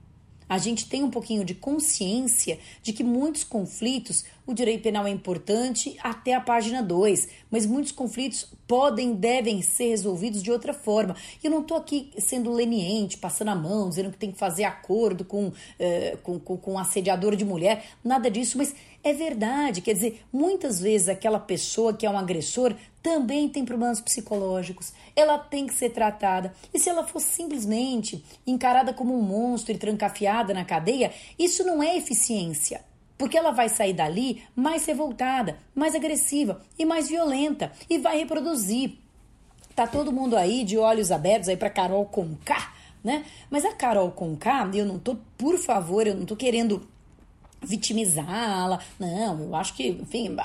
Speaker 5: A gente tem um pouquinho de consciência de que muitos conflitos, o direito penal é importante até a página 2, mas muitos conflitos podem, devem ser resolvidos de outra forma. E eu não estou aqui sendo leniente, passando a mão, dizendo que tem que fazer acordo com, eh, com, com, com assediador de mulher, nada disso, mas é verdade. Quer dizer, muitas vezes aquela pessoa que é um agressor também tem problemas psicológicos. Ela tem que ser tratada. E se ela for simplesmente encarada como um monstro e trancafiada na cadeia, isso não é eficiência. Porque ela vai sair dali mais revoltada, mais agressiva e mais violenta e vai reproduzir. Tá todo mundo aí de olhos abertos aí para Carol Conká, né? Mas a Carol Conká, eu não tô, por favor, eu não tô querendo vitimizá-la. Não, eu acho que, enfim,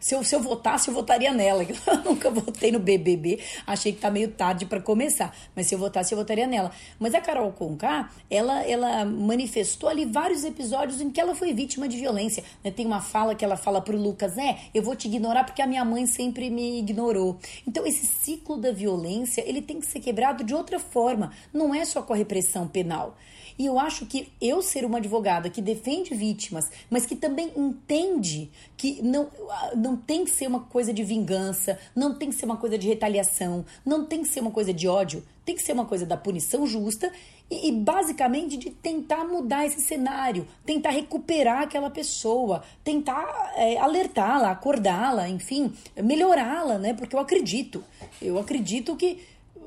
Speaker 5: se eu, se eu votasse, eu votaria nela. Eu nunca votei no BBB, achei que tá meio tarde para começar. Mas se eu votasse, eu votaria nela. Mas a Carol Conká, ela, ela manifestou ali vários episódios em que ela foi vítima de violência. né? Tem uma fala que ela fala pro Lucas, é, eu vou te ignorar porque a minha mãe sempre me ignorou. Então, esse ciclo da violência, ele tem que ser quebrado de outra forma. Não é só com a repressão penal. E eu acho que eu ser uma advogada que defende vítimas, mas que também entende que não, não tem que ser uma coisa de vingança, não tem que ser uma coisa de retaliação, não tem que ser uma coisa de ódio, tem que ser uma coisa da punição justa e, e basicamente de tentar mudar esse cenário, tentar recuperar aquela pessoa, tentar é, alertá-la, acordá-la, enfim, melhorá-la, né? Porque eu acredito, eu acredito que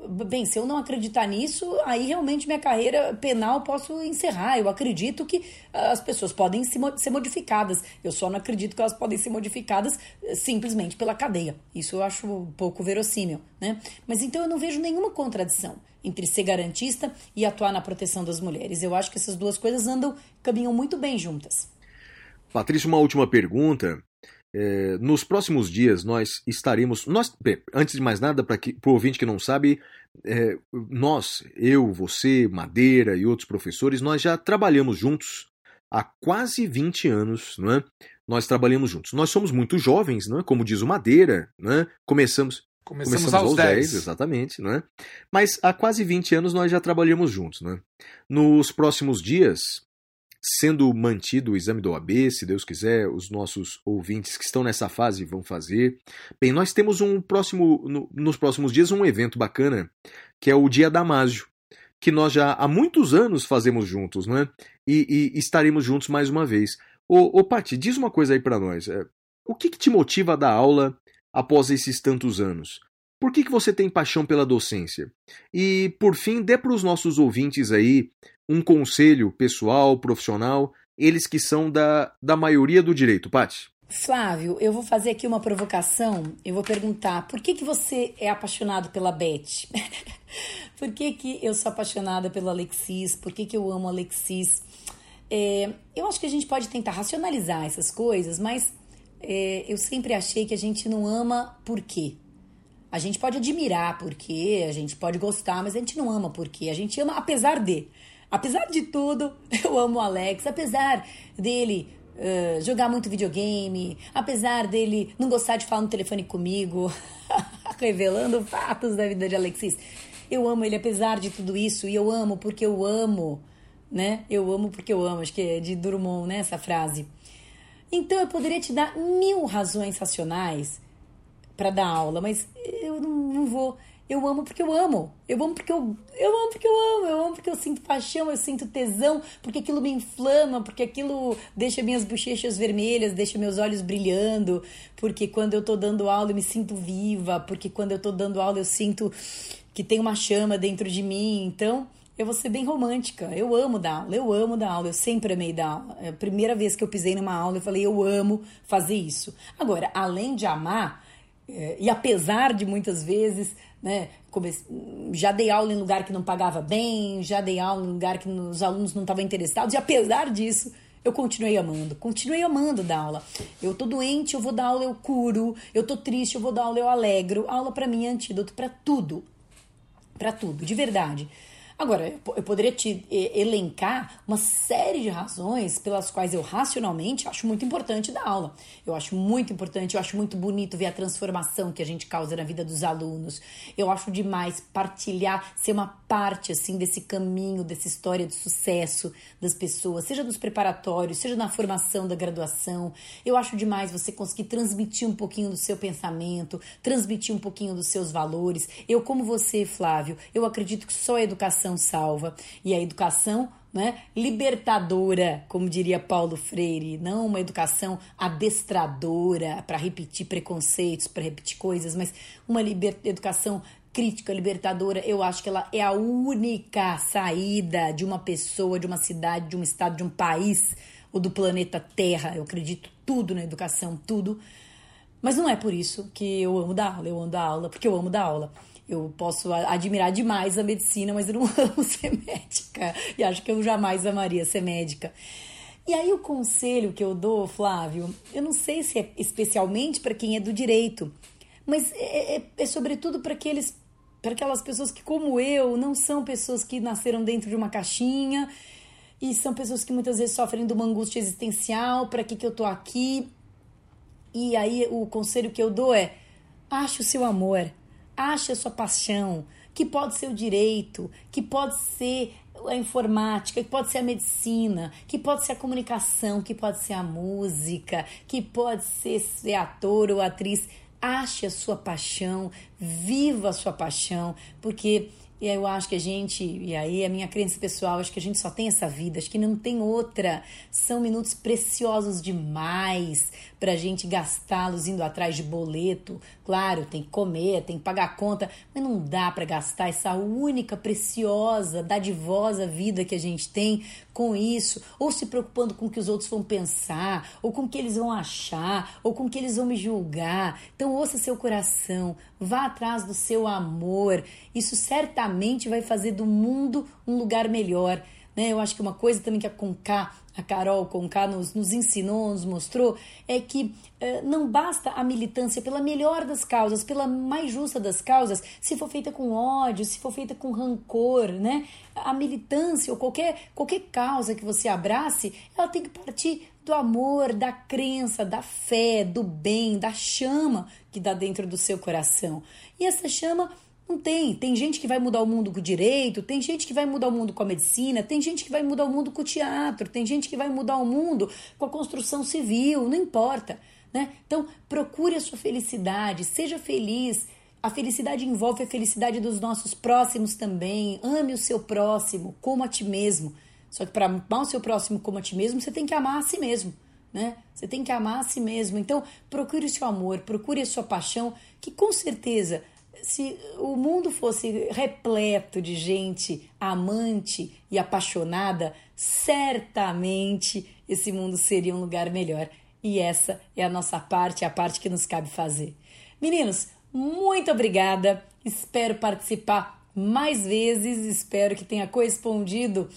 Speaker 5: Bem, se eu não acreditar nisso, aí realmente minha carreira penal posso encerrar. Eu acredito que as pessoas podem ser modificadas. Eu só não acredito que elas podem ser modificadas eh, simplesmente pela cadeia. Isso eu acho um pouco verossímil, né? Mas então eu não vejo nenhuma contradição entre ser garantista e atuar na proteção das mulheres. Eu acho que essas duas coisas andam, caminham muito bem juntas.
Speaker 2: Patrícia, uma última pergunta. É, nos próximos dias nós estaremos. Nós, bem, antes de mais nada, para o ouvinte que não sabe, é, nós, eu, você, Madeira e outros professores, nós já trabalhamos juntos há quase 20 anos, não é? Nós trabalhamos juntos. Nós somos muito jovens, não é? como diz o Madeira, não é? começamos
Speaker 1: Começamos, aos 10.
Speaker 2: exatamente, né? Mas há quase 20 anos nós já trabalhamos juntos, né? Nos próximos dias, sendo mantido o exame do OAB, se Deus quiser, os nossos ouvintes que estão nessa fase vão fazer. Bem, nós temos um próximo, no- nos próximos dias um evento bacana, que é o Dia Damásio, que nós já há muitos anos fazemos juntos, não é? E, e estaremos juntos mais uma vez. Ô, ô Paty, diz uma coisa aí pra nós. é, o que, que te motiva a dar aula após esses tantos anos? Por que, que você tem paixão pela docência? E, por fim, dê para os nossos ouvintes aí um conselho pessoal, profissional, eles que são da, da maioria do direito. Paty?
Speaker 5: Flávio, eu vou fazer aqui uma provocação. Eu vou perguntar por que, que você é apaixonado pela Beth? por que, que eu sou apaixonada pelo Alexis? Por que, que eu amo Alexis? É, eu acho que a gente pode tentar racionalizar essas coisas, mas é, eu sempre achei que a gente não ama por quê? A gente pode admirar por quê, a gente pode gostar, mas a gente não ama por quê. A gente ama apesar de. Apesar de tudo, eu amo o Alex. Apesar dele uh, jogar muito videogame, apesar dele não gostar de falar no telefone comigo, revelando fatos da vida de Alexis. Eu amo ele apesar de tudo isso e eu amo porque eu amo, né? Eu amo porque eu amo. Acho que é de Drummond, né? Essa frase. Então eu poderia te dar mil razões racionais para dar aula, mas eu não, não vou. Eu amo porque eu amo. Eu amo porque eu, eu amo porque eu amo. Eu amo porque eu sinto paixão, eu sinto tesão, porque aquilo me inflama, porque aquilo deixa minhas bochechas vermelhas, deixa meus olhos brilhando, porque quando eu tô dando aula eu me sinto viva, porque quando eu tô dando aula eu sinto que tem uma chama dentro de mim. Então, eu vou ser bem romântica. Eu amo dar aula, eu amo dar aula, eu sempre amei dar aula. É a primeira vez que eu pisei numa aula, eu falei, eu amo fazer isso. Agora, além de amar, é, e apesar de muitas vezes, né, já dei aula em lugar que não pagava bem, já dei aula em lugar que os alunos não estavam interessados, e apesar disso, eu continuei amando, continuei amando dar aula. Eu tô doente, eu vou dar aula, eu curo. Eu tô triste, eu vou dar aula, eu alegro. Aula pra mim é antídoto pra tudo para tudo, de verdade. Agora, eu po- eu poderia te elencar uma série de razões pelas quais eu racionalmente acho muito importante dar aula. Eu acho muito importante, eu acho muito bonito ver a transformação que a gente causa na vida dos alunos. Eu acho demais partilhar, ser uma parte assim desse caminho, dessa história de sucesso das pessoas, seja nos preparatórios, seja na formação da graduação. Eu acho demais você conseguir transmitir um pouquinho do seu pensamento, transmitir um pouquinho dos seus valores. Eu, como você, Flávio, eu acredito que só a educação salva. E a educação né, libertadora, como diria Paulo Freire, não uma educação adestradora para repetir preconceitos, para repetir coisas, mas uma educação crítica, libertadora, eu acho que ela é a única saída de uma pessoa, de uma cidade, de um estado, de um país ou do planeta Terra. Eu acredito tudo na educação, tudo. Mas não é por isso que eu amo dar aula, eu amo dar aula, porque eu amo dar aula. Eu posso admirar demais a medicina, mas eu não amo ser médica. E acho que eu jamais amaria ser médica. E aí o conselho que eu dou, Flávio, eu não sei se é especialmente para quem é do direito, mas é, é, é sobretudo para aqueles para aquelas pessoas que, como eu, não são pessoas que nasceram dentro de uma caixinha e são pessoas que muitas vezes sofrem de uma angústia existencial: para que, que eu tô aqui? E aí o conselho que eu dou é: ache o seu amor, ache a sua paixão, que pode ser o direito, que pode ser a informática, que pode ser a medicina, que pode ser a comunicação, que pode ser a música, que pode ser ser ator ou atriz. Ache a sua paixão, viva a sua paixão, porque e eu acho que a gente, e aí a minha crença pessoal, acho que a gente só tem essa vida, acho que não tem outra. São minutos preciosos demais para a gente gastá-los indo atrás de boleto. Claro, tem que comer, tem que pagar a conta, mas não dá para gastar essa única, preciosa, dadivosa vida que a gente tem com isso, ou se preocupando com o que os outros vão pensar, ou com o que eles vão achar, ou com o que eles vão me julgar. Então, ouça seu coração, vá atrás do seu amor. Isso certamente vai fazer do mundo um lugar melhor. Né? Eu acho que uma coisa também que a Conká, a Carol Conká nos, nos ensinou, nos mostrou, é que eh, não basta a militância pela melhor das causas, pela mais justa das causas, se for feita com ódio, se for feita com rancor, né? A militância ou qualquer, qualquer causa que você abrace, ela tem que partir do amor, da crença, da fé, do bem, da chama que dá dentro do seu coração. E essa chama não tem. Tem gente que vai mudar o mundo com o direito, tem gente que vai mudar o mundo com a medicina, tem gente que vai mudar o mundo com o teatro, tem gente que vai mudar o mundo com a construção civil, não importa. Né? Então, procure a sua felicidade, seja feliz. A felicidade envolve a felicidade dos nossos próximos também. Ame o seu próximo como a ti mesmo. Só que para amar o seu próximo como a ti mesmo, você tem que amar a si mesmo. Né? Você tem que amar a si mesmo. Então, procure o seu amor, procure a sua paixão, que com certeza se o mundo fosse repleto de gente amante e apaixonada, certamente esse mundo seria um lugar melhor. E essa é a nossa parte, a parte que nos cabe fazer. Meninos, muito obrigada. Espero participar mais vezes. Espero que tenha correspondido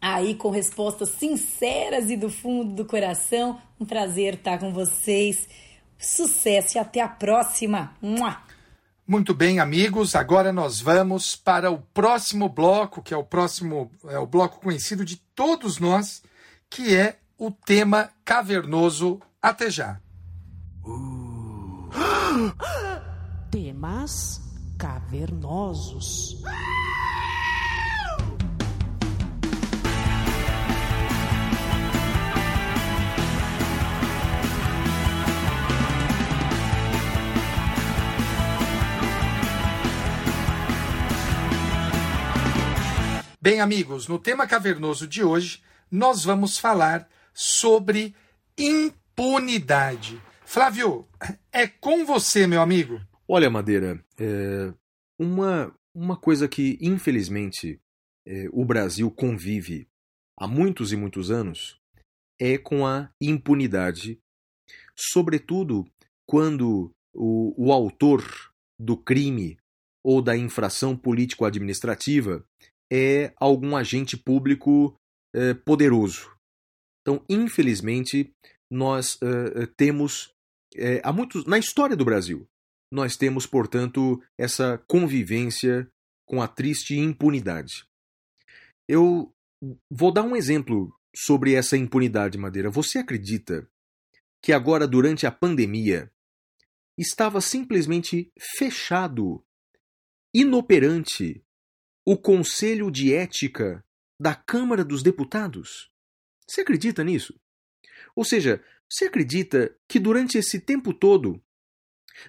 Speaker 5: aí com respostas sinceras e do fundo do coração. Um prazer estar com vocês. Sucesso e até a próxima.
Speaker 1: Muito bem, amigos. Agora nós vamos para o próximo bloco, que é o próximo, é o bloco conhecido de todos nós, que é o tema cavernoso. Até já.
Speaker 4: Temas cavernosos.
Speaker 1: Bem, amigos, no tema cavernoso de hoje, nós vamos falar sobre impunidade. Flávio, é com você, meu amigo.
Speaker 2: Olha, Madeira, é, uma, uma coisa que, infelizmente, é, o Brasil convive há muitos e muitos anos é com a impunidade, sobretudo quando o, o autor do crime ou da infração político-administrativa é algum agente público é, poderoso. Então, infelizmente, nós é, temos é, há muitos na história do Brasil nós temos, portanto, essa convivência com a triste impunidade. Eu vou dar um exemplo sobre essa impunidade, Madeira. Você acredita que agora, durante a pandemia, estava simplesmente fechado, inoperante, o Conselho de Ética da Câmara dos Deputados? Você acredita nisso? Ou seja, você acredita que durante esse tempo todo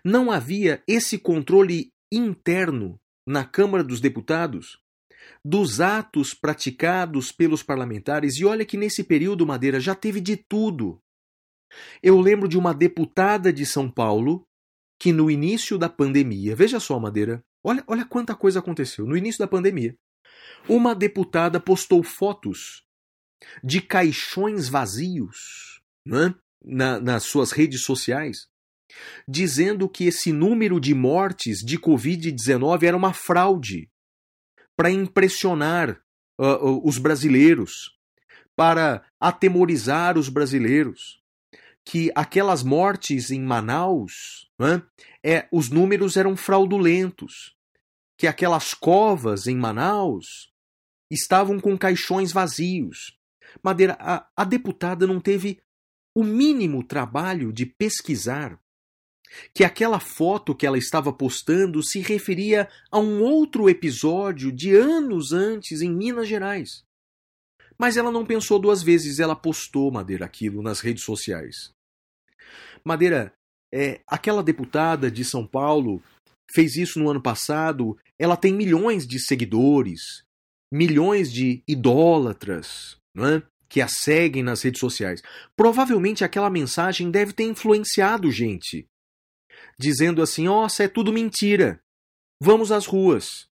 Speaker 2: não havia esse controle interno na Câmara dos Deputados dos atos praticados pelos parlamentares? E olha que nesse período, Madeira, já teve de tudo. Eu lembro de uma deputada de São Paulo que no início da pandemia, veja só, Madeira, olha, olha quanta coisa aconteceu. No início da pandemia, uma deputada postou fotos de caixões vazios né, na, nas suas redes sociais, dizendo que esse número de mortes de Covid-19 era uma fraude para impressionar uh, os brasileiros, para atemorizar os brasileiros que aquelas mortes em Manaus, né, é, os números eram fraudulentos, que aquelas covas em Manaus estavam com caixões vazios. Madeira, a, a deputada não teve o mínimo trabalho de pesquisar que aquela foto que ela estava postando se referia a um outro episódio de anos antes em Minas Gerais. Mas ela não pensou duas vezes, ela postou, Madeira, aquilo nas redes sociais. Madeira, é, aquela deputada de São Paulo fez isso no ano passado. Ela tem milhões de seguidores, milhões de idólatras, é? que a seguem nas redes sociais. Provavelmente aquela mensagem deve ter influenciado gente, dizendo assim: nossa, é tudo mentira. Vamos às ruas.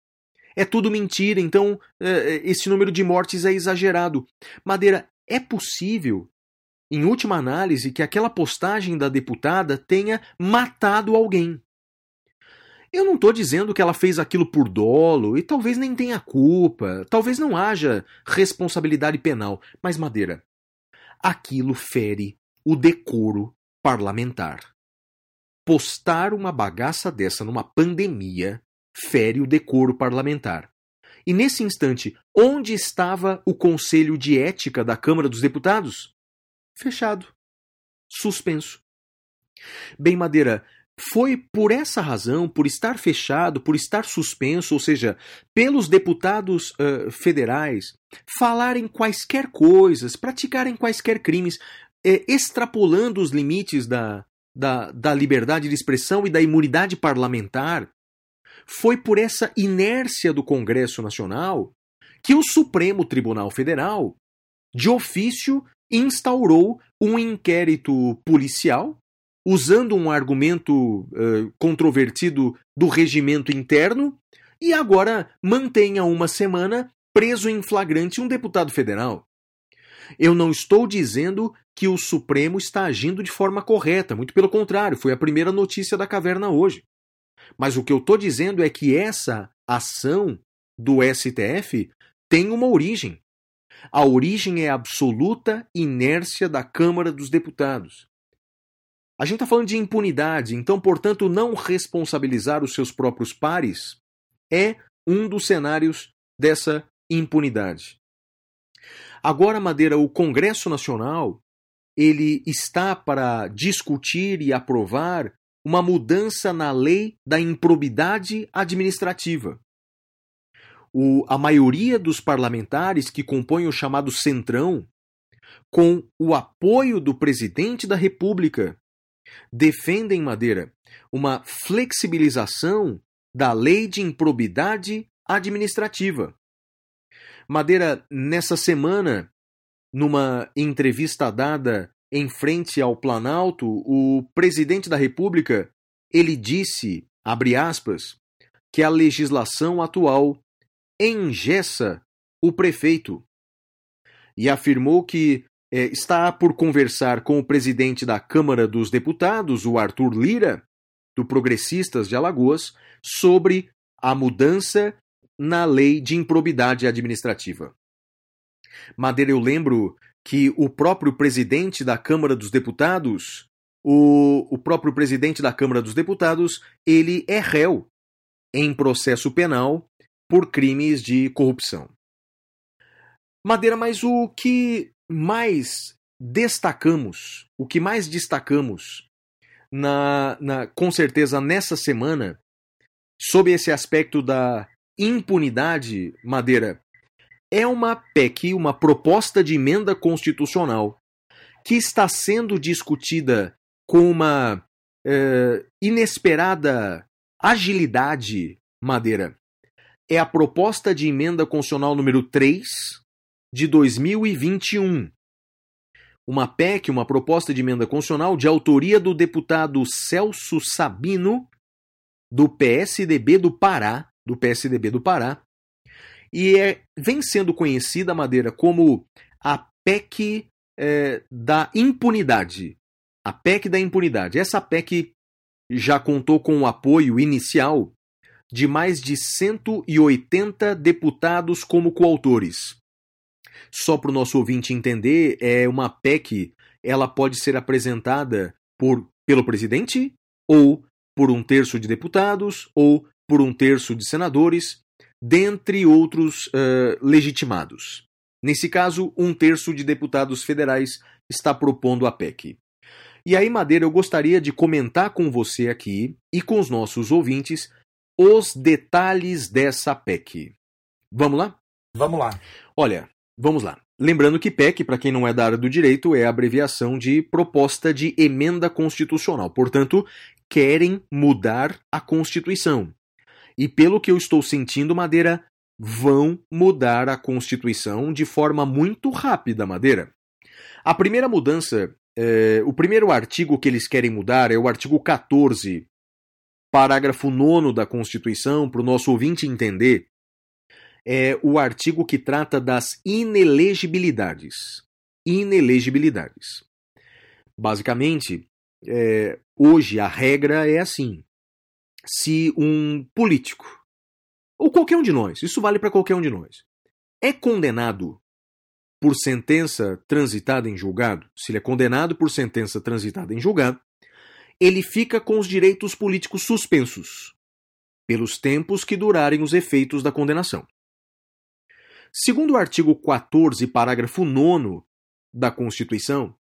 Speaker 2: É tudo mentira, então é, esse número de mortes é exagerado. Madeira, é possível em última análise, que aquela postagem da deputada tenha matado alguém. Eu não estou dizendo que ela fez aquilo por dolo e talvez nem tenha culpa, talvez não haja responsabilidade penal, mas Madeira, aquilo fere o decoro parlamentar. Postar uma bagaça dessa numa pandemia fere o decoro parlamentar. E nesse instante, onde estava o Conselho de Ética da Câmara dos Deputados? Fechado, suspenso. Bem, Madeira, foi por essa razão, por estar fechado, por estar suspenso, ou seja, pelos deputados uh, federais falarem quaisquer coisas, praticarem quaisquer crimes, eh, extrapolando os limites da, da, da liberdade de expressão e da imunidade parlamentar, foi por essa inércia do Congresso Nacional que o Supremo Tribunal Federal, de ofício, instaurou um inquérito policial, usando um argumento uh, controvertido do regimento interno, e agora mantém há uma semana preso em flagrante um deputado federal. Eu não estou dizendo que o Supremo está agindo de forma correta, muito pelo contrário, foi a primeira notícia da caverna hoje. Mas o que eu estou dizendo é que essa ação do STF tem uma origem. A origem é a absoluta inércia da Câmara dos Deputados. A gente está falando de impunidade, então, portanto, não responsabilizar os seus próprios pares é um dos cenários dessa impunidade. Agora, Madeira, o Congresso Nacional ele está para discutir e aprovar uma mudança na lei da improbidade administrativa o, a maioria dos parlamentares que compõem o chamado Centrão, com o apoio do presidente da República, defendem, Madeira, uma flexibilização da lei de improbidade administrativa. Madeira, nessa semana, numa entrevista dada em frente ao Planalto, o presidente da República, ele disse, abre aspas, que a legislação atual engessa o prefeito e afirmou que é, está por conversar com o presidente da Câmara dos Deputados, o Arthur Lira, do Progressistas de Alagoas, sobre a mudança na lei de improbidade administrativa. Madeira, eu lembro que o próprio presidente da Câmara dos Deputados, o, o próprio presidente da Câmara dos Deputados, ele é réu em processo penal por crimes de corrupção. Madeira, mas o que mais destacamos, o que mais destacamos na, na, com certeza nessa semana, sob esse aspecto da impunidade, Madeira, é uma PEC, uma proposta de emenda constitucional, que está sendo discutida com uma eh, inesperada agilidade, Madeira. É a proposta de emenda constitucional número 3 de 2021. Uma PEC, uma proposta de emenda constitucional de autoria do deputado Celso Sabino, do PSDB do Pará, do PSDB do Pará, e é, vem sendo conhecida, Madeira, como a PEC é, da impunidade. A PEC da impunidade. Essa PEC já contou com o apoio inicial de mais de 180 deputados como coautores. Só para o nosso ouvinte entender, é uma PEC, ela pode ser apresentada por, pelo presidente ou por um terço de deputados ou por um terço de senadores, dentre outros uh, legitimados. Nesse caso, um terço de deputados federais está propondo a PEC. E aí, Madeira, eu gostaria de comentar com você aqui e com os nossos ouvintes os detalhes dessa PEC. Vamos lá?
Speaker 1: Vamos lá.
Speaker 2: Olha, vamos lá. Lembrando que PEC, para quem não é da área do direito, é a abreviação de proposta de emenda constitucional. Portanto, querem mudar a Constituição. E pelo que eu estou sentindo, Madeira, vão mudar a Constituição de forma muito rápida, Madeira. A primeira mudança, é, o primeiro artigo que eles querem mudar é o artigo 14, parágrafo 9 da Constituição, para o nosso ouvinte entender, é o artigo que trata das inelegibilidades. Inelegibilidades. Basicamente, é, hoje a regra é assim: se um político, ou qualquer um de nós, isso vale para qualquer um de nós, é condenado por sentença transitada em julgado, se ele é condenado por sentença transitada em julgado, ele fica com os direitos políticos suspensos, pelos tempos que durarem os efeitos da condenação. Segundo o artigo 14, parágrafo 9 da Constituição,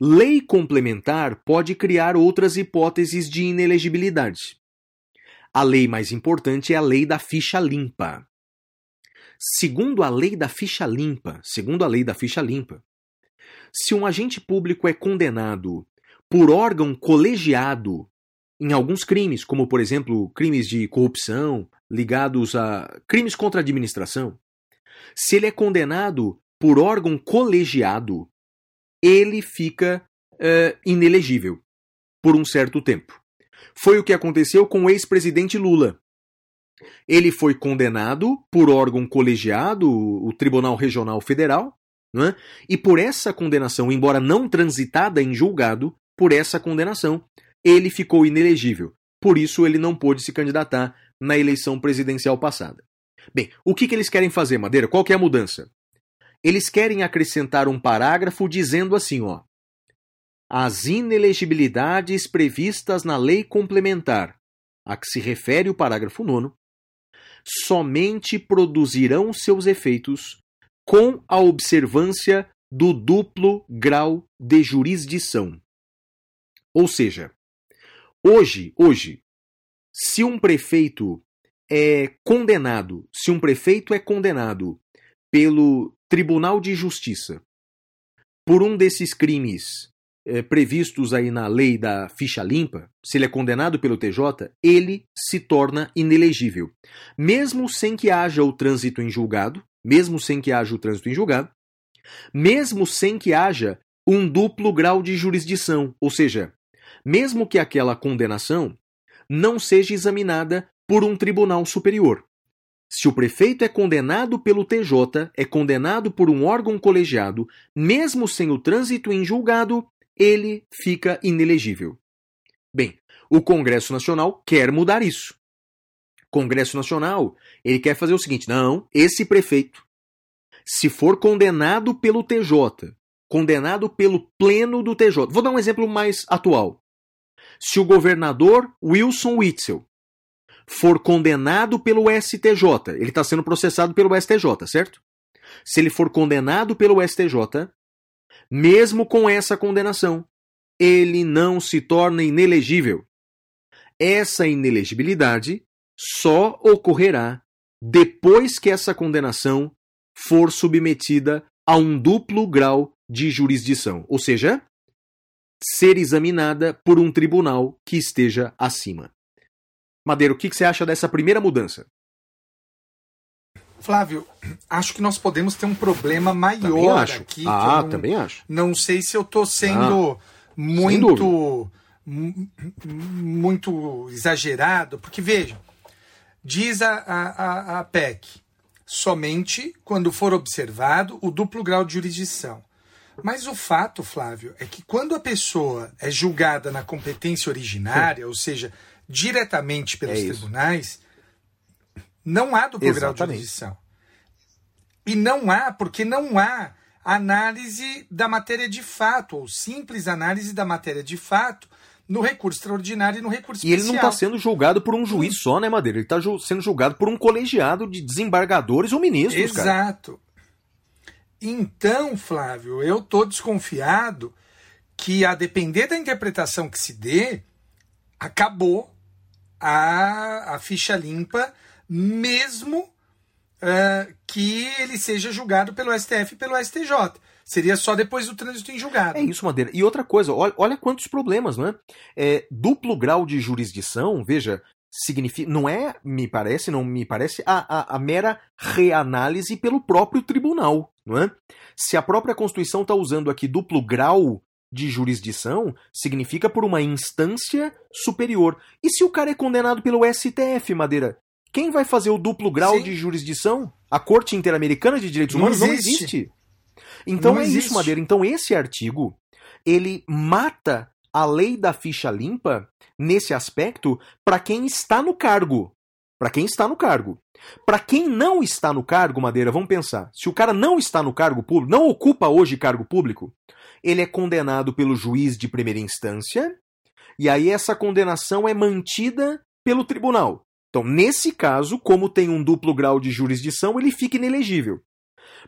Speaker 2: lei complementar pode criar outras hipóteses de inelegibilidade. A lei mais importante é a lei da ficha limpa. Segundo a lei da ficha limpa, segundo a lei da ficha limpa, se um agente público é condenado por órgão colegiado em alguns crimes, como por exemplo crimes de corrupção ligados a crimes contra a administração, se ele é condenado por órgão colegiado, ele fica uh, inelegível por um certo tempo. Foi o que aconteceu com o ex-presidente Lula. Ele foi condenado por órgão colegiado, o Tribunal Regional Federal, né? e por essa condenação, embora não transitada em julgado, por essa condenação, ele ficou inelegível. Por isso, ele não pôde se candidatar na eleição presidencial passada. Bem, o que, que eles querem fazer, Madeira? Qual que é a mudança? Eles querem acrescentar um parágrafo dizendo assim, ó as inelegibilidades previstas na lei complementar, a que se refere o parágrafo 9, somente produzirão seus efeitos com a observância do duplo grau de jurisdição. Ou seja, hoje, hoje, se um prefeito é condenado, se um prefeito é condenado pelo Tribunal de Justiça por um desses crimes é, previstos aí na lei da ficha limpa, se ele é condenado pelo TJ, ele se torna inelegível. Mesmo sem que haja o trânsito em julgado, mesmo sem que haja o trânsito em julgado, mesmo sem que haja um duplo grau de jurisdição, ou seja, mesmo que aquela condenação não seja examinada por um tribunal superior. Se o prefeito é condenado pelo TJ, é condenado por um órgão colegiado, mesmo sem o trânsito em julgado, ele fica inelegível. Bem, o Congresso Nacional quer mudar isso. Congresso Nacional, ele quer fazer o seguinte: não, esse prefeito, se for condenado pelo TJ, condenado pelo pleno do TJ. Vou dar um exemplo mais atual. Se o governador Wilson Witzel for condenado pelo STJ, ele está sendo processado pelo STJ, certo? Se ele for condenado pelo STJ, mesmo com essa condenação, ele não se torna inelegível. Essa inelegibilidade só ocorrerá depois que essa condenação for submetida a um duplo grau de jurisdição, ou seja, ser examinada por um tribunal que esteja acima. Madeira, o que que você acha dessa primeira mudança?
Speaker 1: Flávio, acho que nós podemos ter um problema maior aqui.
Speaker 2: ah,
Speaker 1: não,
Speaker 2: também acho.
Speaker 1: não sei se eu estou sendo muito mu- muito exagerado, porque veja, diz a, a, a- a PEC, somente quando for observado o duplo grau de jurisdição. Mas o fato, Flávio, é que quando a pessoa é julgada na competência originária, ou seja, diretamente pelos
Speaker 2: É
Speaker 1: tribunais, não há duplo grau de jurisdição. E não há, porque não há análise da matéria de fato, ou simples análise da matéria de fato, no recurso extraordinário e no recurso
Speaker 2: E ele não está
Speaker 1: especial.
Speaker 2: sendo julgado por um juiz só, né, Madeira? Ele está sendo julgado por um colegiado de desembargadores ou ministros, cara.
Speaker 1: Então, Flávio, eu tô desconfiado que, a depender da interpretação que se dê, acabou a, a ficha limpa, mesmo eh, que ele seja julgado pelo STF e pelo STJ. Seria só depois do trânsito em julgado.
Speaker 2: É isso, Madeira. E outra coisa, olha, olha quantos problemas, não é? é? Duplo grau de jurisdição, veja, significa. Não é, me parece, não me parece, a, a, a mera reanálise pelo próprio tribunal, não é? Se a própria Constituição está usando aqui duplo grau de jurisdição, significa por uma instância superior. E se o cara é condenado pelo STF, Madeira? Quem vai fazer o duplo grau
Speaker 1: Sim.
Speaker 2: de jurisdição? A Corte Interamericana de Direitos
Speaker 1: Não
Speaker 2: Humanos não
Speaker 1: existe.
Speaker 2: existe. Então
Speaker 1: Não
Speaker 2: é
Speaker 1: existe.
Speaker 2: isso, Madeira. Então esse artigo ele mata a lei da ficha limpa nesse aspecto para quem está no cargo. Para quem está no cargo. Para quem não está no cargo, Madeira, vamos pensar. Se o cara não está no cargo público, não ocupa hoje cargo público, ele é condenado pelo juiz de primeira instância, e aí essa condenação é mantida pelo tribunal. Então, nesse caso, como tem um duplo grau de jurisdição, ele fica inelegível.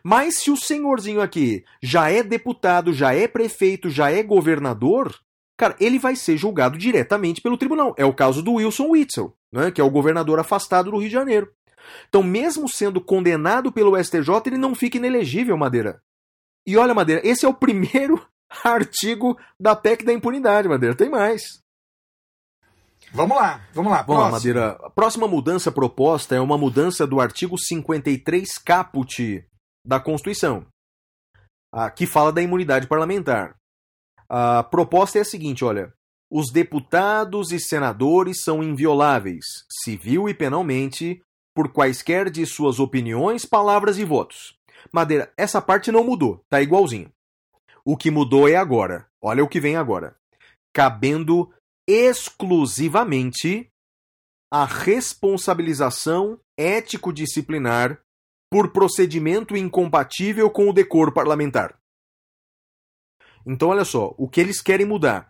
Speaker 2: Mas se o senhorzinho aqui já é deputado, já é prefeito, já é governador, cara, ele vai ser julgado diretamente pelo tribunal. É o caso do Wilson Witzel, né, que é o governador afastado do Rio de Janeiro. Então, mesmo sendo condenado pelo STJ, ele não fica inelegível, Madeira. E olha, Madeira, esse é o primeiro artigo da PEC da impunidade, Madeira. Tem mais.
Speaker 1: Vamos lá, vamos lá.
Speaker 2: Vamos lá. Madeira. A próxima mudança proposta é uma mudança do artigo 53 caput da Constituição, que fala da imunidade parlamentar. A proposta é a seguinte, olha: os deputados e senadores são invioláveis, civil e penalmente, por quaisquer de suas opiniões, palavras e votos. Madeira, essa parte não mudou, tá igualzinho. O que mudou é agora. Olha o que vem agora. Cabendo exclusivamente a responsabilização ético-disciplinar por procedimento incompatível com o decoro parlamentar. Então, olha só, o que eles querem mudar?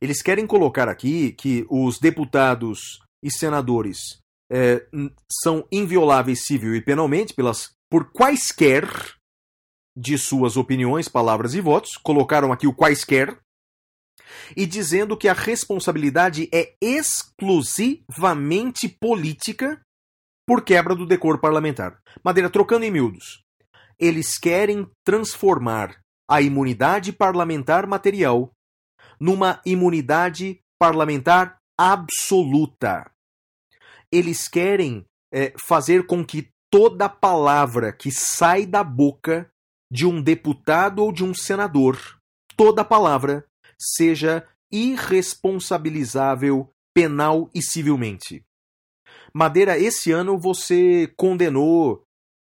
Speaker 2: Eles querem colocar aqui que os deputados e senadores n- são invioláveis civil e penalmente pelas, por quaisquer de suas opiniões, palavras e votos. Colocaram aqui o quaisquer. E dizendo que a responsabilidade é exclusivamente política por quebra do decoro parlamentar. Madeira, trocando em miúdos. Eles querem transformar a imunidade parlamentar material numa imunidade parlamentar absoluta. Eles querem eh, fazer com que toda palavra que sai da boca de um deputado ou de um senador, toda palavra, seja irresponsabilizável penal e civilmente. Madeira, esse ano você condenou,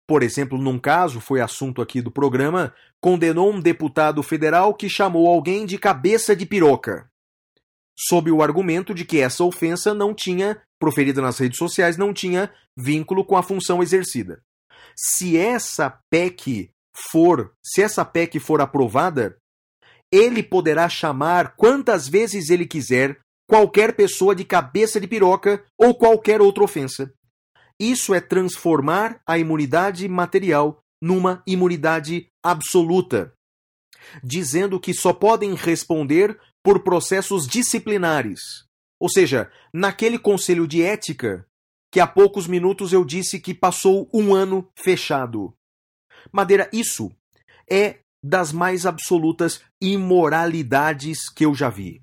Speaker 2: por exemplo, num caso, foi assunto aqui do programa, condenou um deputado federal que chamou alguém de cabeça de piroca, sob o argumento de que essa ofensa não tinha, proferida nas redes sociais, não tinha vínculo com a função exercida. Se essa PEC for, se essa PEC for aprovada, ele poderá chamar quantas vezes ele quiser qualquer pessoa de cabeça de piroca ou qualquer outra ofensa. Isso é transformar a imunidade material numa imunidade absoluta, dizendo que só podem responder por processos disciplinares. Ou seja, naquele conselho de ética que há poucos minutos eu disse que passou um ano fechado. Madeira, isso é das mais absolutas imoralidades que eu já vi.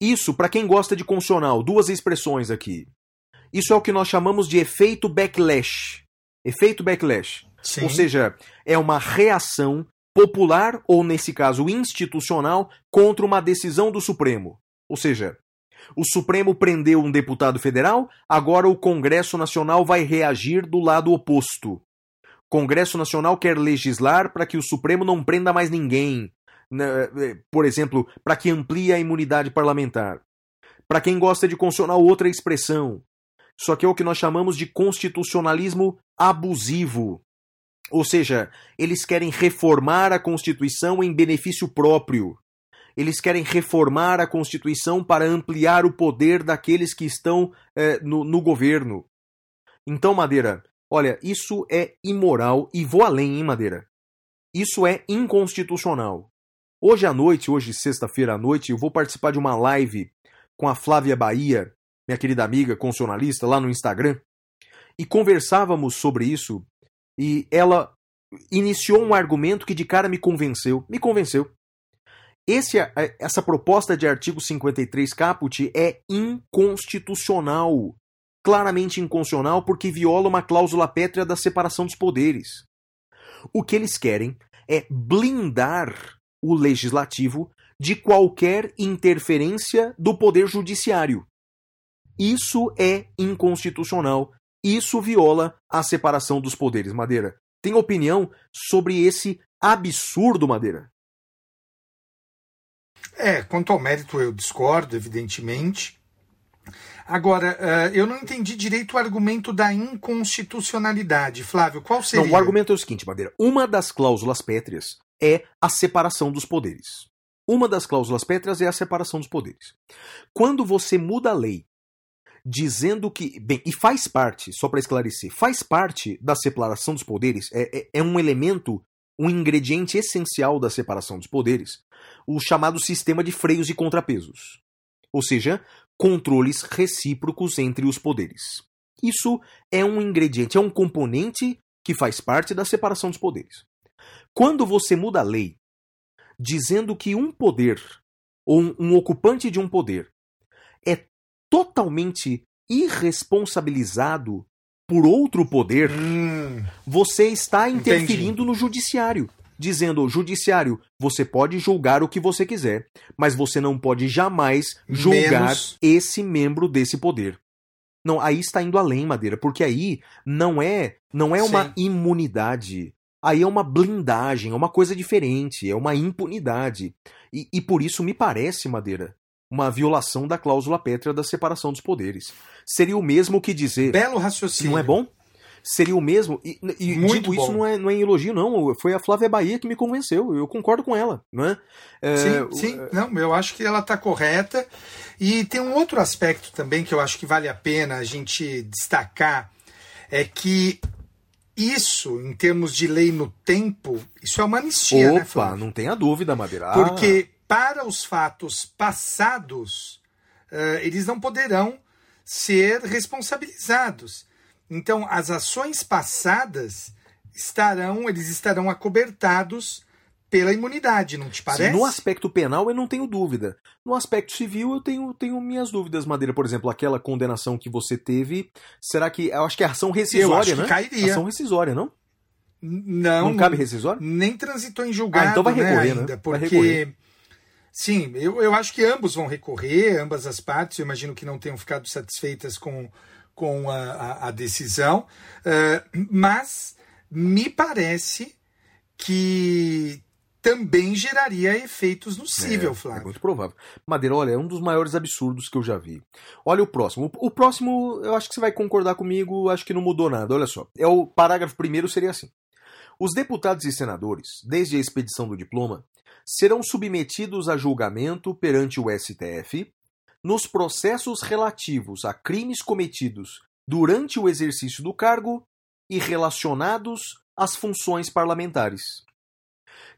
Speaker 2: Isso, para quem gosta de constitucional, duas expressões aqui. Isso é o que nós chamamos de efeito backlash. Efeito backlash.
Speaker 1: Sim.
Speaker 2: Ou seja, é uma reação popular, ou nesse caso institucional, contra uma decisão do Supremo. Ou seja, o Supremo prendeu um deputado federal, agora o Congresso Nacional vai reagir do lado oposto. O Congresso Nacional quer legislar para que o Supremo não prenda mais ninguém. Né, eh, Por exemplo, para que amplie a imunidade parlamentar. Para quem gosta de constitucional, outra expressão. Só que é o que nós chamamos de constitucionalismo abusivo. Ou seja, eles querem reformar a Constituição em benefício próprio. Eles querem reformar a Constituição para ampliar o poder daqueles que estão eh, no, no governo. Então, Madeira, olha, isso é imoral e vou além, hein, Madeira? Isso é inconstitucional. Hoje à noite, hoje sexta-feira à noite, eu vou participar de uma live com a Flávia Bahia, minha querida amiga constitucionalista, lá no Instagram, e conversávamos sobre isso, e ela iniciou um argumento que de cara me convenceu. Me convenceu. Esse, essa proposta de artigo 53 caput é inconstitucional. Claramente inconstitucional porque viola uma cláusula pétrea da separação dos poderes. O que eles querem é blindar o legislativo de qualquer interferência do poder judiciário. Isso é inconstitucional. Isso viola a separação dos poderes, Madeira. Tem opinião sobre esse absurdo, Madeira?
Speaker 1: É, quanto ao mérito eu discordo, evidentemente. Agora, eh, eu não entendi direito o argumento da inconstitucionalidade. Flávio, qual seria?
Speaker 2: Não, o argumento é o seguinte, Madeira. Uma das cláusulas pétreas é a separação dos poderes. Uma das cláusulas pétreas é a separação dos poderes. Quando você muda a lei dizendo que. Bem, e faz parte, só para esclarecer, faz parte da separação dos poderes, é, é, é um elemento, um ingrediente essencial da separação dos poderes, o chamado sistema de freios e contrapesos. Ou seja, controles recíprocos entre os poderes. Isso é um ingrediente, é um componente que faz parte da separação dos poderes. Quando você muda a lei dizendo que um poder ou um, ocupante de um poder totalmente irresponsabilizado por outro poder,
Speaker 1: Hum,
Speaker 2: você está
Speaker 1: Entendi.
Speaker 2: interferindo no judiciário. Dizendo, judiciário, você pode julgar o que você quiser, mas você não pode jamais julgar
Speaker 1: Menos-
Speaker 2: esse membro desse poder. Não, aí está indo além, Madeira, porque aí não é, não é uma
Speaker 1: Sim.
Speaker 2: imunidade. Aí é uma blindagem, é uma coisa diferente, é uma impunidade. E, e por isso me parece, Madeira, uma violação da cláusula pétrea da separação dos poderes. Seria o mesmo que dizer.
Speaker 1: belo raciocínio.
Speaker 2: Não é bom? Seria o mesmo. E, e digo isso
Speaker 1: bom.
Speaker 2: não é, não é elogio, não. Foi a Flávia Bahia que me convenceu. Eu concordo com ela, não é? É,
Speaker 1: Sim,
Speaker 2: o-
Speaker 1: sim. Não, eu acho que ela está correta. E tem um outro aspecto também que eu acho que vale a pena a gente destacar, é que isso, em termos de lei no tempo, isso é uma anistia, né,
Speaker 2: Opa,
Speaker 1: Flávio?
Speaker 2: não tenha dúvida, Madeira. Ah,
Speaker 1: Porque para os fatos passados, eh, eles não poderão ser responsabilizados. Então, as ações passadas estarão, eles estarão acobertados pela imunidade, não te
Speaker 2: Sim,
Speaker 1: parece?
Speaker 2: no aspecto penal eu não tenho dúvida. No aspecto civil eu tenho, tenho minhas dúvidas, Madeira. Por exemplo, aquela condenação que você teve, será que. Eu acho que é ação rescisória,
Speaker 1: Eu acho que
Speaker 2: né?
Speaker 1: cairia.
Speaker 2: Ação rescisória, não?
Speaker 1: Não,
Speaker 2: Não, cabe rescisória?
Speaker 1: nem transitou em julgado
Speaker 2: Ah, então vai
Speaker 1: né,
Speaker 2: recorrer, né?
Speaker 1: ainda,
Speaker 2: Vai
Speaker 1: porque
Speaker 2: recorrer.
Speaker 1: Sim, eu, eu acho que ambos vão recorrer, ambas as partes, eu imagino que não tenham ficado satisfeitas com, com a, a- a decisão, eh, mas me parece que também geraria efeitos no cível,
Speaker 2: É
Speaker 1: Flávio.
Speaker 2: muito provável. Madeira, olha, é um dos maiores absurdos que eu já vi. Olha o próximo. O, o próximo, eu acho que você vai concordar comigo, acho que não mudou nada. Olha só. É o parágrafo primeiro seria assim. Os deputados e senadores, desde a expedição do diploma, serão submetidos a julgamento perante o STF nos processos relativos a crimes cometidos durante o exercício do cargo e relacionados às funções parlamentares.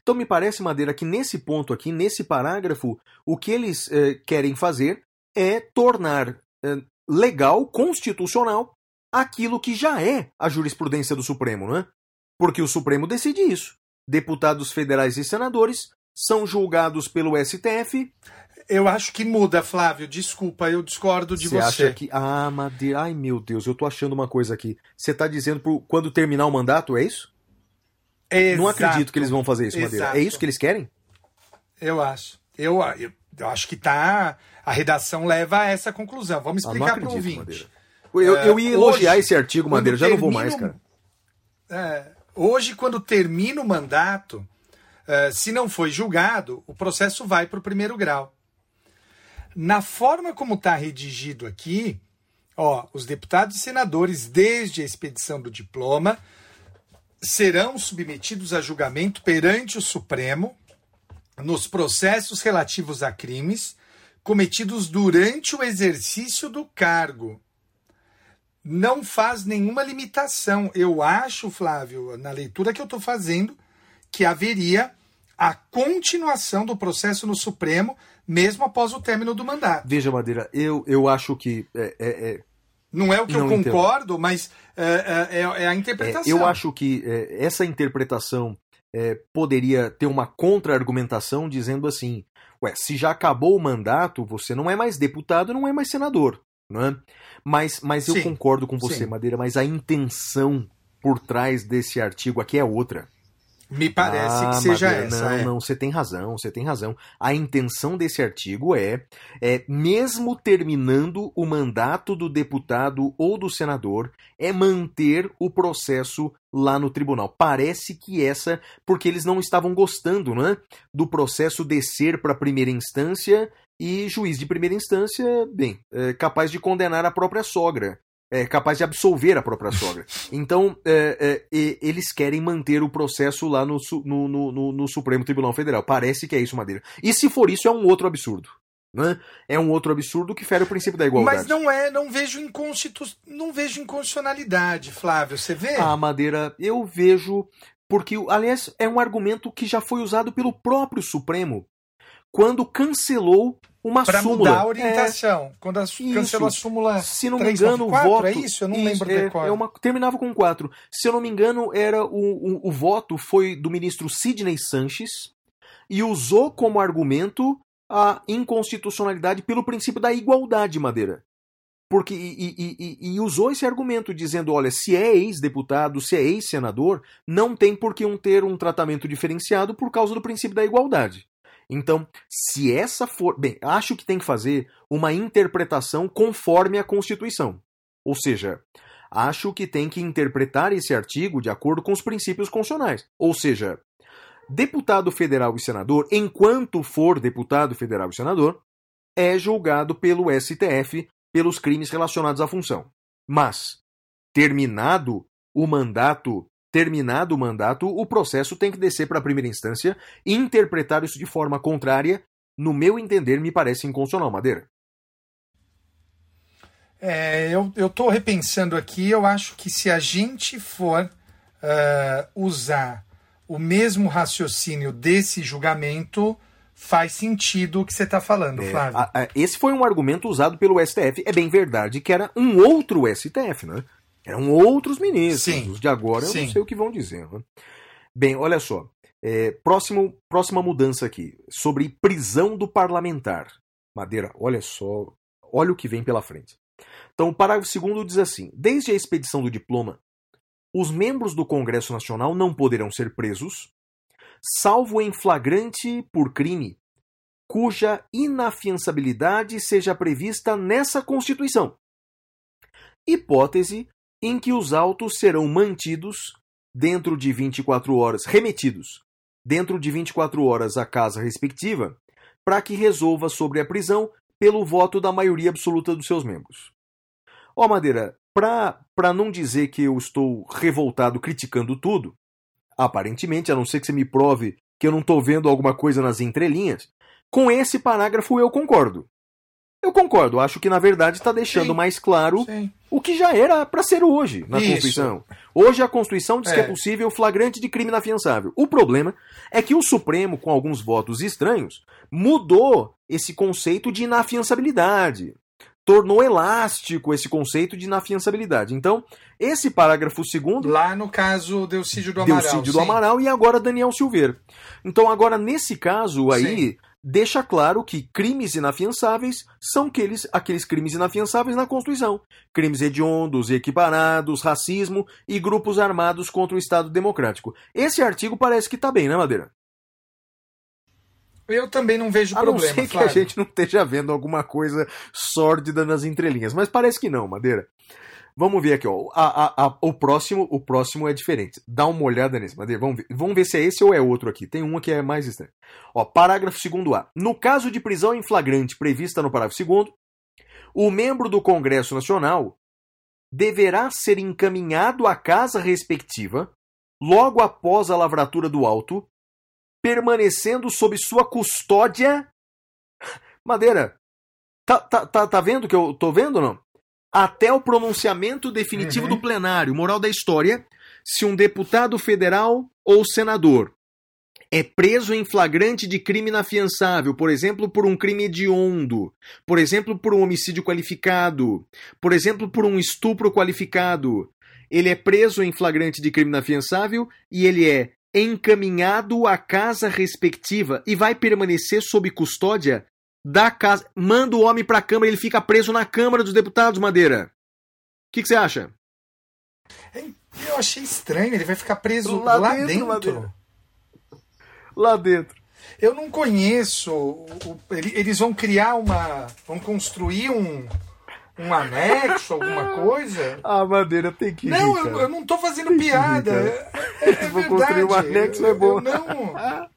Speaker 2: Então me parece, Madeira, que nesse ponto aqui, nesse parágrafo, o que eles eh, querem fazer é tornar eh, legal, constitucional, aquilo que já é a jurisprudência do Supremo, não é? Porque o Supremo decide isso. Deputados federais e senadores são julgados pelo STF.
Speaker 1: Eu acho que muda, Flávio. Desculpa, eu discordo de você.
Speaker 2: acha que. Ah, Madeira. Ai, meu Deus, eu tô achando uma coisa aqui. Você tá dizendo pro... quando terminar o mandato, é isso? Não acredito que eles vão fazer isso, Madeira.
Speaker 1: Exato.
Speaker 2: É isso que eles querem?
Speaker 1: Eu acho. Eu, eu, eu acho que tá. A redação leva a essa conclusão. Vamos
Speaker 2: Ah,
Speaker 1: explicar para o
Speaker 2: acredito,
Speaker 1: ouvinte.
Speaker 2: Madeira. Eu,
Speaker 1: É,
Speaker 2: eu ia elogiar
Speaker 1: hoje,
Speaker 2: esse artigo, Madeira, já não vou mais, cara.
Speaker 1: É, hoje, quando termina o mandato, é, se não foi julgado, o processo vai para o primeiro grau. Na forma como está redigido aqui, ó, os deputados e senadores, desde a expedição do diploma, serão submetidos a julgamento perante o Supremo nos processos relativos a crimes cometidos durante o exercício do cargo não faz nenhuma limitação. Eu acho, Flávio, na leitura que eu estou fazendo, que haveria a continuação do processo no Supremo, mesmo após o término do mandato.
Speaker 2: Veja, Madeira, eu, eu acho que. é- é- é,
Speaker 1: Não é o que eu
Speaker 2: Não entendo.
Speaker 1: concordo, mas é, é- é a
Speaker 2: É,
Speaker 1: interpretação.
Speaker 2: eu acho que essa interpretação poderia ter uma contra-argumentação dizendo assim: ué, se já acabou o mandato, você não é mais deputado, não é mais senador. Não é? Mas, mas eu
Speaker 1: Sim,
Speaker 2: concordo com você,
Speaker 1: sim.
Speaker 2: Madeira, mas a intenção por trás desse artigo aqui é outra.
Speaker 1: Me parece
Speaker 2: Ah,
Speaker 1: que seja
Speaker 2: Madeira,
Speaker 1: essa.
Speaker 2: Não,
Speaker 1: é.
Speaker 2: não, você tem razão, você tem razão. A intenção desse artigo é, é, mesmo terminando o mandato do deputado ou do senador, é manter o processo lá no tribunal. Parece que essa, porque eles não estavam gostando, né, do processo descer para a primeira instância e juiz de primeira instância, bem, é capaz de condenar a própria sogra. É capaz de absolver a própria sogra. Então, é, é, eles querem manter o processo lá no, no, no- no Supremo Tribunal Federal. Parece que é isso, Madeira. E se for isso, é um outro absurdo. Né? É um outro absurdo que fere o princípio da igualdade.
Speaker 1: Mas não é, não vejo inconstitu... não vejo inconstitucionalidade, Flávio. Você vê?
Speaker 2: Ah, Madeira, eu vejo. Porque, aliás, é um argumento que já foi usado pelo próprio Supremo quando cancelou uma
Speaker 1: Para
Speaker 2: súmula.
Speaker 1: mudar a
Speaker 2: É,
Speaker 1: orientação. Quando a, cancelou a súmula
Speaker 2: se não me
Speaker 1: 394,
Speaker 2: engano, o voto.
Speaker 1: é isso? Eu não lembro
Speaker 2: é, é uma, terminava com 4. Se eu não me engano, era o, o, o voto foi do ministro Sidney Sanches e usou como argumento a inconstitucionalidade pelo princípio da igualdade, Madeira. Porque, e, e- e- e usou esse argumento dizendo: olha, se é ex-deputado, se é ex-senador, não tem por que um ter um tratamento diferenciado por causa do princípio da igualdade. Então, se essa for. Bem, acho que tem que fazer uma interpretação conforme a Constituição. Ou seja, acho que tem que interpretar esse artigo de acordo com os princípios constitucionais. Ou seja, deputado federal e senador, enquanto for deputado federal e senador, é julgado pelo STF pelos crimes relacionados à função. Mas, terminado o mandato, terminado o mandato, o processo tem que descer para a primeira instância e interpretar isso de forma contrária, no meu entender, me parece inconstitucional, Madeira.
Speaker 1: É, eu, tô repensando aqui, eu acho que se a gente for ah, usar o mesmo raciocínio desse julgamento, faz sentido o que você está falando,
Speaker 2: É,
Speaker 1: Flávio.
Speaker 2: a- a- esse foi um argumento usado pelo STF. É bem verdade que era um outro STF, né? Eram outros ministros.
Speaker 1: Sim.
Speaker 2: Os de agora eu
Speaker 1: Sim.
Speaker 2: não sei o que vão dizer. né? Bem, olha só. É, próximo, próxima mudança aqui. Sobre prisão do parlamentar. Madeira, olha só. Olha o que vem pela frente. Então, o parágrafo segundo diz assim: Desde a expedição do diploma, os membros do Congresso Nacional não poderão ser presos, salvo em flagrante por crime cuja inafiançabilidade seja prevista nessa Constituição. Hipótese em que os autos serão mantidos dentro de 24 horas, remetidos dentro de 24 horas à casa respectiva, para que resolva sobre a prisão pelo voto da maioria absoluta dos seus membros. Ó, Madeira, para não dizer que eu estou revoltado criticando tudo, aparentemente, a não ser que você me prove que eu não estou vendo alguma coisa nas entrelinhas, com esse parágrafo eu concordo. Eu concordo, acho que na verdade está deixando
Speaker 1: Sim.
Speaker 2: mais claro
Speaker 1: Sim.
Speaker 2: o que já era para ser hoje na
Speaker 1: Isso.
Speaker 2: Constituição. Hoje a Constituição diz que é
Speaker 1: É.
Speaker 2: possível flagrante de crime inafiançável. O problema é que o Supremo, com alguns votos estranhos, mudou esse conceito de inafiançabilidade. tornou elástico esse conceito de inafiançabilidade. Então, esse parágrafo segundo
Speaker 1: Lá no caso Delcídio do Amaral.
Speaker 2: Delcídio do
Speaker 1: sim.
Speaker 2: Amaral e agora Daniel Silveira. Então, agora, nesse caso aí, deixa claro que crimes inafiançáveis são aqueles, aqueles crimes inafiançáveis na Constituição. Crimes hediondos, equiparados, racismo e grupos armados contra o Estado Democrático. Esse artigo parece que tá bem, né, Madeira?
Speaker 1: Eu também não vejo
Speaker 2: A não
Speaker 1: problema,
Speaker 2: ser que
Speaker 1: Flávio.
Speaker 2: a gente não esteja vendo alguma coisa sórdida nas entrelinhas, mas parece que não, Madeira. Vamos ver aqui, ó. A- a- a- o, próximo, o próximo é diferente. Dá uma olhada nesse. Vamos ver, vamos ver se é esse ou é outro aqui. Tem um que é mais estranho. Ó, parágrafo 2A. No caso de prisão em flagrante prevista no parágrafo 2, o membro do Congresso Nacional deverá ser encaminhado à casa respectiva logo após a lavratura do auto, permanecendo sob sua custódia. Madeira, tá, tá, tá, tá vendo que eu tô vendo ou não? Até o pronunciamento definitivo
Speaker 1: Uhum.
Speaker 2: do plenário. Moral da história: se um deputado federal ou senador é preso em flagrante de crime inafiançável, por exemplo, por um crime hediondo, por exemplo, por um homicídio qualificado, por exemplo, por um estupro qualificado, ele é preso em flagrante de crime inafiançável e ele é encaminhado à casa respectiva e vai permanecer sob custódia da casa. Manda o homem para a Câmara, ele fica preso na Câmara dos Deputados, Madeira. O que, que você acha?
Speaker 1: Eu achei estranho, ele vai ficar preso
Speaker 2: Lá
Speaker 1: lá,
Speaker 2: dentro,
Speaker 1: dentro.
Speaker 2: Lá dentro.
Speaker 1: Eu não conheço. o- o- ele- eles vão criar uma. vão construir um, um anexo, alguma coisa?
Speaker 2: Ah, Madeira, tem que
Speaker 1: Não,
Speaker 2: rir,
Speaker 1: eu, eu não tô fazendo
Speaker 2: Tem que
Speaker 1: piada.
Speaker 2: rir,
Speaker 1: É, é
Speaker 2: Vou
Speaker 1: verdade.
Speaker 2: construir um anexo, é
Speaker 1: Eu-
Speaker 2: bom.
Speaker 1: eu não.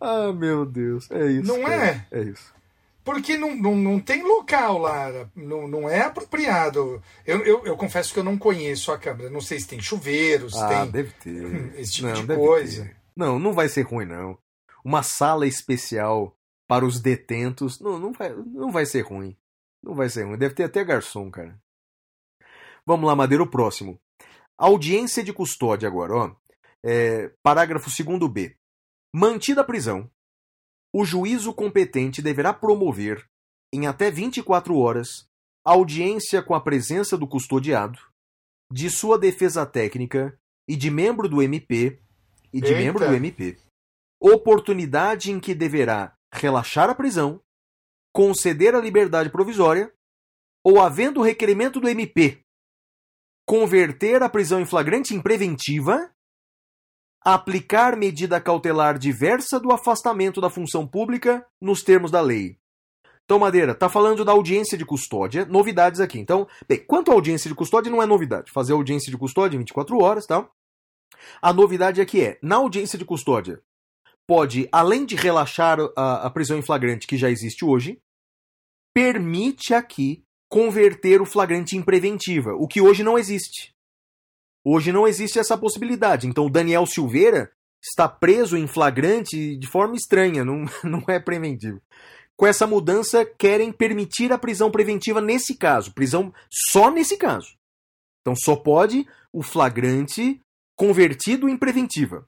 Speaker 2: Ah, meu Deus. É isso.
Speaker 1: Não
Speaker 2: cara.
Speaker 1: é?
Speaker 2: É isso.
Speaker 1: Porque não, não, não tem local lá, não, não é apropriado. Eu, eu, eu confesso que eu não conheço a Câmara. Não sei se tem chuveiros,
Speaker 2: Ah,
Speaker 1: tem
Speaker 2: deve ter.
Speaker 1: esse tipo
Speaker 2: não,
Speaker 1: de coisa.
Speaker 2: ter. Não, não vai ser ruim, não. Uma sala especial para os detentos. Não, não vai, não vai ser ruim. Não vai ser ruim. Deve ter até garçom, cara. Vamos lá, Madeira, o próximo. Audiência de custódia agora, ó. É, parágrafo 2b. Mantida a prisão, o juízo competente deverá promover, em até 24 horas, audiência com a presença do custodiado, de sua defesa técnica e de membro do MP e de
Speaker 1: Eita.
Speaker 2: membro do MP. Oportunidade em que deverá relaxar a prisão, conceder a liberdade provisória ou, havendo requerimento do MP, converter a prisão em flagrante em preventiva, aplicar medida cautelar diversa do afastamento da função pública nos termos da lei. Então, Madeira, tá falando da audiência de custódia, novidades aqui. Então, bem, quanto à audiência de custódia, não é novidade. Fazer audiência de custódia em 24 horas, tá? A novidade aqui é, na audiência de custódia, pode, além de relaxar a, a prisão em flagrante que já existe hoje, permite aqui converter o flagrante em preventiva, o que hoje não existe. Hoje não existe essa possibilidade. Então, o Daniel Silveira está preso em flagrante de forma estranha, não, não é preventivo. Com essa mudança, querem permitir a prisão preventiva nesse caso. Prisão só nesse caso. Então, só pode o flagrante convertido em preventiva.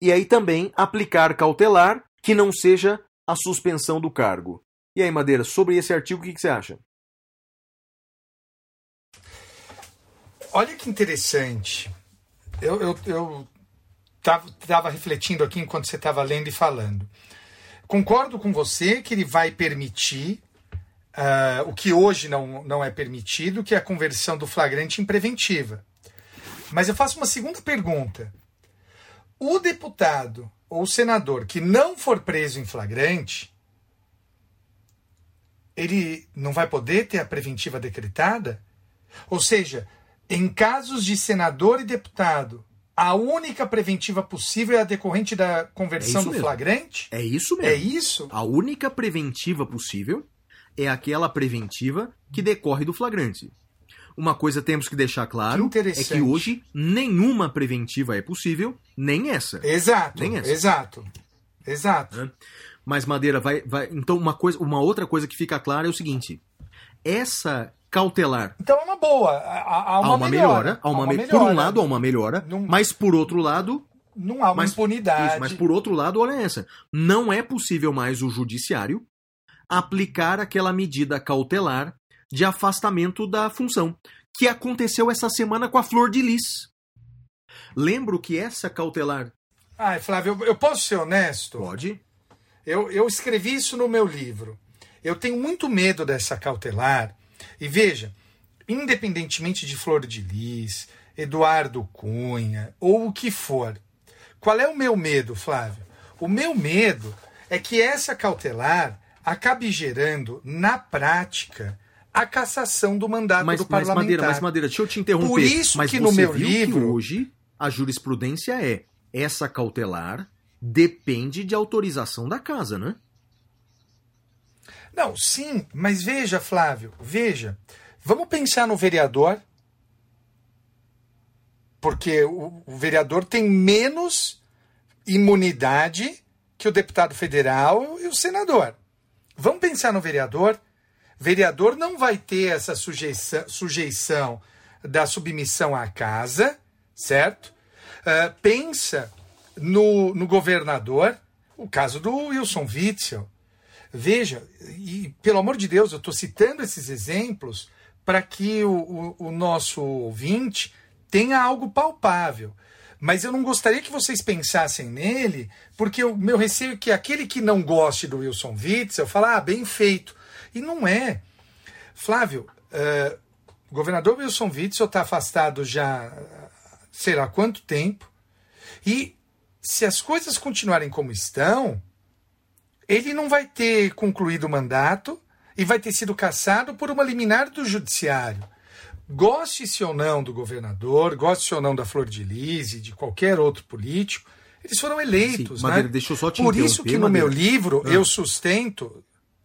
Speaker 2: E aí também aplicar cautelar que não seja a suspensão do cargo. E aí, Madeira, sobre esse artigo, o que, que você acha?
Speaker 1: Olha que interessante. Eu, eu, eu tava, refletindo aqui enquanto você estava lendo e falando. Concordo com você que ele vai permitir ah, o que hoje não, não é permitido, que é a conversão do flagrante em preventiva. Mas eu faço uma segunda pergunta. O deputado ou senador que não for preso em flagrante, ele não vai poder ter a preventiva decretada? Ou seja, em casos de senador e deputado, a única preventiva possível é a decorrente da conversão
Speaker 2: É
Speaker 1: do
Speaker 2: mesmo.
Speaker 1: flagrante?
Speaker 2: É isso
Speaker 1: É isso?
Speaker 2: A única preventiva possível é aquela preventiva que decorre do flagrante. Uma coisa temos que deixar claro
Speaker 1: Que
Speaker 2: é que hoje nenhuma preventiva é possível, nem essa.
Speaker 1: Exato.
Speaker 2: Nem essa.
Speaker 1: Exato. Exato.
Speaker 2: Mas Madeira vai, vai. Então uma coisa, uma outra coisa que fica clara é o seguinte: essa cautelar
Speaker 1: Então é uma boa. Há, há
Speaker 2: há
Speaker 1: uma,
Speaker 2: uma, melhora, há
Speaker 1: Há
Speaker 2: uma
Speaker 1: uma
Speaker 2: me- por um
Speaker 1: melhora.
Speaker 2: lado há uma melhora,
Speaker 1: Não-
Speaker 2: mas por outro lado
Speaker 1: Não há uma
Speaker 2: Mas-
Speaker 1: impunidade.
Speaker 2: Isso, mas por outro lado, olha essa. Não é possível mais o judiciário aplicar aquela medida cautelar de afastamento da função, que aconteceu essa semana com a Flor de Lis. Lembro que essa cautelar.
Speaker 1: Ai, Flávio, eu, eu posso ser honesto?
Speaker 2: Pode?
Speaker 1: Eu, eu escrevi isso no meu livro. Eu tenho muito medo dessa cautelar. E veja, independentemente de Flor de Lis, Eduardo Cunha ou o que for, qual é o meu medo, Flávio? O meu medo é que essa cautelar acabe gerando, na prática, a cassação do mandato
Speaker 2: Mas,
Speaker 1: do
Speaker 2: mas
Speaker 1: parlamentar.
Speaker 2: Madeira, mas Madeira, deixa eu te interromper.
Speaker 1: Por isso
Speaker 2: mas
Speaker 1: que
Speaker 2: você
Speaker 1: no meu
Speaker 2: viu
Speaker 1: livro-
Speaker 2: que hoje a jurisprudência é essa cautelar depende de autorização da casa, né?
Speaker 1: Não, sim, mas veja, Flávio, veja. Vamos pensar no vereador. Porque o, o vereador tem menos imunidade que o deputado federal e o senador. Vamos pensar no vereador. Vereador não vai ter essa sujeição, sujeição da submissão à casa, certo? Ah, pensa no, no governador, o caso do Wilson Witzel. Veja, e pelo amor de Deus, eu estou citando esses exemplos para que o, o, o nosso ouvinte tenha algo palpável. Mas eu não gostaria que vocês pensassem nele, porque o meu receio é que aquele que não goste do Wilson Witzel fala, ah, bem feito. E não é. Flávio, eh, o governador Wilson Witzel está afastado já, sei lá quanto tempo, e se as coisas continuarem como estão, ele não vai ter concluído o mandato e vai ter sido cassado por uma liminar do judiciário. Goste-se ou não do governador, goste-se ou não da Flor de Lis e de qualquer outro político, eles foram eleitos.
Speaker 2: Sim, Madeira,
Speaker 1: né?
Speaker 2: deixa eu só te
Speaker 1: Por isso que no meu
Speaker 2: Madeira.
Speaker 1: livro
Speaker 2: Ah.
Speaker 1: eu sustento,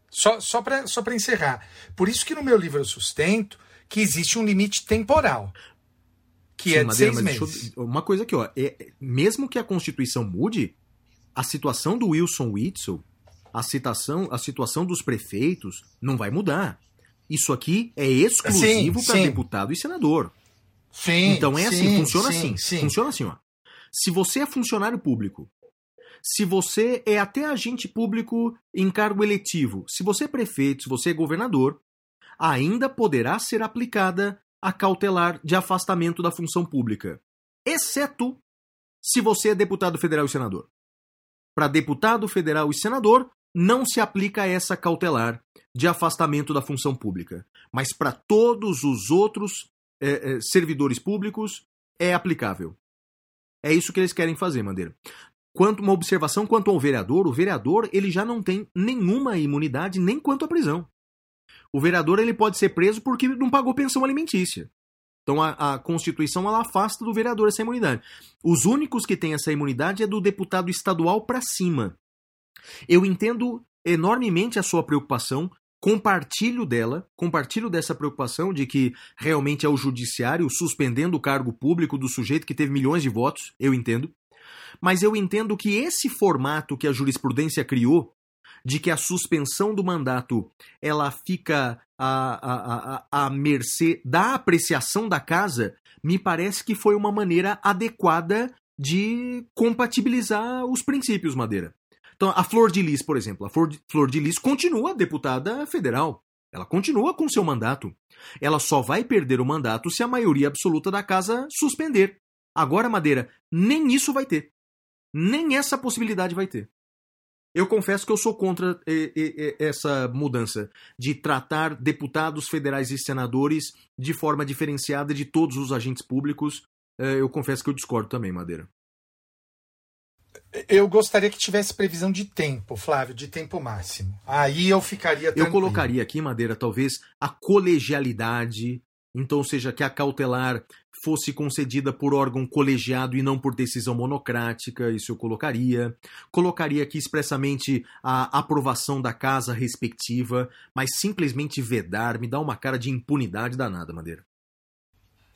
Speaker 1: só, só para só pra encerrar, por isso que no meu livro eu sustento que existe um limite temporal, que
Speaker 2: Sim,
Speaker 1: é de
Speaker 2: Madeira,
Speaker 1: seis
Speaker 2: deixa eu-
Speaker 1: meses.
Speaker 2: Uma coisa aqui, ó. é- é- mesmo que a Constituição mude, a situação do Wilson Witzel, a, citação, a situação dos prefeitos, não vai mudar. Isso aqui é exclusivo para deputado e senador.
Speaker 1: Sim,
Speaker 2: Então é assim,
Speaker 1: sim,
Speaker 2: funciona
Speaker 1: sim,
Speaker 2: assim.
Speaker 1: sim.
Speaker 2: Funciona assim, ó. Se você é funcionário público, se você é até agente público em cargo eletivo, se você é prefeito, se você é governador, ainda poderá ser aplicada a cautelar de afastamento da função pública, exceto se você é deputado federal e senador. Para deputado federal e senador, não se aplica essa cautelar de afastamento da função pública, mas para todos os outros eh, eh, servidores públicos é aplicável. É isso que eles querem fazer, Mandeira. Quanto uma observação quanto ao vereador, o vereador ele já não tem nenhuma imunidade nem quanto à prisão. O vereador ele pode ser preso porque não pagou pensão alimentícia. Então a, a Constituição ela afasta do vereador essa imunidade. Os únicos que têm essa imunidade é do deputado estadual para cima. Eu entendo enormemente a sua preocupação, compartilho dela, compartilho dessa preocupação de que realmente é o judiciário suspendendo o cargo público do sujeito que teve milhões de votos, eu entendo. Mas eu entendo que esse formato que a jurisprudência criou, de que a suspensão do mandato ela fica à, à, à, à mercê da apreciação da casa, me parece que foi uma maneira adequada de compatibilizar os princípios, Madeira. Então, a Flor de Lis, por exemplo, a Flor de, Lis continua deputada federal. Ela continua com seu mandato. Ela só vai perder o mandato se a maioria absoluta da casa suspender. Agora, Madeira, nem isso vai ter. Nem essa possibilidade vai ter. Eu confesso que eu sou contra eh, eh, eh, essa mudança de tratar deputados federais e senadores de forma diferenciada de todos os agentes públicos. Eu confesso que eu discordo também, Madeira.
Speaker 1: Eu gostaria que tivesse previsão de tempo, Flávio, de tempo máximo. Aí eu ficaria
Speaker 2: Eu
Speaker 1: tranquilo.
Speaker 2: colocaria aqui, Madeira, talvez a colegialidade, então, ou seja, que a cautelar fosse concedida por órgão colegiado e não por decisão monocrática, isso eu colocaria. Colocaria aqui expressamente a aprovação da casa respectiva, mas simplesmente vedar me dá uma cara de impunidade danada, Madeira.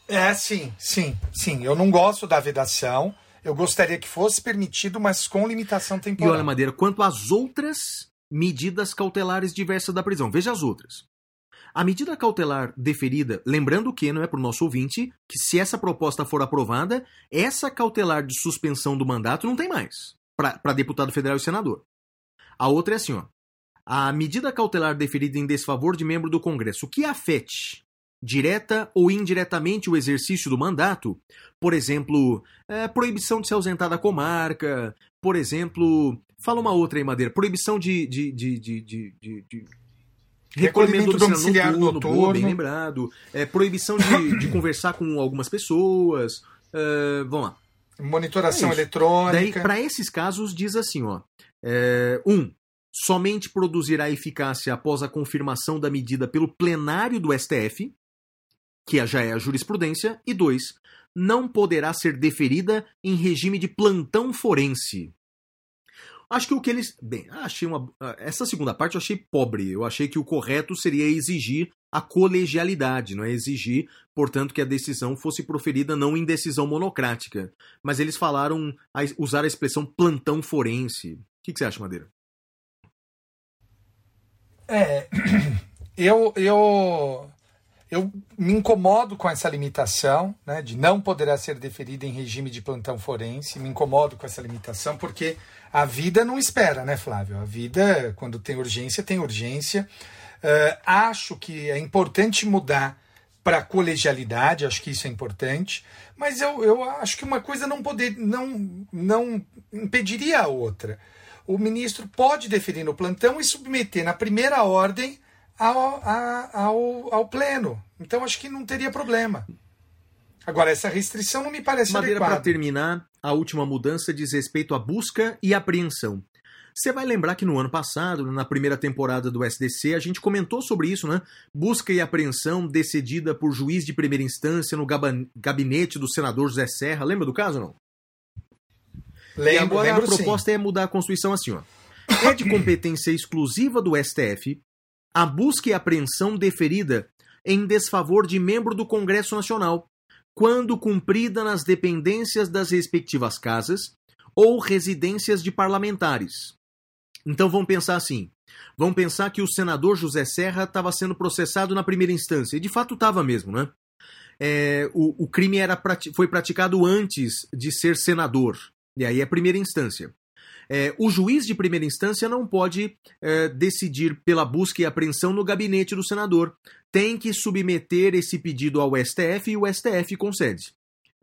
Speaker 1: É, sim, sim, sim. Eu não gosto da vedação. Eu gostaria que fosse permitido, mas com limitação
Speaker 2: E
Speaker 1: temporal.
Speaker 2: olha, Madeira, quanto às outras medidas cautelares diversas da prisão, veja as outras. A medida cautelar deferida, lembrando que não é para o nosso ouvinte, que se essa proposta for aprovada, essa cautelar de suspensão do mandato não tem mais para deputado federal e senador. A outra é assim, ó. A medida cautelar deferida em desfavor de membro do Congresso que afete direta ou indiretamente o exercício do mandato, por exemplo, é, proibição de se ausentar da comarca, por exemplo, fala uma outra aí, Madeira, proibição de, de, de, de, de, de-
Speaker 1: Recolhimento domiciliar
Speaker 2: boa,
Speaker 1: noturno.
Speaker 2: bem lembrado, é, proibição de, de conversar com algumas pessoas, é, vamos lá.
Speaker 1: Monitoração
Speaker 2: É
Speaker 1: eletrônica.
Speaker 2: para esses casos, diz assim, ó. é, um, somente produzirá eficácia após a confirmação da medida pelo plenário do STF, que já é a jurisprudência, e dois, não poderá ser deferida em regime de plantão forense. Acho que o que eles. Bem, achei uma. Essa segunda parte eu achei pobre. Eu achei que o correto seria exigir a colegialidade, não é exigir, portanto, que a decisão fosse proferida não em decisão monocrática. Mas eles falaram, a, usar a expressão plantão forense. O que, que você acha, Madeira?
Speaker 1: É, eu, eu, eu me incomodo com essa limitação, né, de não poderá ser deferida em regime de plantão forense. Me incomodo com essa limitação porque a vida não espera, né, Flávio? A vida, quando tem urgência, tem urgência. Eh, acho que é importante mudar para colegialidade, acho que isso é importante, mas eu, eu acho que uma coisa não poder não não impediria a outra. O ministro pode deferir no plantão e submeter na primeira ordem ao, ao, ao pleno. Então acho que não teria problema. Agora, essa restrição não me parece
Speaker 2: Madeira, para
Speaker 1: adequada.
Speaker 2: terminar, a última mudança diz respeito à busca e apreensão. Você vai lembrar que no ano passado, na primeira temporada do SDC, a gente comentou sobre isso, né? Busca e apreensão decidida por juiz de primeira instância no gabinete do senador José Serra. Lembra do caso ou não? e
Speaker 1: Lembro,
Speaker 2: agora
Speaker 1: lembro
Speaker 2: a
Speaker 1: sim.
Speaker 2: proposta é mudar a Constituição assim, ó. É de competência exclusiva do STF a busca e apreensão deferida em desfavor de membro do Congresso Nacional, quando cumprida nas dependências das respectivas casas ou residências de parlamentares. Então vamos pensar assim. Vamos pensar que o senador José Serra estava sendo processado na primeira instância. E de fato estava mesmo, né? É, o, o crime era, foi praticado antes de ser senador. E aí é primeira instância. É, o juiz de primeira instância não pode é, decidir pela busca e apreensão no gabinete do senador. Tem que submeter esse pedido ao STF e o STF concede.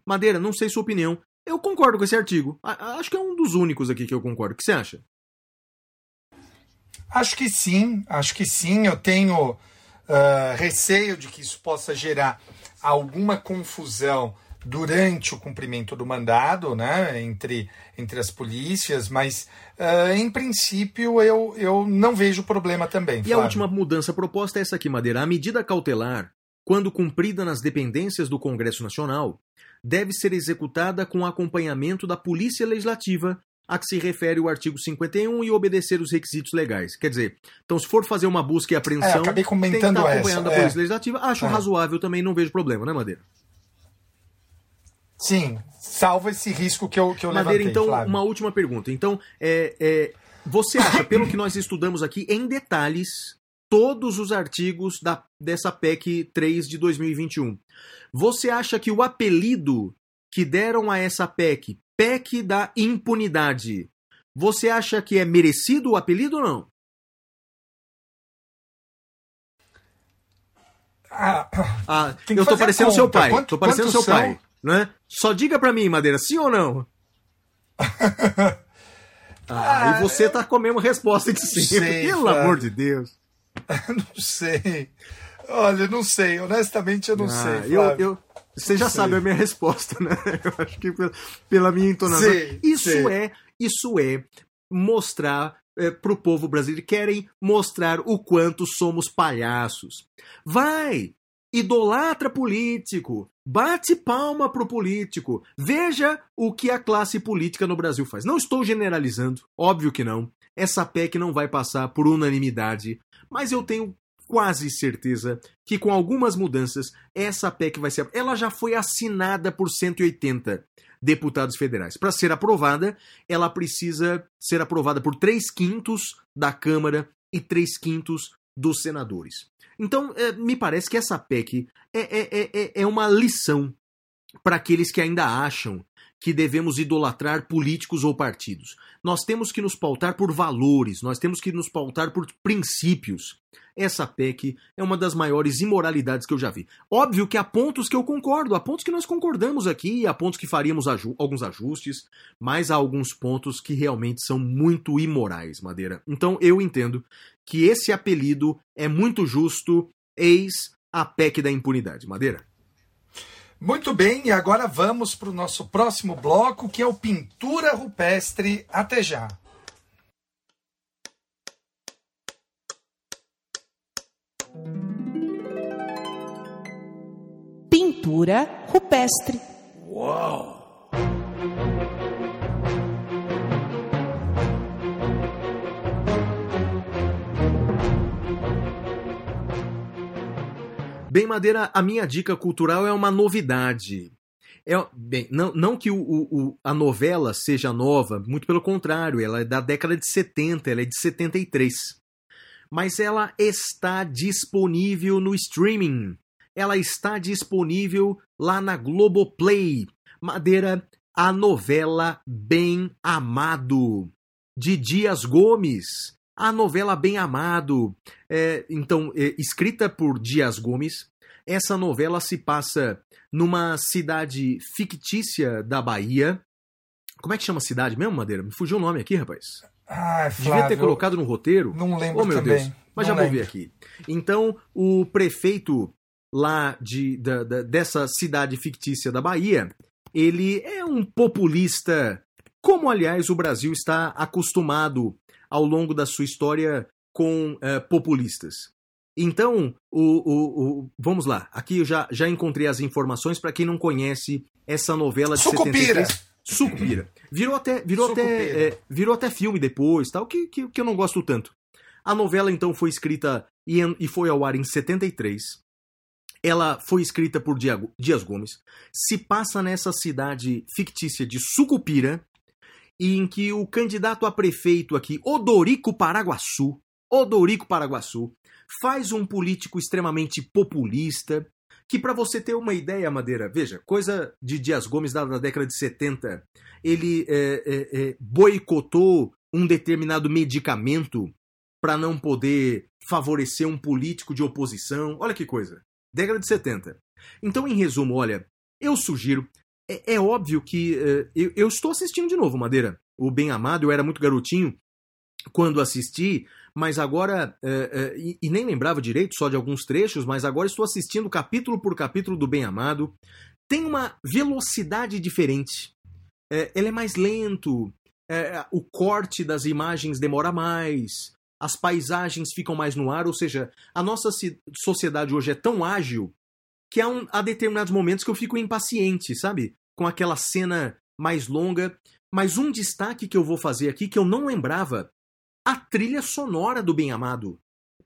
Speaker 2: Madeira, não sei sua opinião. Eu concordo com esse artigo. A- acho que é um dos únicos aqui que eu concordo. O que você acha?
Speaker 1: Acho que sim, acho que sim. Eu tenho ah, receio de que isso possa gerar alguma confusão durante o cumprimento do mandado, né, entre, entre as polícias, mas ah, em princípio eu, eu não vejo problema também.
Speaker 2: E a última mudança proposta é essa aqui, Madeira. A medida cautelar, quando cumprida nas dependências do Congresso Nacional, deve ser executada com acompanhamento da Polícia Legislativa, a que se refere o artigo 51 e obedecer os requisitos legais. Quer dizer, então se for fazer uma busca e
Speaker 1: É,
Speaker 2: apreensão,
Speaker 1: acabei
Speaker 2: tem que
Speaker 1: comentando
Speaker 2: estar
Speaker 1: essa.
Speaker 2: acompanhando a
Speaker 1: é.
Speaker 2: Polícia Legislativa. Acho
Speaker 1: É.
Speaker 2: razoável também, não vejo problema, né, Madeira?
Speaker 1: Sim, salvo esse risco que eu, que eu
Speaker 2: Madeira,
Speaker 1: levantei,
Speaker 2: então,
Speaker 1: Flávio.
Speaker 2: uma última pergunta. Então, é, é, você acha, pelo que nós estudamos aqui em detalhes, todos os artigos da, dessa PEC 3 de 2021, você acha que o apelido que deram a essa PEC, PEC da impunidade, você acha que é merecido o apelido ou não?
Speaker 1: Ah,
Speaker 2: Ah, eu tô parecendo seu pai.
Speaker 1: Quanto-
Speaker 2: tô parecendo seu
Speaker 1: são?
Speaker 2: pai. Né? Só diga pra mim, Madeira, sim ou não? Ah, e você tá com a mesma resposta de sempre. Pelo
Speaker 1: Flávio.
Speaker 2: amor de Deus.
Speaker 1: não sei. Olha, não sei. Honestamente, eu não
Speaker 2: Ah,
Speaker 1: sei.
Speaker 2: eu, eu, você já
Speaker 1: sei.
Speaker 2: sabe a minha resposta, né? Eu acho que pela, pela minha entonação.
Speaker 1: Sei,
Speaker 2: isso
Speaker 1: sei.
Speaker 2: é, isso é mostrar é, pro povo brasileiro. Querem mostrar o quanto somos palhaços. Vai! Idolatra político, bate palma pro político. Veja o que a classe política no Brasil faz. Não estou generalizando, óbvio que não. Essa PEC não vai passar por unanimidade, mas eu tenho quase certeza que com algumas mudanças essa PEC vai ser. Ela já foi assinada por 180 deputados federais. Para ser aprovada, ela precisa ser aprovada por 3 quintos da Câmara e 3 quintos dos senadores. Então, eh, me parece que essa PEC é, é, é, é- é uma lição para aqueles que ainda acham que devemos idolatrar políticos ou partidos. Nós temos que nos pautar por valores, nós temos que nos pautar por princípios. Essa PEC é uma das maiores imoralidades que eu já vi. Óbvio que há pontos que eu concordo, há pontos que nós concordamos aqui, há pontos que faríamos aju alguns ajustes, mas há alguns pontos que realmente são muito imorais, Madeira. Então eu entendo que esse apelido é muito justo, eis a PEC da impunidade, Madeira.
Speaker 1: Muito bem, e agora vamos para o nosso próximo bloco, que é o Pintura Rupestre. Até já.
Speaker 4: Pintura rupestre.
Speaker 2: Bem, Madeira, a minha dica cultural é uma novidade. É, bem, não, não que o, o- a novela seja nova, muito pelo contrário, ela é da década de 70, ela é de 73. Mas ela está disponível no streaming. Ela está disponível lá na Globoplay. Madeira, a novela Bem Amado, de Dias Gomes. A novela Bem Amado, é, então, é, escrita por Dias Gomes, essa novela se passa numa cidade fictícia da Bahia. Como é que chama a cidade mesmo, Madeira? Me fugiu o nome aqui, rapaz. Devia
Speaker 1: Flávio,
Speaker 2: ter colocado no roteiro.
Speaker 1: Não lembro
Speaker 2: Oh, meu
Speaker 1: também.
Speaker 2: Deus. Mas
Speaker 1: Não
Speaker 2: já vou
Speaker 1: lembro.
Speaker 2: ver aqui. Então, o prefeito lá de, da- da- dessa cidade fictícia da Bahia, ele é um populista, como aliás o Brasil está acostumado ao longo da sua história com eh, populistas. Então, o, o- o- vamos lá. Aqui eu já, já encontrei as informações para quem não conhece essa novela de
Speaker 1: Sucupira.
Speaker 2: 73. Sucupira. Virou até, virou até,
Speaker 1: Sucupira.
Speaker 2: é, virou até filme depois, tal, que, que, que eu não gosto tanto. A novela então foi escrita e, e foi ao ar em 73. Ela foi escrita por Diago- Dias Gomes. Se passa nessa cidade fictícia de Sucupira, em que o candidato a prefeito aqui, Odorico Paraguaçu, Odorico Paraguaçu, faz um político extremamente populista, que para você ter uma ideia, Madeira, veja, coisa de Dias Gomes da, da década de 70, ele é, é, é, boicotou um determinado medicamento para não poder favorecer um político de oposição. Olha que coisa. Década de 70. Então, em resumo, olha, eu sugiro. É, é óbvio que eh, eu, eu estou assistindo de novo, Madeira. O Bem Amado, eu era muito garotinho quando assisti, mas agora. eh, eh, e, e nem lembrava direito, só de alguns trechos, mas agora estou assistindo capítulo por capítulo do Bem Amado. Tem uma velocidade diferente. Eh, ele é mais lento, eh, o corte das imagens demora mais, as paisagens ficam mais no ar, ou seja, a nossa ci- sociedade hoje é tão ágil que há, um- há determinados momentos que eu fico impaciente, sabe? Com aquela cena mais longa. Mas um destaque que eu vou fazer aqui que eu não lembrava: a trilha sonora do Bem Amado.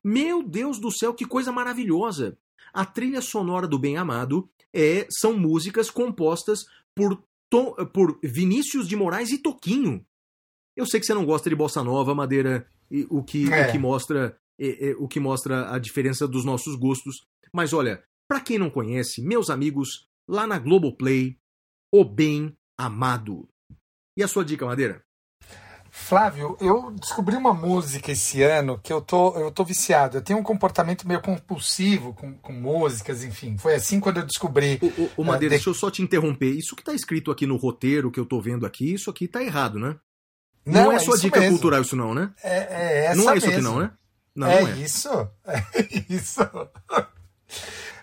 Speaker 2: Meu Deus do céu, que coisa maravilhosa! A trilha sonora do Bem Amado é, são músicas compostas por, por Vinícius de Moraes e Toquinho. Eu sei que você não gosta de bossa nova, Madeira, e o que,
Speaker 1: É.
Speaker 2: o que mostra é, é, o que mostra a diferença dos nossos gostos. Mas olha, pra quem não conhece, meus amigos, lá na Globoplay, O Bem Amado. E a sua dica, Madeira?
Speaker 1: Flávio, eu descobri uma música esse ano que eu tô, eu tô viciado. Eu tenho um comportamento meio compulsivo com, com músicas, enfim. Foi assim quando eu descobri.
Speaker 2: Ô, ô, ô, Madeira,
Speaker 1: de-
Speaker 2: deixa eu só te interromper. Isso que tá escrito aqui no roteiro que eu tô vendo aqui, isso aqui tá errado, né? Não, é sua
Speaker 1: isso
Speaker 2: dica
Speaker 1: mesmo.
Speaker 2: cultural isso não, né?
Speaker 1: É, é essa
Speaker 2: não é isso aqui
Speaker 1: mesmo.
Speaker 2: não, né? Não,
Speaker 1: é,
Speaker 2: não é.
Speaker 1: isso. É isso.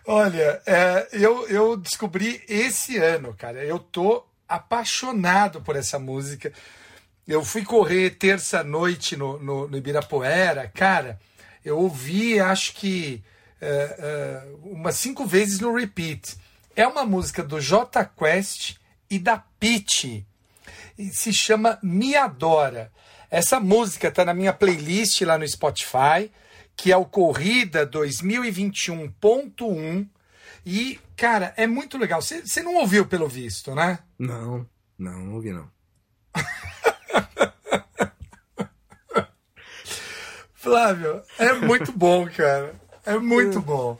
Speaker 1: Olha, é, eu, eu descobri esse ano, cara. Eu tô apaixonado por essa música. Eu fui correr terça-noite no, no, no Ibirapuera, cara. Eu ouvi, acho que é, é, umas cinco vezes no repeat. É uma música do J Quest e da Pitty se chama Me Adora. Essa música tá na minha playlist lá no Spotify, que é o Corrida 2021.1. E, cara, é muito legal. Você não ouviu pelo visto, né?
Speaker 2: Não, não, não ouvi não.
Speaker 1: Flávio, é muito bom, cara. É muito bom.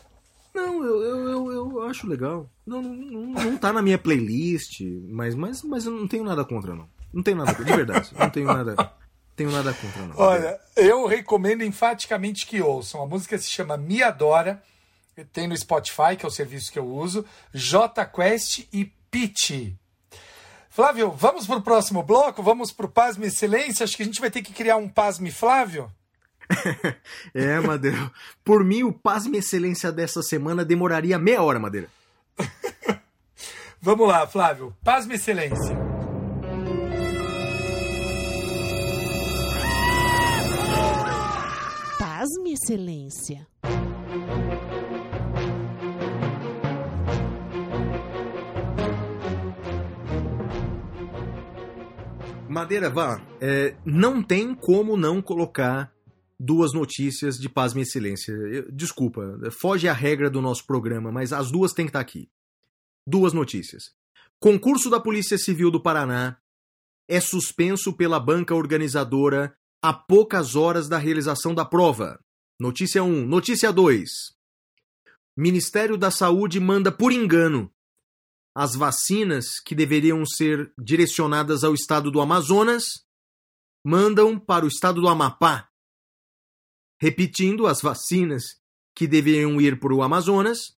Speaker 2: Não, eu, eu, eu, eu acho legal. Não, não, não, tá na minha playlist, mas, mas, mas eu não tenho nada contra, não. Não tenho nada contra, de verdade. Não tenho nada, tenho nada contra, não.
Speaker 1: Olha, eu recomendo enfaticamente que ouçam. A música se chama Me Adora. Tem no Spotify, que é o serviço que eu uso. J Quest e Pitch. Flávio, vamos pro próximo bloco? Vamos pro Pasme Excelência? Acho que a gente vai ter que criar um Pasme Flávio.
Speaker 2: É, Madeira. Por mim, o Pasme Excelência dessa semana demoraria meia hora, Madeira.
Speaker 1: Vamos lá, Flávio. Pasme Excelência.
Speaker 4: Pasme, Excelência.
Speaker 2: Madeira, vá. é, não tem como não colocar duas notícias de paz e excelência. Eu- Desculpa, foge a regra do nosso programa, mas as duas têm que estar aqui. Duas notícias. Concurso da Polícia Civil do Paraná é suspenso pela banca organizadora a poucas horas da realização da prova. Notícia 1. Notícia 2. Ministério da Saúde manda por engano as vacinas que deveriam ser direcionadas ao estado do Amazonas mandam para o estado do Amapá. Repetindo, as vacinas que deveriam ir para o Amazonas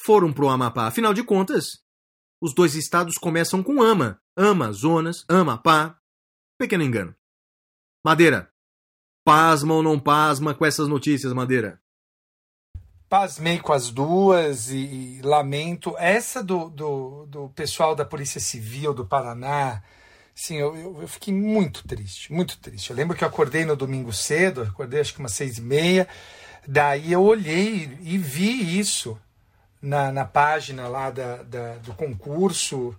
Speaker 2: foram para o Amapá. Afinal de contas, os dois estados começam com Ama. Amazonas, Amapá. Pequeno engano. Madeira, pasma ou não pasma com essas notícias, Madeira?
Speaker 1: Pasmei com as duas e, e lamento. Essa do, do, do pessoal da Polícia Civil do Paraná, sim, eu, eu, eu fiquei muito triste, muito triste. Eu lembro que eu acordei no domingo cedo, acordei acho que umas seis e meia, daí eu olhei e vi isso na, na página lá da, da- do concurso,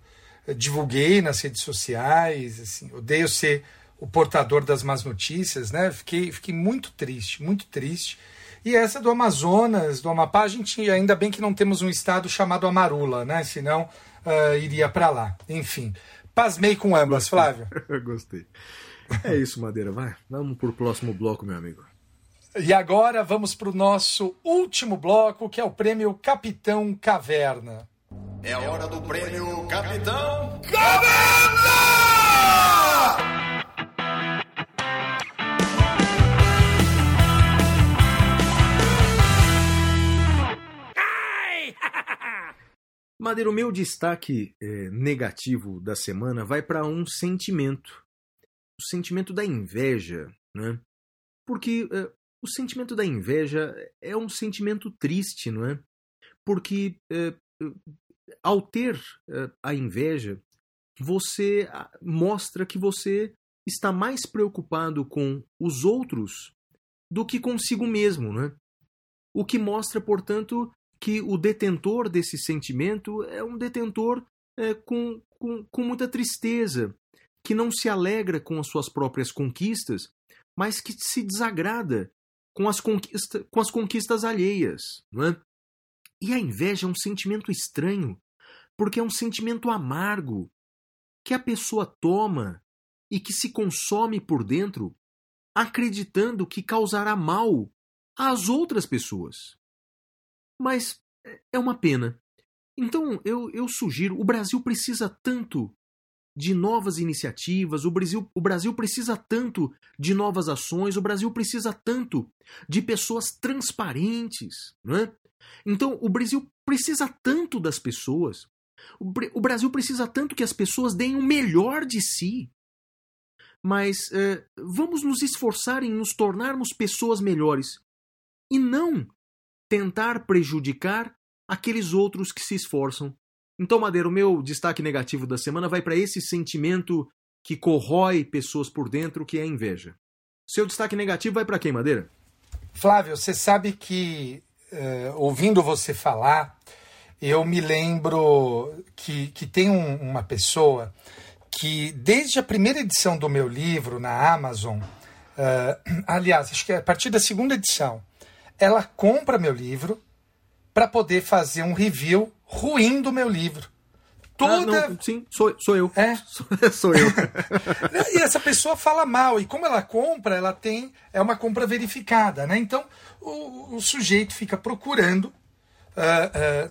Speaker 1: eu divulguei nas redes sociais, assim, odeio ser o portador das más notícias, né? Fiquei, fiquei muito triste, muito triste. E essa do Amazonas, do Amapá, a gente ainda bem que não temos um estado chamado Amarula, né? Senão ah, iria para lá. Enfim, pasmei com ambas, Flávio.
Speaker 2: Gostei. É isso, Madeira. Vai, vamos pro próximo bloco, meu amigo.
Speaker 1: E agora vamos para o nosso último bloco, que é o prêmio Capitão Caverna.
Speaker 6: É a hora do prêmio Capitão
Speaker 2: Madeira, o meu destaque eh, negativo da semana vai para um sentimento. O sentimento da inveja, né? Porque eh, o sentimento da inveja é um sentimento triste, não é? Porque eh, ao ter eh, a inveja, você mostra que você está mais preocupado com os outros do que consigo mesmo, né? O que mostra, portanto, que o detentor desse sentimento é um detentor é, com, com, com muita tristeza, que não se alegra com as suas próprias conquistas, mas que se desagrada com as, conquista, com as conquistas alheias. Não é? E a inveja é um sentimento estranho, porque é um sentimento amargo que a pessoa toma e que se consome por dentro, acreditando que causará mal às outras pessoas. Mas é uma pena. Então eu, eu sugiro: o Brasil precisa tanto de novas iniciativas, o Brasil, o Brasil precisa tanto de novas ações, o Brasil precisa tanto de pessoas transparentes. Não é? Então o Brasil precisa tanto das pessoas. O, o Brasil precisa tanto que as pessoas deem o melhor de si. Mas eh, vamos nos esforçar em nos tornarmos pessoas melhores e não tentar prejudicar aqueles outros que se esforçam. Então, Madeira, o meu destaque negativo da semana vai para esse sentimento que corrói pessoas por dentro, que é a inveja. Seu destaque negativo vai para quem, Madeira?
Speaker 1: Flávio, você sabe que, eh, ouvindo você falar, eu me lembro que, que tem um- uma pessoa que, desde a primeira edição do meu livro na Amazon, eh, aliás, acho que é a partir da segunda edição, ela compra meu livro para poder fazer um review ruim do meu livro. Toda.
Speaker 2: Ah, não, sim, sou, sou eu.
Speaker 1: É?
Speaker 2: sou eu.
Speaker 1: E essa pessoa fala mal, e como ela compra, ela tem. É uma compra verificada, né? Então o, o sujeito fica procurando ah, ah,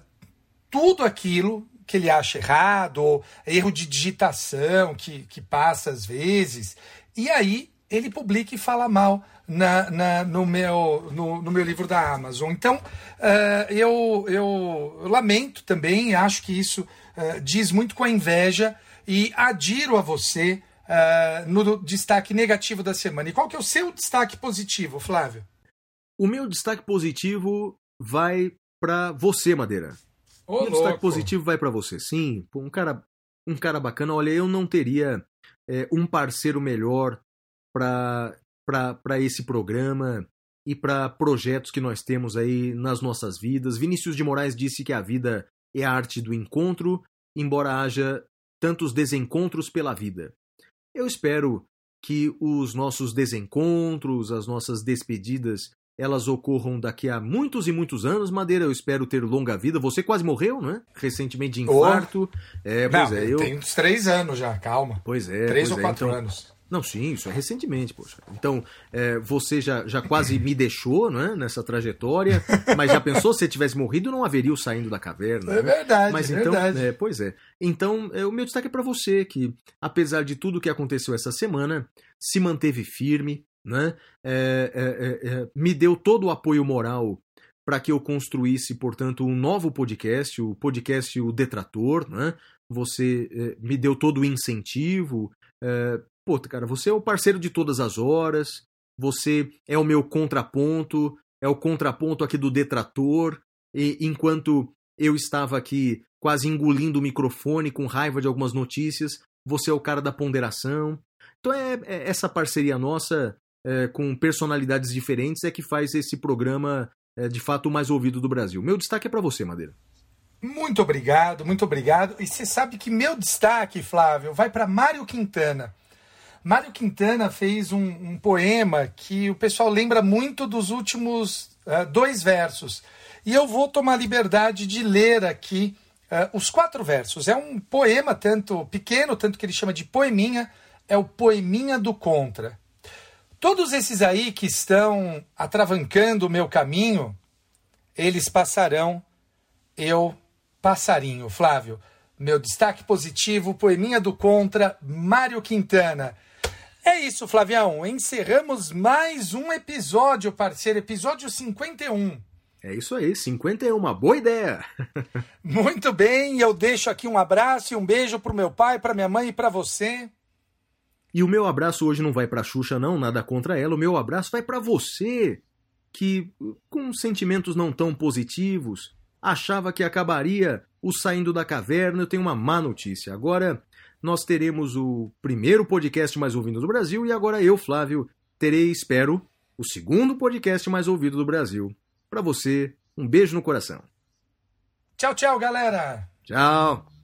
Speaker 1: tudo aquilo que ele acha errado, ou erro de digitação que, que passa às vezes, e aí ele publica e fala mal na, na- no, meu, no, no meu livro da Amazon. Então, eh, eu, eu lamento também, acho que isso eh, diz muito com a inveja e adiro a você eh, no destaque negativo da semana. E qual que é o seu destaque positivo, Flávio?
Speaker 2: O meu destaque positivo vai pra você, Madeira.
Speaker 1: Ô,
Speaker 2: o meu destaque
Speaker 1: louco.
Speaker 2: positivo vai pra você, sim. Um cara, um cara bacana. Olha, eu não teria é, um parceiro melhor pra para esse programa e para projetos que nós temos aí nas nossas vidas. Vinícius de Moraes disse que a vida é a arte do encontro, embora haja tantos desencontros pela vida. Eu espero que os nossos desencontros, as nossas despedidas, elas ocorram daqui a muitos e muitos anos, Madeira. Eu espero ter longa vida. Você quase morreu, né? Recentemente de
Speaker 1: Oh.
Speaker 2: infarto. É, pois
Speaker 1: Não,
Speaker 2: é, eu.
Speaker 1: tem uns três anos já, calma.
Speaker 2: Pois é.
Speaker 1: três ou
Speaker 2: é,
Speaker 1: quatro
Speaker 2: então-
Speaker 1: anos.
Speaker 2: Não, sim, isso é recentemente, poxa. Então, é, você já, já quase me deixou, né, nessa trajetória, mas já pensou se você tivesse morrido, não haveria o saindo da caverna.
Speaker 1: É
Speaker 2: né?
Speaker 1: verdade,
Speaker 2: Mas
Speaker 1: é
Speaker 2: então,
Speaker 1: verdade.
Speaker 2: é, pois é. Então, é, o meu destaque é para você, que apesar de tudo que aconteceu essa semana, se manteve firme, né? É, é, é, me deu todo o apoio moral para que eu construísse, portanto, um novo podcast, o podcast O Detrator, né? Você me deu todo o incentivo. Pô, cara, você é o parceiro de todas as horas, você é o meu contraponto, é o contraponto aqui do Detrator, e enquanto eu estava aqui quase engolindo o microfone com raiva de algumas notícias, você é o cara da ponderação. Então é, é essa parceria nossa é, com personalidades diferentes é que faz esse programa é, de fato o mais ouvido do Brasil. Meu destaque é para você, Madeira.
Speaker 1: Muito obrigado, muito obrigado. E você sabe que meu destaque, Flávio, vai para Mário Quintana. Mário Quintana fez um, um poema que o pessoal lembra muito dos últimos eh, dois versos. E eu vou tomar liberdade de ler aqui eh, os quatro versos. É um poema tanto pequeno, tanto que ele chama de poeminha, é o Poeminha do Contra. Todos esses aí que estão atravancando o meu caminho, eles passarão eu passarinho. Flávio, meu destaque positivo, poeminha do Contra, Mário Quintana. É isso, Flavião. Encerramos mais um episódio, parceiro. Episódio 51.
Speaker 2: É isso aí, 51, uma boa ideia.
Speaker 1: Muito bem, eu deixo aqui um abraço e um beijo pro meu pai, pra minha mãe e pra você.
Speaker 2: E o meu abraço hoje não vai pra Xuxa, não, nada contra ela. O meu abraço vai pra você, que, com sentimentos não tão positivos, achava que acabaria o Saindo da Caverna. Eu tenho uma má notícia. Agora nós teremos o primeiro podcast mais ouvido do Brasil e agora eu, Flávio, terei, espero, o segundo podcast mais ouvido do Brasil. Pra você, um beijo no coração.
Speaker 1: Tchau, tchau, galera.
Speaker 2: Tchau!